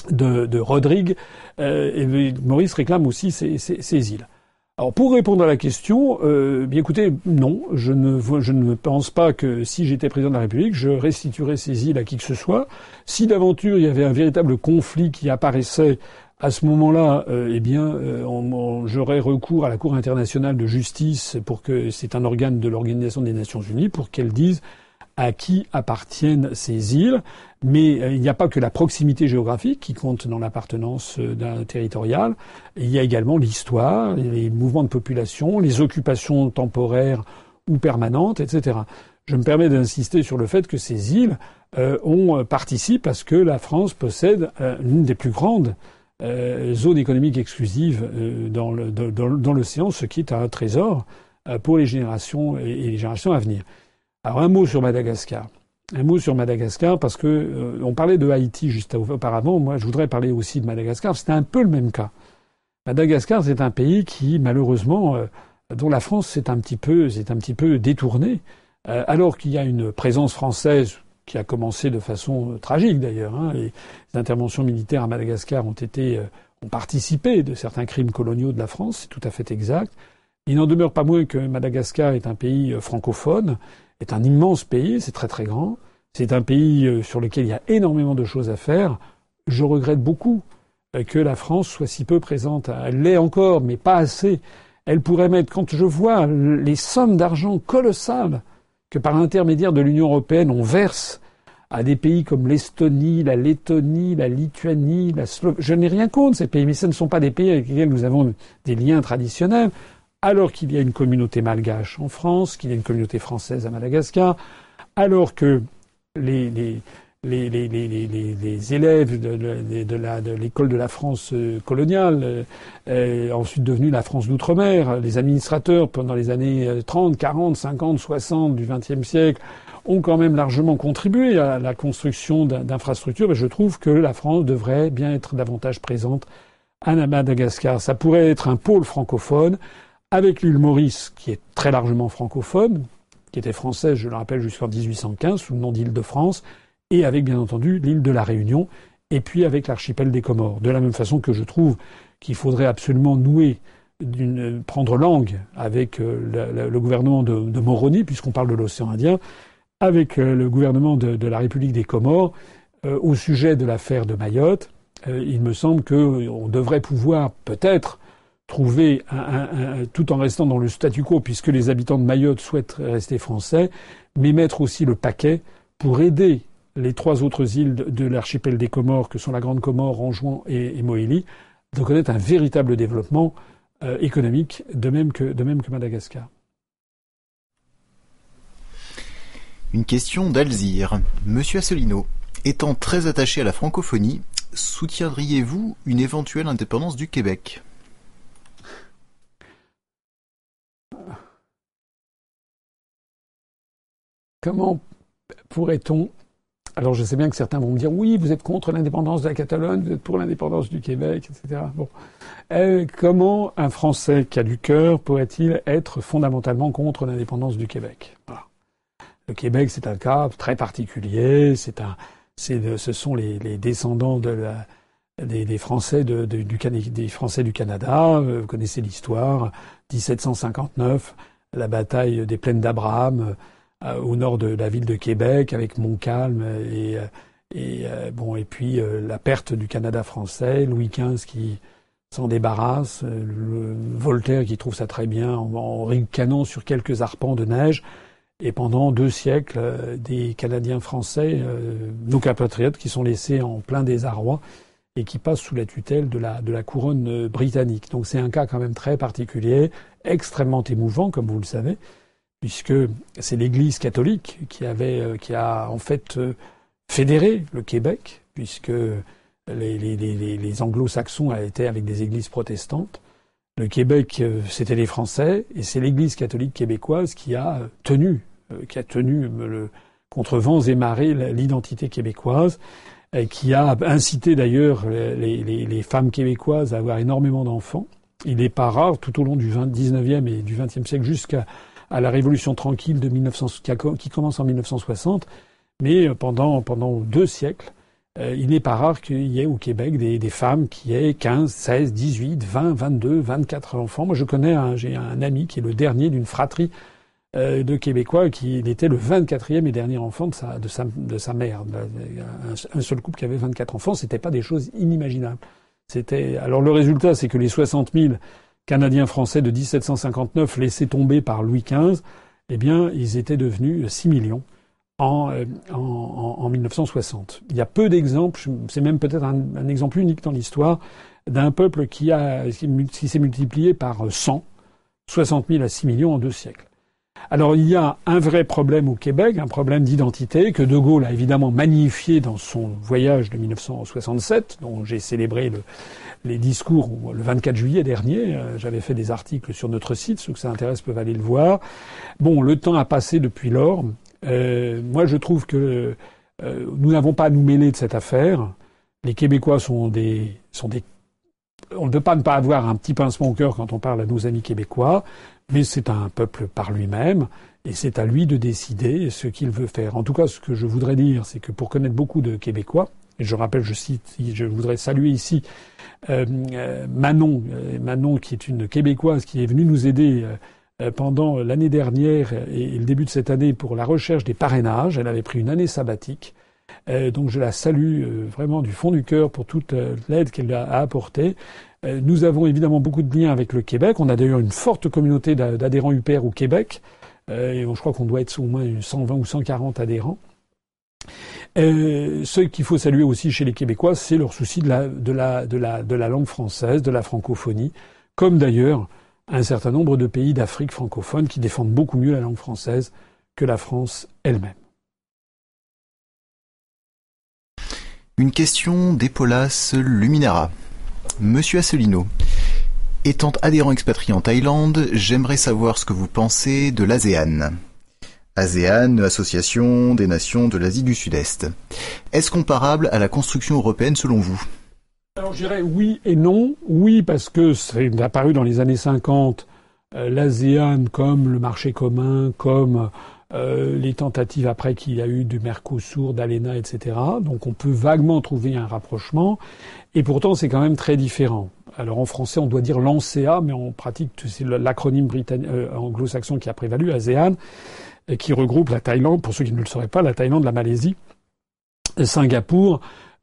de, Rodrigue, euh, et Maurice réclame aussi ces îles. Alors pour répondre à la question, euh, bien écoutez, non, je ne, je ne pense pas que si j'étais président de la République, je restituerais ces îles à qui que ce soit. Si d'aventure il y avait un véritable conflit qui apparaissait à ce moment-là, euh, eh bien, euh, j'aurais recours à la Cour internationale de justice pour que c'est un organe de l'Organisation des Nations Unies pour qu'elle dise à qui appartiennent ces îles, mais euh, il n'y a pas que la proximité géographique qui compte dans l'appartenance euh, d'un territorial, il y a également l'histoire, les mouvements de population, les occupations temporaires ou permanentes, etc. Je me permets d'insister sur le fait que ces îles euh, ont participent à ce que la France possède l'une des plus grandes zones économiques exclusives dans l'océan, ce qui est un trésor pour les générations et les générations à venir. Alors un mot sur Madagascar. Un mot sur Madagascar parce que euh, on parlait de Haïti juste auparavant. Moi, je voudrais parler aussi de Madagascar. C'était un peu le même cas. Madagascar, c'est un pays qui, malheureusement, euh, dont la France s'est un petit peu, un petit peu détournée, euh, alors qu'il y a une présence française qui a commencé de façon tragique d'ailleurs. Hein. Les interventions militaires à Madagascar ont été, ont participé de certains crimes coloniaux de la France. C'est tout à fait exact. Il n'en demeure pas moins que Madagascar est un pays francophone est un immense pays, c'est très très grand. C'est un pays euh, sur lequel il y a énormément de choses à faire. Je regrette beaucoup euh, que la France soit si peu présente. Elle l'est encore, mais pas assez. Elle pourrait mettre, quand je vois les sommes d'argent colossales que par l'intermédiaire de l'Union européenne on verse à des pays comme l'Estonie, la Lettonie, la Lituanie, la Slovaquie. Je n'ai rien contre ces pays, mais ce ne sont pas des pays avec lesquels nous avons des liens traditionnels alors qu'il y a une communauté malgache en France, qu'il y a une communauté française à Madagascar, alors que les, élèves de, l'école de la France euh, coloniale, euh, ensuite devenue la France d'outre-mer, les administrateurs pendant les années 30, 40, 50, 60 du XXe siècle, ont quand même largement contribué à la construction d'infrastructures. je trouve que la France devrait bien être davantage présente à Madagascar. Ça pourrait être un pôle francophone avec l'île Maurice, qui est très largement francophone, qui était française, je le rappelle, jusqu'en 1815, sous le nom d'île de France, et avec, bien entendu, l'île de la Réunion, et puis avec l'archipel des Comores. De la même façon que je trouve qu'il faudrait absolument nouer, prendre langue avec euh, le, gouvernement de, Moroni, puisqu'on parle de l'océan Indien, avec euh, le gouvernement de, la République des Comores, euh, au sujet de l'affaire de Mayotte. il me semble qu'on devrait pouvoir peut-être trouver, un, tout en restant dans le statu quo, puisque les habitants de Mayotte souhaitent rester français, mais mettre aussi le paquet pour aider les trois autres îles de, l'archipel des Comores, que sont la Grande Comore, Anjouan et, et de connaître un véritable développement euh, économique, de même, que, de même que Madagascar. Une question d'Alzire. Monsieur Asselineau, étant très attaché à la francophonie, soutiendriez-vous une éventuelle indépendance du Québec? Comment pourrait-on Alors je sais bien que certains vont me dire oui, vous êtes contre l'indépendance de la Catalogne, vous êtes pour l'indépendance du Québec, etc. Bon, euh, comment un Français qui a du cœur pourrait-il être fondamentalement contre l'indépendance du Québec? Le Québec, c'est un cas très particulier. C'est ce sont les, descendants de du, des Français du Canada. Euh, vous connaissez l'histoire. 1759, la bataille des plaines d'Abraham au nord de la ville de Québec avec Montcalm et, euh, et bon et puis la perte du Canada français, Louis XV qui s'en débarrasse, le Voltaire qui trouve ça très bien en, en ricanant sur quelques arpents de neige. Et pendant deux siècles, des Canadiens français, nos compatriotes, qui sont laissés en plein désarroi et qui passent sous la tutelle de la, de la couronne britannique. Donc c'est un cas quand même très particulier, extrêmement émouvant, comme vous le savez, puisque c'est l'Église catholique qui avait, euh, qui a en fait euh, fédéré le Québec, puisque les, anglo-saxons étaient avec des églises protestantes. Le Québec, euh, c'était les Français, et c'est l'Église catholique québécoise qui a tenu, qui a tenu contre vents et marées l'identité québécoise, et qui a incité d'ailleurs les, femmes québécoises à avoir énormément d'enfants. Il n'est pas rare, tout au long du 19e et du 20e siècle, jusqu'à à la Révolution tranquille de 1900, qui commence en 1960, mais euh, pendant, pendant deux siècles, euh, il n'est pas rare qu'il y ait au Québec des, des, femmes qui aient 15, 16, 18, 20, 22, 24 enfants. Moi, je connais, j'ai un ami qui est le dernier d'une fratrie euh, de Québécois qui était le 24e et dernier enfant de sa, de sa, de sa mère. Un, un seul couple qui avait 24 enfants, c'était pas des choses inimaginables. C'était alors le résultat, c'est que les 60 000 Canadiens français de 1759 laissés tomber par Louis XV, eh bien, ils étaient devenus 6 millions en, euh, en, en 1960. Il y a peu d'exemples, c'est même peut-être un, un, exemple unique dans l'histoire, d'un peuple qui, qui s'est multiplié par 100, 60 000 à 6 millions en deux siècles. Alors il y a un vrai problème au Québec, un problème d'identité que De Gaulle a évidemment magnifié dans son voyage de 1967, dont j'ai célébré le, les discours le 24 juillet dernier. Euh, j'avais fait des articles sur notre site, ceux que ça intéresse peuvent aller le voir. Bon, le temps a passé depuis lors. Euh, moi, je trouve que euh, nous n'avons pas à nous mêler de cette affaire. Les Québécois sont des, sont des on ne peut pas ne pas avoir un petit pincement au cœur quand on parle à nos amis québécois, mais c'est un peuple par lui-même, et c'est à lui de décider ce qu'il veut faire. En tout cas, ce que je voudrais dire, c'est que pour connaître beaucoup de Québécois, et je rappelle, je cite, je voudrais saluer ici euh, euh, Manon, euh, Manon qui est une Québécoise qui est venue nous aider pendant l'année dernière et le début de cette année pour la recherche des parrainages. Elle avait pris une année sabbatique. donc je la salue vraiment du fond du cœur pour toute l'aide qu'elle a apportée. Nous avons évidemment beaucoup de liens avec le Québec. On a d'ailleurs une forte communauté d'adhérents UPR au Québec. Et je crois qu'on doit être au moins 120 ou 140 adhérents. Euh, ce qu'il faut saluer aussi chez les Québécois, c'est leur souci de la, langue française, de la francophonie, comme d'ailleurs un certain nombre de pays d'Afrique francophone qui défendent beaucoup mieux la langue française que la France elle-même. Une question d'Epaulas Luminara. Monsieur Asselineau, étant adhérent expatrié en Thaïlande, j'aimerais savoir ce que vous pensez de l'ASEAN. ASEAN, Association des Nations de l'Asie du Sud-Est. Est-ce comparable à la construction européenne selon vous? Alors je dirais oui et non. Oui parce que c'est apparu dans les années 50 euh, l'ASEAN comme le marché commun, comme euh, les tentatives après qu'il y a eu du Mercosur, d'ALENA, etc. Donc on peut vaguement trouver un rapprochement. Et pourtant c'est quand même très différent. Alors en français on doit dire l'ANSEA, mais en pratique c'est l'acronyme euh, anglo-saxon qui a prévalu, ASEAN et qui regroupe la Thaïlande, pour ceux qui ne le sauraient pas, la Thaïlande, la Malaisie, Singapour,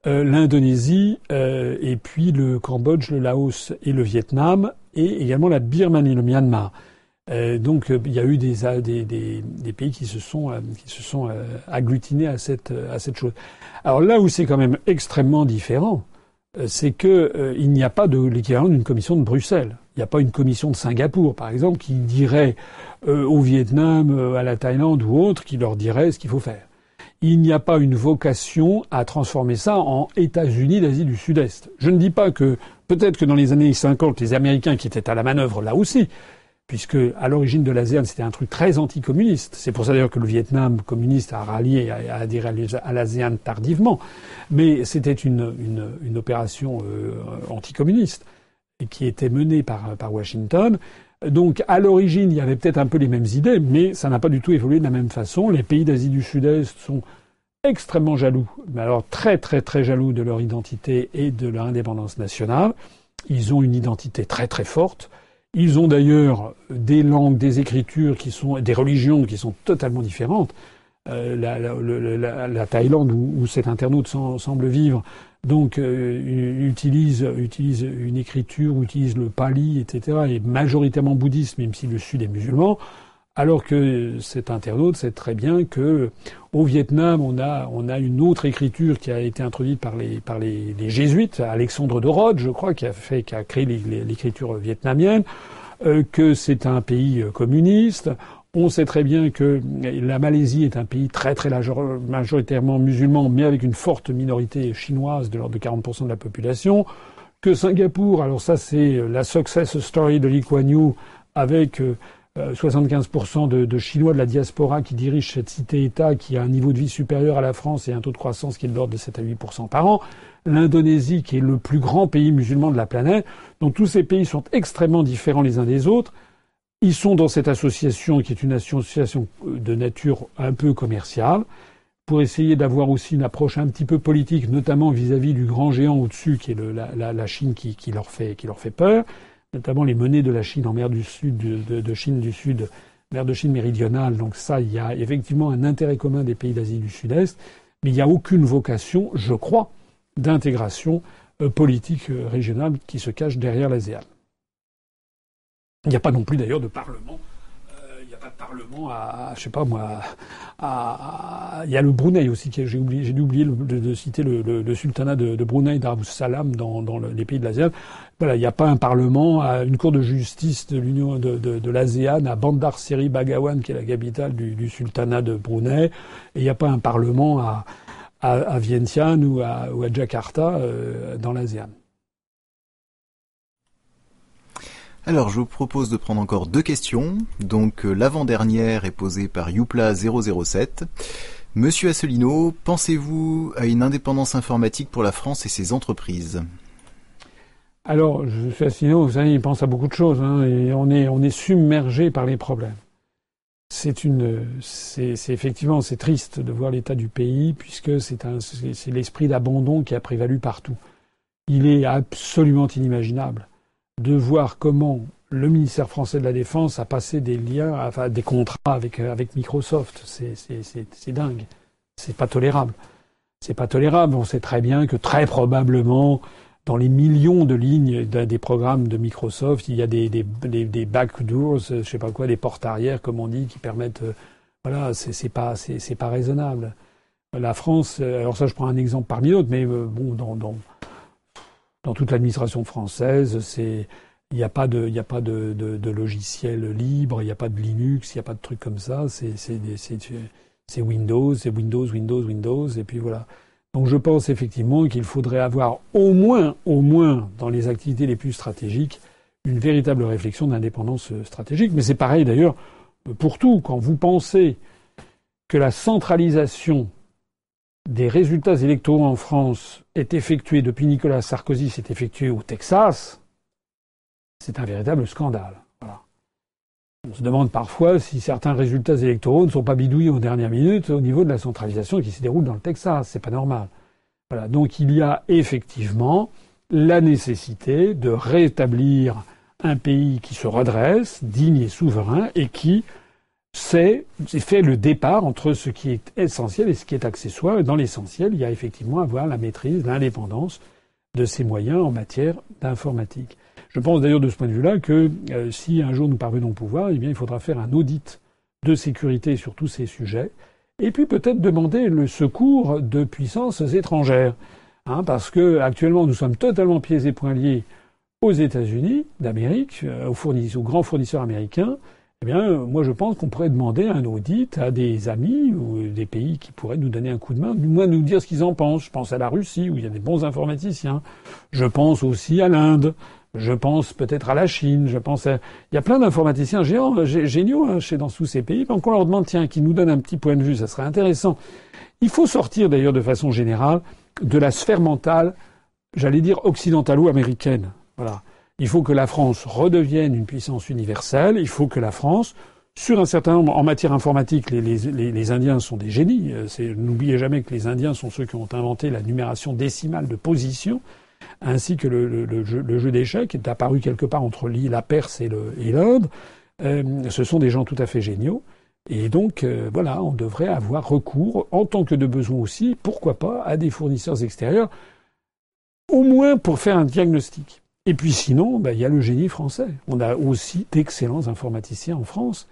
euh, l'Indonésie, euh, et puis le Cambodge, le Laos et le Vietnam, et également la Birmanie, le Myanmar. Euh, donc il y a eu des, des, des, des pays qui se sont, qui se sont agglutinés à cette, à cette chose. Alors là où c'est quand même extrêmement différent, c'est que il n'y a pas de l'équivalent d'une commission de Bruxelles. Il n'y a pas une commission de Singapour, par exemple, qui dirait euh, au Vietnam, euh, à la Thaïlande ou autre, qui leur dirait ce qu'il faut faire. Il n'y a pas une vocation à transformer ça en États-Unis d'Asie du Sud-Est. Je ne dis pas que peut-être que dans les années 50, les Américains qui étaient à la manœuvre là aussi puisque à l'origine de l'ASEAN, c'était un truc très anticommuniste. C'est pour ça d'ailleurs que le Vietnam communiste a rallié, a, adhéré à l'ASEAN tardivement. Mais c'était une, une, une, opération euh, anticommuniste qui était menée par, par Washington. Donc à l'origine, il y avait peut-être un peu les mêmes idées, mais ça n'a pas du tout évolué de la même façon. Les pays d'Asie du Sud-Est sont extrêmement jaloux, mais alors très très très jaloux de leur identité et de leur indépendance nationale. Ils ont une identité très très forte. Ils ont d'ailleurs des langues, des écritures qui sont, des religions qui sont totalement différentes. Euh, la, la, la, Thaïlande, où, où, cet internaute semble vivre, donc euh, utilise, utilise une écriture, utilise le pali, etc., et majoritairement bouddhiste, même si le Sud est musulman. Alors que cet internaute sait très bien que au Vietnam, on a, on a une autre écriture qui a été introduite par les, par les, les jésuites, Alexandre de Rhodes, je crois, qui a fait, qui a créé l'écriture vietnamienne, euh, que c'est un pays euh, communiste. On sait très bien que la Malaisie est un pays très très majoritairement musulman, mais avec une forte minorité chinoise de l'ordre de 40% de la population. Que Singapour, alors ça c'est la success story de Lee Kuan Yew, avec euh, 75% euh, de, Chinois de la diaspora qui dirigent cette cité-État qui a un niveau de vie supérieur à la France et un taux de croissance qui est de l'ordre de 7 à 8% par an. L'Indonésie qui est le plus grand pays musulman de la planète. Donc tous ces pays sont extrêmement différents les uns des autres. Ils sont dans cette association qui est une association de nature un peu commerciale pour essayer d'avoir aussi une approche un petit peu politique, notamment vis-à-vis du grand géant au-dessus qui est la, Chine qui, leur fait, qui leur fait peur notamment les menées de la Chine en mer du Sud, de, Chine du Sud, mer de Chine méridionale. Donc ça, il y a effectivement un intérêt commun des pays d'Asie du Sud-Est, mais il n'y a aucune vocation, je crois, d'intégration euh, politique euh, régionale qui se cache derrière l'ASEAN. Il n'y a pas non plus d'ailleurs de parlement Parlement à, je sais pas moi, il y a le Brunei aussi, j'ai oublié, j'ai de, citer le, sultanat de, de Brunei Darussalam dans, dans les pays de l'ASEAN. Voilà, il n'y a pas un parlement, à une cour de justice de l'Union de, de, l'ASEAN à Bandar Seri Begawan, qui est la capitale du, sultanat de Brunei, et il n'y a pas un parlement à, à, Vientiane ou à, ou à Jakarta euh, dans l'ASEAN. Alors, je vous propose de prendre encore deux questions. Donc, euh, l'avant-dernière est posée par Youpla007. Monsieur Asselineau, pensez-vous à une indépendance informatique pour la France et ses entreprises? Alors, Asselineau, vous savez, il pense à beaucoup de choses, hein, et on est, on est submergé par les problèmes. C'est une, c'est effectivement, c'est triste de voir l'état du pays, puisque c'est un, c'est l'esprit d'abandon qui a prévalu partout. Il est absolument inimaginable de voir comment le ministère français de la Défense a passé des liens, enfin des contrats avec, avec Microsoft. C'est dingue. C'est pas tolérable. C'est pas tolérable. On sait très bien que très probablement, dans les millions de lignes des programmes de Microsoft, il y a des, backdoors, euh, je sais pas quoi, des portes arrière, comme on dit, qui permettent. Euh, voilà, c'est pas, c'est pas raisonnable. La France, alors ça, je prends un exemple parmi d'autres, mais bon, dans, dans toute l'administration française, c'est il n'y a pas de, il a pas de, de, logiciel libre, il n'y a pas de Linux, il n'y a pas de trucs comme ça. C'est Windows, c'est Windows, Windows, Windows, et puis voilà. Donc je pense effectivement qu'il faudrait avoir au moins, au moins dans les activités les plus stratégiques, une véritable réflexion d'indépendance stratégique. Mais c'est pareil d'ailleurs pour tout. Quand vous pensez que la centralisation des résultats électoraux en France est effectué depuis Nicolas Sarkozy, s'est effectué au Texas, c'est un véritable scandale. On se demande parfois si certains résultats électoraux ne sont pas bidouillés aux dernières minutes au niveau de la centralisation qui se déroule dans le Texas. C'est pas normal. Voilà. Donc il y a effectivement la nécessité de rétablir un pays qui se redresse, digne et souverain, et qui c'est fait le départ entre ce qui est essentiel et ce qui est accessoire. Et dans l'essentiel, il y a effectivement avoir la maîtrise, l'indépendance de ces moyens en matière d'informatique. Je pense d'ailleurs de ce point de vue-là que euh, si un jour nous parvenons au pouvoir, eh bien, il faudra faire un audit de sécurité sur tous ces sujets, et puis peut-être demander le secours de puissances étrangères, hein, parce que actuellement nous sommes totalement pieds et poings liés aux États-Unis d'Amérique, euh, aux, aux grands fournisseurs américains, eh bien, moi, je pense qu'on pourrait demander un audit à des amis ou des pays qui pourraient nous donner un coup de main, du moins nous dire ce qu'ils en pensent. Je pense à la Russie, où il y a des bons informaticiens. Je pense aussi à l'Inde. Je pense peut-être à la Chine. Je pense Il y a plein d'informaticiens géants, géniaux hein, chez, dans tous ces pays. Donc on leur demande, tiens, qui nous donne un petit point de vue, ça serait intéressant. Il faut sortir d'ailleurs de façon générale de la sphère mentale, j'allais dire occidentalo-américaine. Voilà. Il faut que la France redevienne une puissance universelle. Il faut que la France, sur un certain nombre, en matière informatique, les, les, les, Indiens sont des génies. N'oubliez jamais que les Indiens sont ceux qui ont inventé la numération décimale de position ainsi que le, jeu, d'échecs, qui est apparu quelque part entre la Perse et l'Inde. Euh, ce sont des gens tout à fait géniaux. Et donc, euh, voilà, on devrait avoir recours, en tant que de besoin aussi, pourquoi pas, à des fournisseurs extérieurs, au moins pour faire un diagnostic. Et puis sinon, bah, il y a le génie français. On a aussi d'excellents informaticiens en France.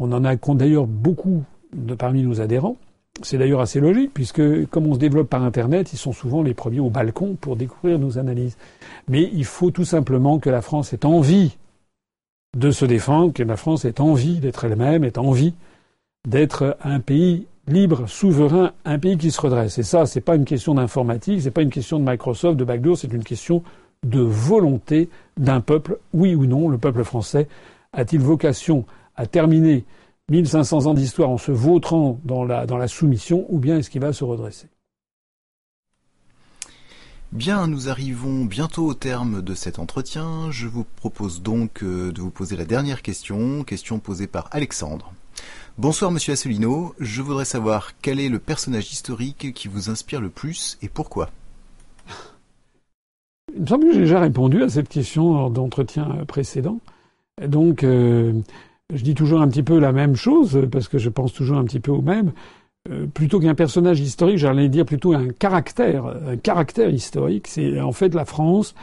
On en a d'ailleurs beaucoup parmi nos adhérents. C'est d'ailleurs assez logique, puisque comme on se développe par Internet, ils sont souvent les premiers au balcon pour découvrir nos analyses. Mais il faut tout simplement que la France ait envie de se défendre, que la France ait envie d'être elle-même, ait envie d'être un pays libre, souverain, un pays qui se redresse. Et ça, c'est pas une question d'informatique, c'est pas une question de Microsoft, de backdoor, c'est une question de volonté d'un peuple, oui ou non, le peuple français a-t-il vocation à terminer 1500 ans d'histoire en se vautrant dans la, dans la soumission, ou bien est-ce qu'il va se redresser? Bien, nous arrivons bientôt au terme de cet entretien. Je vous propose donc euh, de vous poser la dernière question, question posée par Alexandre. Bonsoir Monsieur Asselineau, je voudrais savoir quel est le personnage historique qui vous inspire le plus et pourquoi? Il me semble que j'ai déjà répondu à cette question d'entretien précédent. Donc, euh, je dis toujours un petit peu la même chose, parce que je pense toujours un petit peu au même. Euh, plutôt qu'un personnage historique, j'allais dire plutôt un caractère, un caractère historique. C'est en fait la France,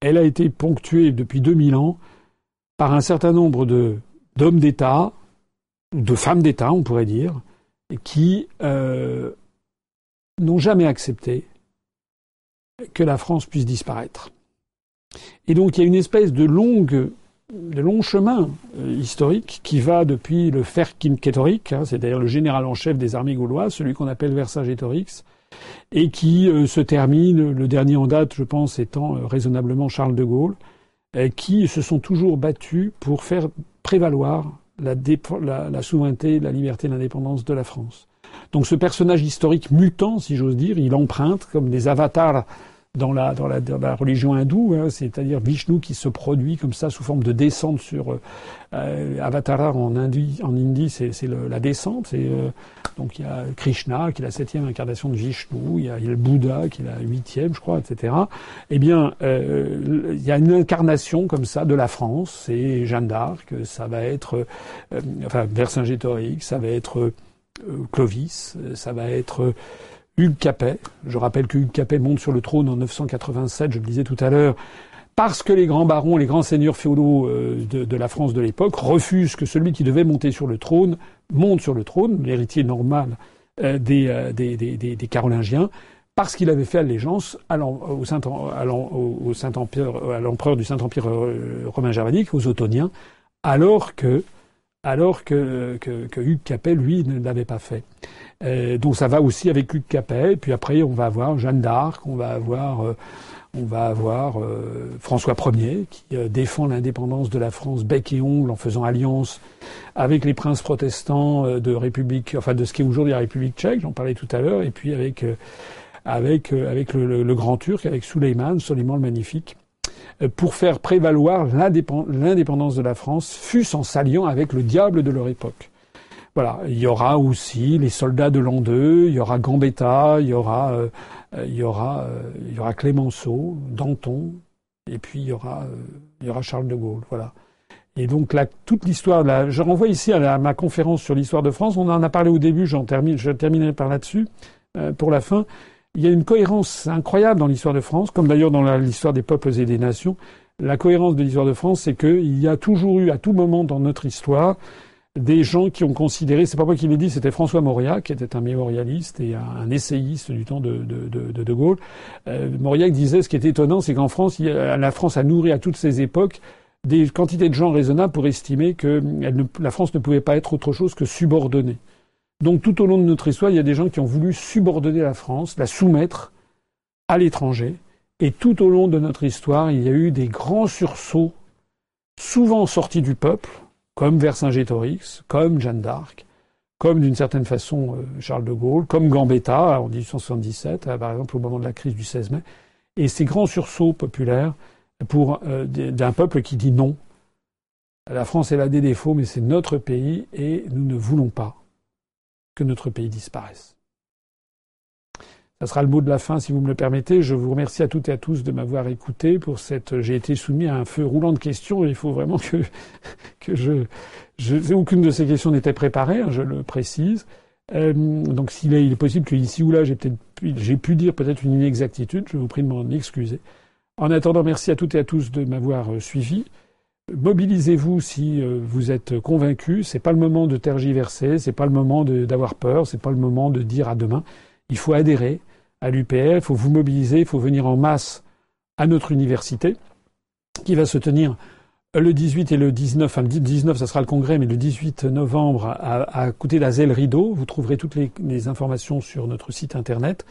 elle a été ponctuée depuis 2000 ans par un certain nombre de d'hommes d'État, de femmes d'État, on pourrait dire, qui euh, n'ont jamais accepté que la France puisse disparaître. Et donc il y a une espèce de longue de long chemin euh, historique qui va depuis le Vercingetorix, hein, c'est d'ailleurs le général en chef des armées gauloises, celui qu'on appelle Vercingétorix, et qui euh, se termine, le dernier en date, je pense, étant euh, raisonnablement Charles de Gaulle, qui se sont toujours battus pour faire prévaloir la, la souveraineté, la liberté l'indépendance de la France. Donc ce personnage historique mutant, si j'ose dire, il emprunte comme des avatars dans la, dans la, dans la religion hindoue, hein, c'est-à-dire Vishnu qui se produit comme ça sous forme de descente sur euh, euh Avatara en Indie, en Indie c'est, c'est la descente. Euh, donc il y a Krishna qui est la septième incarnation de Vishnu, il y a, il y a le Bouddha qui est la huitième, je crois, etc. Eh bien, euh, il y a une incarnation comme ça de la France. C'est Jeanne d'Arc, ça va être, euh, enfin Vercingétorix, ça va être Clovis, ça va être Hugues Capet. Je rappelle que Hugues Capet monte sur le trône en 987, je le disais tout à l'heure, parce que les grands barons, les grands seigneurs féodaux euh, de, la France de l'époque refusent que celui qui devait monter sur le trône monte sur le trône, l'héritier normal euh, euh, des, des, Carolingiens, parce qu'il avait fait allégeance à l'empereur du Saint-Empire romain germanique, aux Ottoniens, alors que alors que, Hugues Capet, lui, ne l'avait pas fait. Euh, donc ça va aussi avec Hugues Capet, puis après on va avoir Jeanne d'Arc, on va avoir, euh, on va avoir euh, François Ier qui défend l'indépendance de la France bec et ongle en faisant alliance avec les princes protestants de République, enfin de ce qui est aujourd'hui la République tchèque, j'en parlais tout à l'heure, et puis avec avec avec le, le, grand Turc, avec Suleiman, Soliman le Magnifique pour faire prévaloir l'indépendance de la France, fût-ce en s'alliant avec le diable de leur époque. Voilà, il y aura aussi les soldats de l'an 2, il y aura Gambetta, il y aura, euh, il y aura, euh, il y aura Clémenceau, Danton, et puis il y aura, euh, il y aura Charles de Gaulle. Voilà. Et donc là, toute l'histoire, je renvoie ici à, ma conférence sur l'histoire de France. On en a parlé au début, j'en termine, je terminerai par là-dessus pour la fin. Il y a une cohérence incroyable dans l'histoire de France, comme d'ailleurs dans l'histoire des peuples et des nations. La cohérence de l'histoire de France, c'est qu'il y a toujours eu, à tout moment dans notre histoire, des gens qui ont considéré, c'est pas moi qui l'ai dit, c'était François Mauriac, qui était un mémorialiste et un essayiste du temps de De, Gaulle. Euh, Mauriac disait, ce qui est étonnant, c'est qu'en France, la France a nourri à toutes ces époques des quantités de gens raisonnables pour estimer que la France ne pouvait pas être autre chose que subordonnée. Donc tout au long de notre histoire, il y a des gens qui ont voulu subordonner la France, la soumettre à l'étranger, Et tout au long de notre histoire, il y a eu des grands sursauts, souvent sortis du peuple, comme Vercingétorix, comme Jeanne d'Arc, comme d'une certaine façon euh, Charles de Gaulle, comme Gambetta en 1877, euh, par exemple au moment de la crise du 16 mai. Et ces grands sursauts populaires pour euh, d'un peuple qui dit non. La France, elle a des défauts, mais c'est notre pays et nous ne voulons pas que notre pays disparaisse. Ça sera le mot de la fin, si vous me le permettez. Je vous remercie à toutes et à tous de m'avoir écouté pour cette. J'ai été soumis à un feu roulant de questions. Il faut vraiment que que je, aucune de ces questions n'était préparée. Hein, je le précise. Euh, donc s'il est, il est possible que ici ou là j'ai peut-être j'ai pu dire peut-être une inexactitude. Je vous prie de m'en excuser. En attendant, merci à toutes et à tous de m'avoir euh, suivi. Mobilisez-vous si euh, vous êtes convaincus. C'est pas le moment de tergiverser, c'est pas le moment d'avoir peur, c'est pas le moment de dire à demain. Il faut adhérer à l'UPR, il faut vous mobiliser, il faut venir en masse à notre université, qui va se tenir le 18 et le 19, enfin le 19 ça sera le congrès, mais le 18 novembre à, à côté d'Azel Rideau. Vous trouverez toutes les, informations sur notre site internet.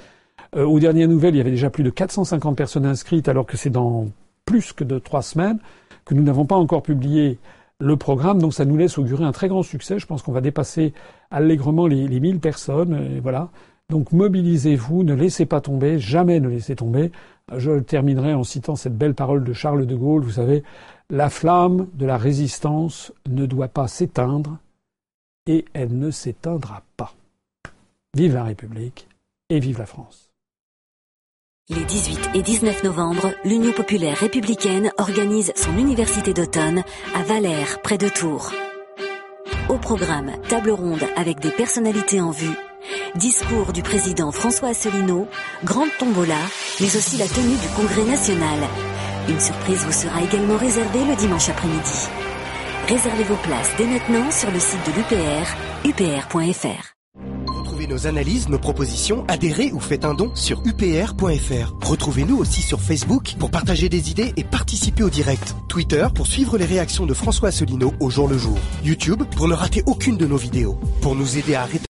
Euh, aux dernières nouvelles, il y avait déjà plus de 450 personnes inscrites, alors que c'est dans plus que de trois semaines que nous n'avons pas encore publié le programme, donc ça nous laisse augurer un très grand succès. Je pense qu'on va dépasser allègrement les, les 1000 personnes. Voilà. Donc mobilisez-vous, ne laissez pas tomber, jamais ne laissez tomber. Je terminerai en citant cette belle parole de Charles de Gaulle. Vous savez, la flamme de la résistance ne doit pas s'éteindre et elle ne s'éteindra pas. Vive la République et vive la France. Les 18 et 19 novembre, l'Union populaire républicaine organise son université d'automne à Valère, près de Tours. Au programme, table ronde avec des personnalités en vue, discours du président François Asselineau, grande tombola, mais aussi la tenue du congrès national. Une surprise vous sera également réservée le dimanche après-midi. Réservez vos places dès maintenant sur le site de l'UPR, upr.fr. Retrouvez nos analyses, nos propositions, adhérez ou faites un don sur upr.fr. Retrouvez-nous aussi sur Facebook pour partager des idées et participer au direct. Twitter pour suivre les réactions de François Asselineau au jour le jour. YouTube pour ne rater aucune de nos vidéos. Pour nous aider à arrêter